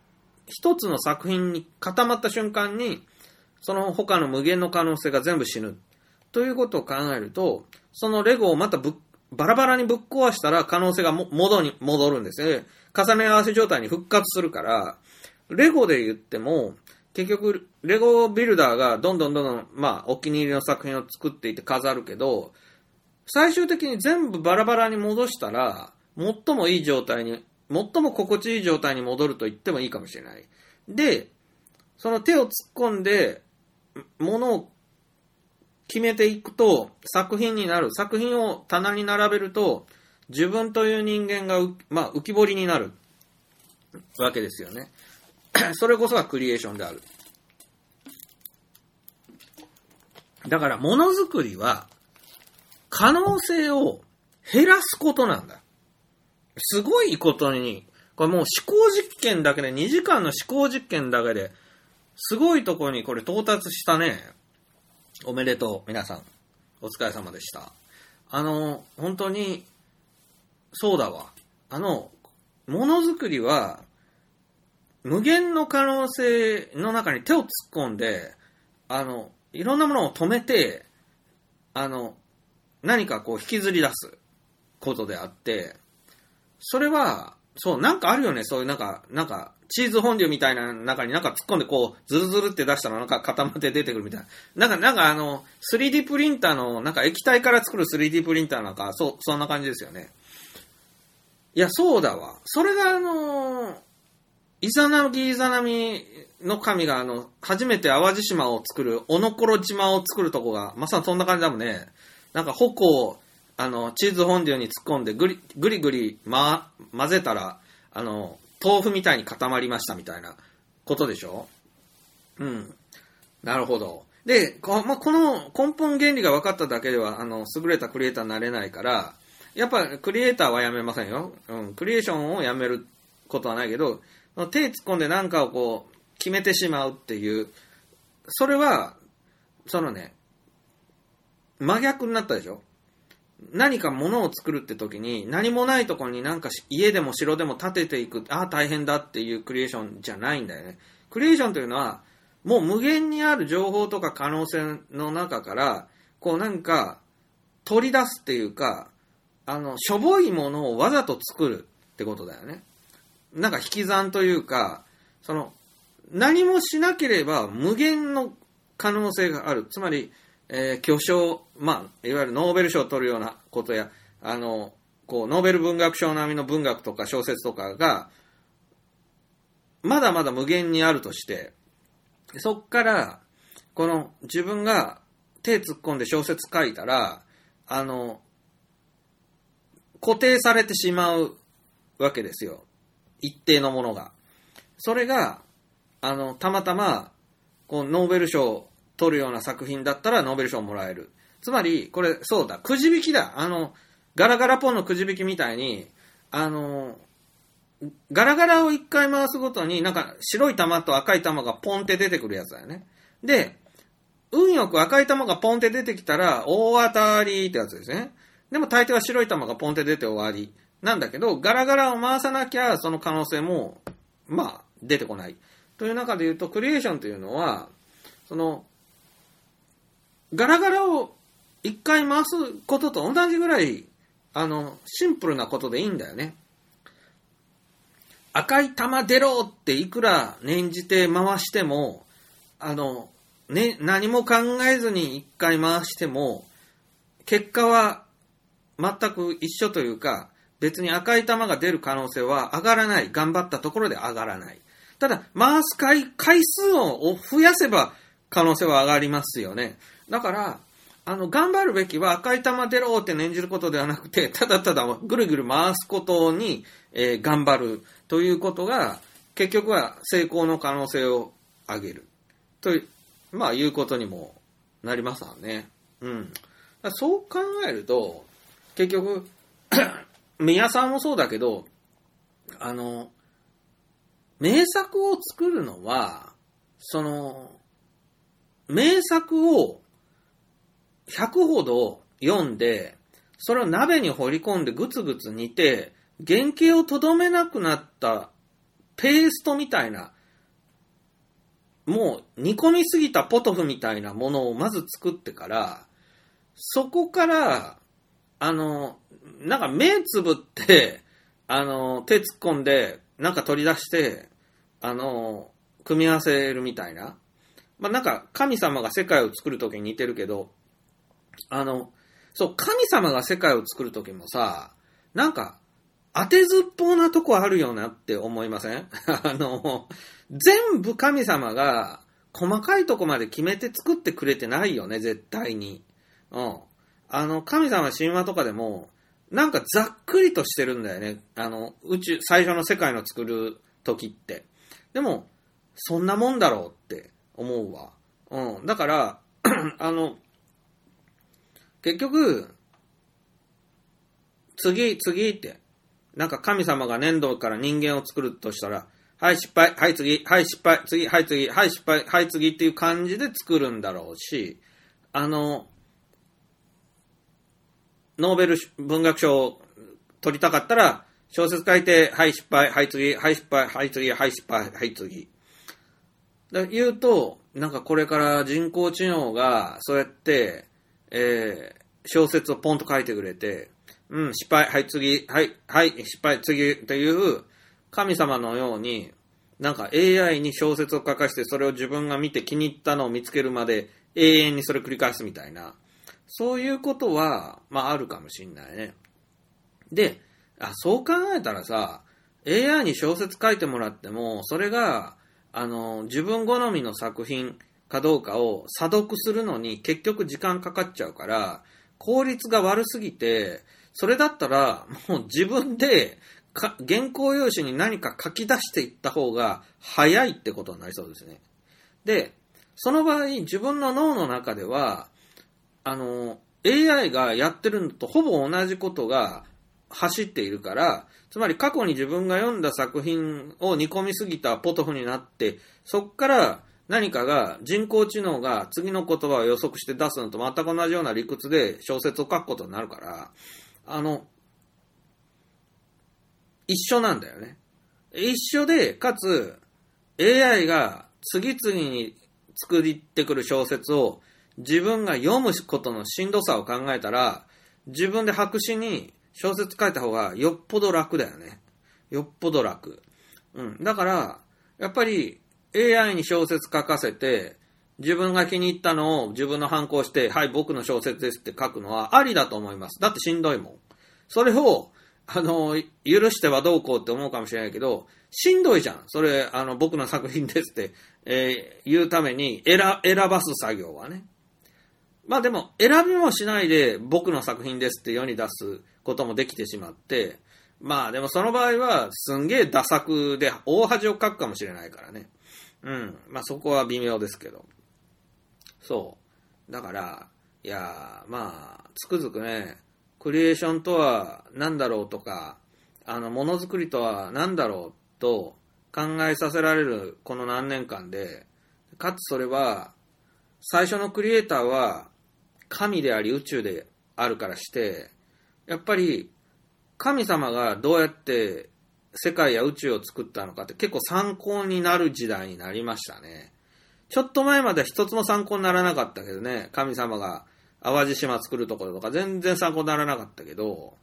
一つの作品に固まった瞬間に、その他の無限の可能性が全部死ぬ。ということを考えると、そのレゴをまたぶバラバラにぶっ壊したら可能性がも戻に戻るんですね。重ね合わせ状態に復活するから、レゴで言っても、結局、レゴビルダーがどんどんどんどん、まあ、お気に入りの作品を作っていて飾るけど、最終的に全部バラバラに戻したら、最もいい状態に、最も心地いい状態に戻ると言ってもいいかもしれない。で、その手を突っ込んで、ものを決めていくと作品になる。作品を棚に並べると、自分という人間が、まあ、浮き彫りになるわけですよね。それこそがクリエーションである。だから、ものづくりは、可能性を減らすことなんだ。すごいことに、これもう思考実験だけで、2時間の思考実験だけで、すごいとこにこれ到達したね。おめでとう、皆さん。お疲れ様でした。あの、本当に、そうだわ。あの、ものづくりは、無限の可能性の中に手を突っ込んで、あの、いろんなものを止めて、あの、何かこう引きずり出すことであって、それは、そう、なんかあるよね、そういうなんか、なんか、チーズフォンデュみたいな中になんか突っ込んでこう、ズルズルって出したらなんか固まって出てくるみたいな。なんか、なんかあの、3D プリンターの、なんか液体から作る 3D プリンターなんか、そう、そんな感じですよね。いや、そうだわ。それがあのーイザナギイザナミの神が、あの、初めて淡路島を作る、おのころ島を作るとこが、まさにそんな感じだもんね。なんか、矛を、あの、チーズフォンデュに突っ込んで、ぐり、ぐりぐり、ま、混ぜたら、あの、豆腐みたいに固まりましたみたいなことでしょ？うん。なるほど。で、こ,、まこの根本原理が分かっただけでは、あの、優れたクリエイターになれないから、やっぱクリエイターはやめませんよ。うん。クリエーションをやめることはないけど、手突っ込んで何かをこう、決めてしまうっていう、それは、そのね、真逆になったでしょ？何か物を作るって時に、何もないところになんか家でも城でも建てていく、ああ大変だっていうクリエーションじゃないんだよね。クリエーションというのは、もう無限にある情報とか可能性の中から、こうなんか、取り出すっていうか、あの、しょぼいものをわざと作るってことだよね。なんか引き算というか、その、何もしなければ無限の可能性がある。つまり、えー巨匠、まあ、いわゆるノーベル賞を取るようなことや、あの、こう、ノーベル文学賞並みの文学とか小説とかが、まだまだ無限にあるとして、そっから、この自分が手突っ込んで小説書いたら、あの、固定されてしまうわけですよ。一定のものが。それが、あの、たまたま、こう、ノーベル賞を取るような作品だったらノーベル賞をもらえる。つまり、これ、そうだ、くじ引きだ。あの、ガラガラポンのくじ引きみたいに、あの、ガラガラを一回回すごとに、なんか白い玉と赤い玉がポンって出てくるやつだよね。で、運よく赤い玉がポンって出てきたら、大当たりってやつですね。でも大抵は白い玉がポンって出て終わり。なんだけど、ガラガラを回さなきゃ、その可能性も、まあ、出てこない。という中で言うと、クリエーションというのは、その、ガラガラを一回回すことと同じぐらい、あの、シンプルなことでいいんだよね。赤い玉出ろっていくら念じて回しても、あの、ね、何も考えずに一回回しても、結果は全く一緒というか、別に赤い玉が出る可能性は上がらない。頑張ったところで上がらない。ただ、回す回回数を増やせば可能性は上がりますよね。だから、あの、頑張るべきは赤い玉出ろって念じることではなくて、ただただぐるぐる回すことに、えー頑張るということが、結局は成功の可能性を上げる。という、まあ、いうことにもなりますわね。うん。そう考えると、結局、宮さんもそうだけど、あの、名作を作るのは、その、名作を100ほど読んで、それを鍋に放り込んでぐつぐつ煮て、原型をとどめなくなったペーストみたいな、もう煮込みすぎたポトフみたいなものをまず作ってから、そこから、あの、なんか目つぶって、あの、手突っ込んで、なんか取り出して、あの、組み合わせるみたいな。まあ、なんか神様が世界を作るときに似てるけど、あの、そう、神様が世界を作るときもさ、なんか、当てずっぽうなとこあるよなって思いません？あの、全部神様が細かいとこまで決めて作ってくれてないよね、絶対に。うん。あの、神様神話とかでも、なんかざっくりとしてるんだよね。あの、宇宙、最初の世界の作る時って。でも、そんなもんだろうって思うわ。うん。だから、あの、結局、次、次って、なんか神様が粘土から人間を作るとしたら、はい、失敗、はい、次、はい、失敗、次、はい、次、はい、失敗、はい、次っていう感じで作るんだろうし、あの、ノーベル文学賞を取りたかったら、小説書いて、はい、失敗、はい、次、はい、失敗、はい、次、はい、失敗、はい、次。だ言うと、なんかこれから人工知能が、そうやって、えー小説をポンと書いてくれて、うん、失敗、はい、次、はい、はい、失敗、次、っていう、神様のように、なんか AI に小説を書かして、それを自分が見て気に入ったのを見つけるまで、永遠にそれ繰り返すみたいな、そういうことは、まああるかもしんないね。で、あ、そう考えたらさ、AI に小説書いてもらっても、それが、あの、自分好みの作品かどうかを査読するのに結局時間かかっちゃうから、効率が悪すぎて、それだったら、もう自分でか原稿用紙に何か書き出していった方が早いってことになりそうですね。で、その場合、自分の脳の中では、あの、AI がやってるのとほぼ同じことが走っているから、つまり過去に自分が読んだ作品を煮込みすぎたポトフになって、そっから何かが人工知能が次の言葉を予測して出すのと全く同じような理屈で小説を書くことになるから、あの、一緒なんだよね。一緒で、かつ、AI が次々に作ってくる小説を自分が読むことのしんどさを考えたら、自分で白紙に小説書いた方がよっぽど楽だよね。よっぽど楽。うん。だから、やっぱり AI に小説書かせて、自分が気に入ったのを自分の反抗して、はい、僕の小説ですって書くのはありだと思います。だってしんどいもん。それを、あの、許してはどうこうって思うかもしれないけど、しんどいじゃん。それ、あの、僕の作品ですって、えー言うために選、選ばす作業はね。まあでも、選びもしないで僕の作品ですって世に出すこともできてしまって、まあでもその場合は、すんげえダ作で大恥をかくかもしれないからね。うん。まあそこは微妙ですけど。そう。だから、いや、まあ、つくづくね、クリエーションとは何だろうとか、あの、ものづくりとは何だろうと考えさせられるこの何年間で、かつそれは、最初のクリエイターは神であり宇宙であるからして、やっぱり神様がどうやって世界や宇宙を作ったのかって結構参考になる時代になりましたね。ちょっと前までは一つも参考にならなかったけどね、神様が淡路島作るところとか全然参考にならなかったけど、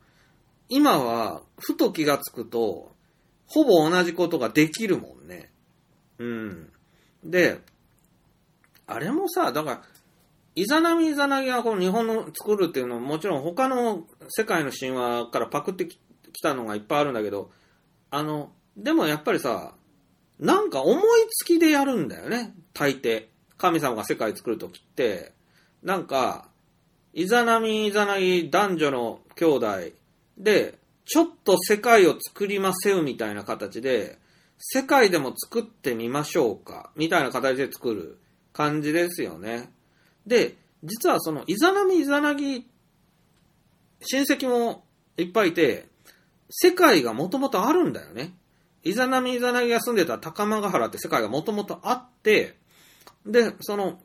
今はふと気がつくと、ほぼ同じことができるもんね。うん。で、あれもさ、だから、イザナミイザナギがこの日本の作るっていうのはもちろん他の世界の神話からパクってきたのがいっぱいあるんだけど、あの、でもやっぱりさ、なんか思いつきでやるんだよね、大抵。神様が世界作るときって、なんか、イザナミイザナギ男女の兄弟で、ちょっと世界を作りませうみたいな形で、世界でも作ってみましょうか、みたいな形で作る感じですよね。で、実はその、イザナミイザナギ、親戚もいっぱいいて、世界がもともとあるんだよね。イザナミイザナギが住んでた高間ヶ原って世界がもともとあって、で、その、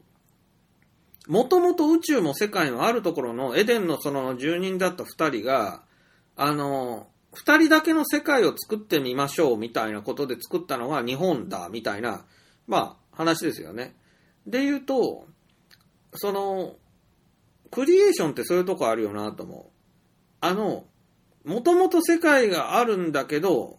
もともと宇宙も世界のあるところのエデンのその住人だった二人が、あの、二人だけの世界を作ってみましょうみたいなことで作ったのが日本だみたいな、まあ話ですよね。で言うと、その、クリエーションってそういうとこあるよなと思う。あの、もともと世界があるんだけど、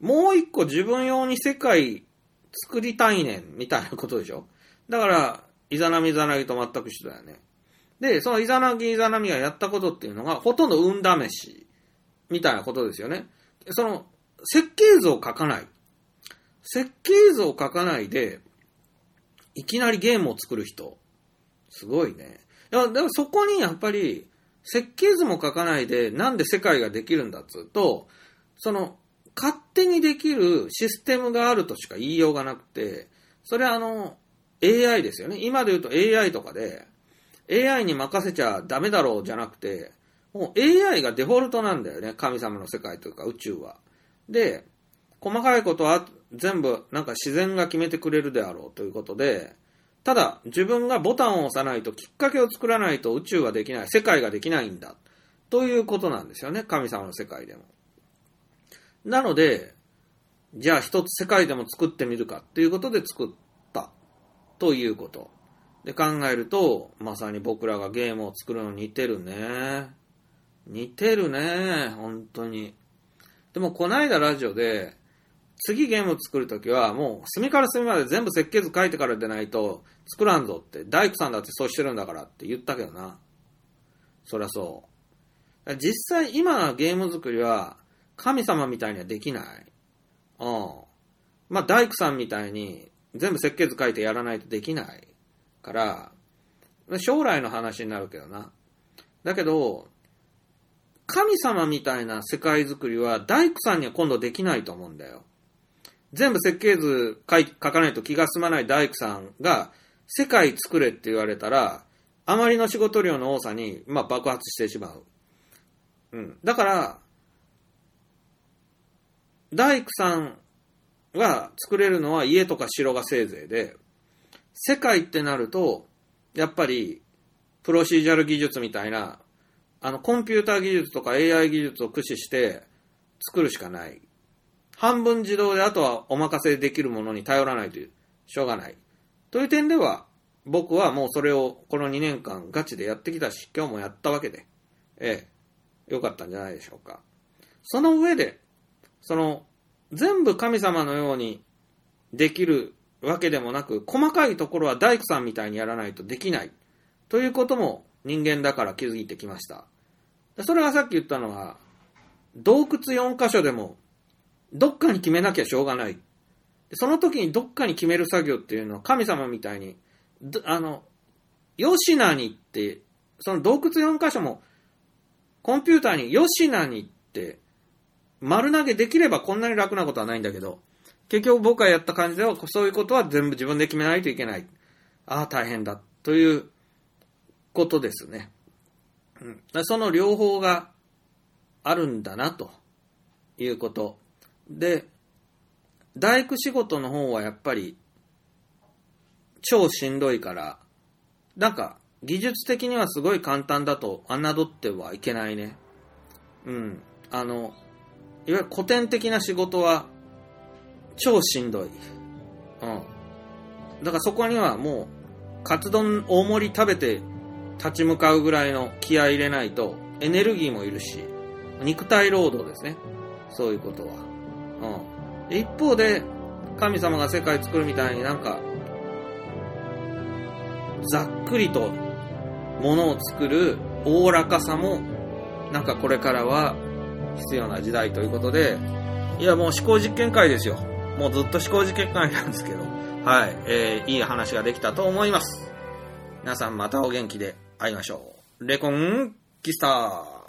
もう一個自分用に世界作りたいねん、みたいなことでしょだから、イザナミイザナギと全く一緒だよね。で、そのイザナギイザナミがやったことっていうのが、ほとんど運試し、みたいなことですよね。その、設計図を書かない。設計図を書かないで、いきなりゲームを作る人。すごいね。いや、でもそこにやっぱり、設計図も書かないで、なんで世界ができるんだっつうと、その、勝手にできるシステムがあるとしか言いようがなくて、それはあの、AI ですよね。今で言うと AI とかで、AI に任せちゃダメだろうじゃなくて、もう AI がデフォルトなんだよね。神様の世界というか宇宙は。で、細かいことは全部なんか自然が決めてくれるであろうということで、ただ自分がボタンを押さないときっかけを作らないと宇宙はできない、世界ができないんだ。ということなんですよね。神様の世界でも。なので、じゃあ一つ世界でも作ってみるかっていうことで作ったということ。で考えると、まさに僕らがゲームを作るの似てるね。似てるね。本当に。でもこないだラジオで、次ゲーム作るときはもう隅から隅まで全部設計図書いてからでないと作らんぞって、大工さんだってそうしてるんだからって言ったけどな。そりゃそう。実際今のゲーム作りは神様みたいにはできない。うん。まあ大工さんみたいに全部設計図書いてやらないとできないから、将来の話になるけどな。だけど、神様みたいな世界づくりは大工さんには今度できないと思うんだよ。全部設計図書書かないと気が済まない大工さんが世界作れって言われたら、あまりの仕事量の多さに、まあ、爆発してしまう。うん。だから、大工さんが作れるのは家とか城がせいぜいで、世界ってなると、やっぱり、プロシージャル技術みたいな、あの、コンピューター技術とか AI 技術を駆使して作るしかない。半分自動であとはお任せできるものに頼らないという、しょうがない。という点では、僕はもうそれをこの2年間ガチでやってきたし、今日もやったわけで、ええ、よかったんじゃないでしょうか。その上で、その、全部神様のようにできるわけでもなく、細かいところは大工さんみたいにやらないとできない。ということも人間だから気づいてきました。それがさっき言ったのは、洞窟4箇所でも、どっかに決めなきゃしょうがない。その時にどっかに決める作業っていうのは神様みたいに、あの、吉名にって、その洞窟4箇所も、コンピューターに吉名にって、丸投げできればこんなに楽なことはないんだけど、結局僕がやった感じでは、そういうことは全部自分で決めないといけない。ああ、大変だ。ということですね。うん、その両方があるんだな、ということ。で、大工仕事の方はやっぱり、超しんどいから、なんか、技術的にはすごい簡単だと侮ってはいけないね。うん。あの、いわゆる古典的な仕事は超しんどい。うん。だからそこにはもう、カツ丼大盛り食べて立ち向かうぐらいの気合い入れないと、エネルギーもいるし、肉体労働ですね。そういうことは。うん。一方で、神様が世界作るみたいになんか、ざっくりと物を作るおおらかさも、なんかこれからは必要な時代ということで、いやもう思考実験会ですよ。もうずっと思考実験会なんですけど、はい、えー、いい話ができたと思います。皆さんまたお元気で会いましょう。レコンキスター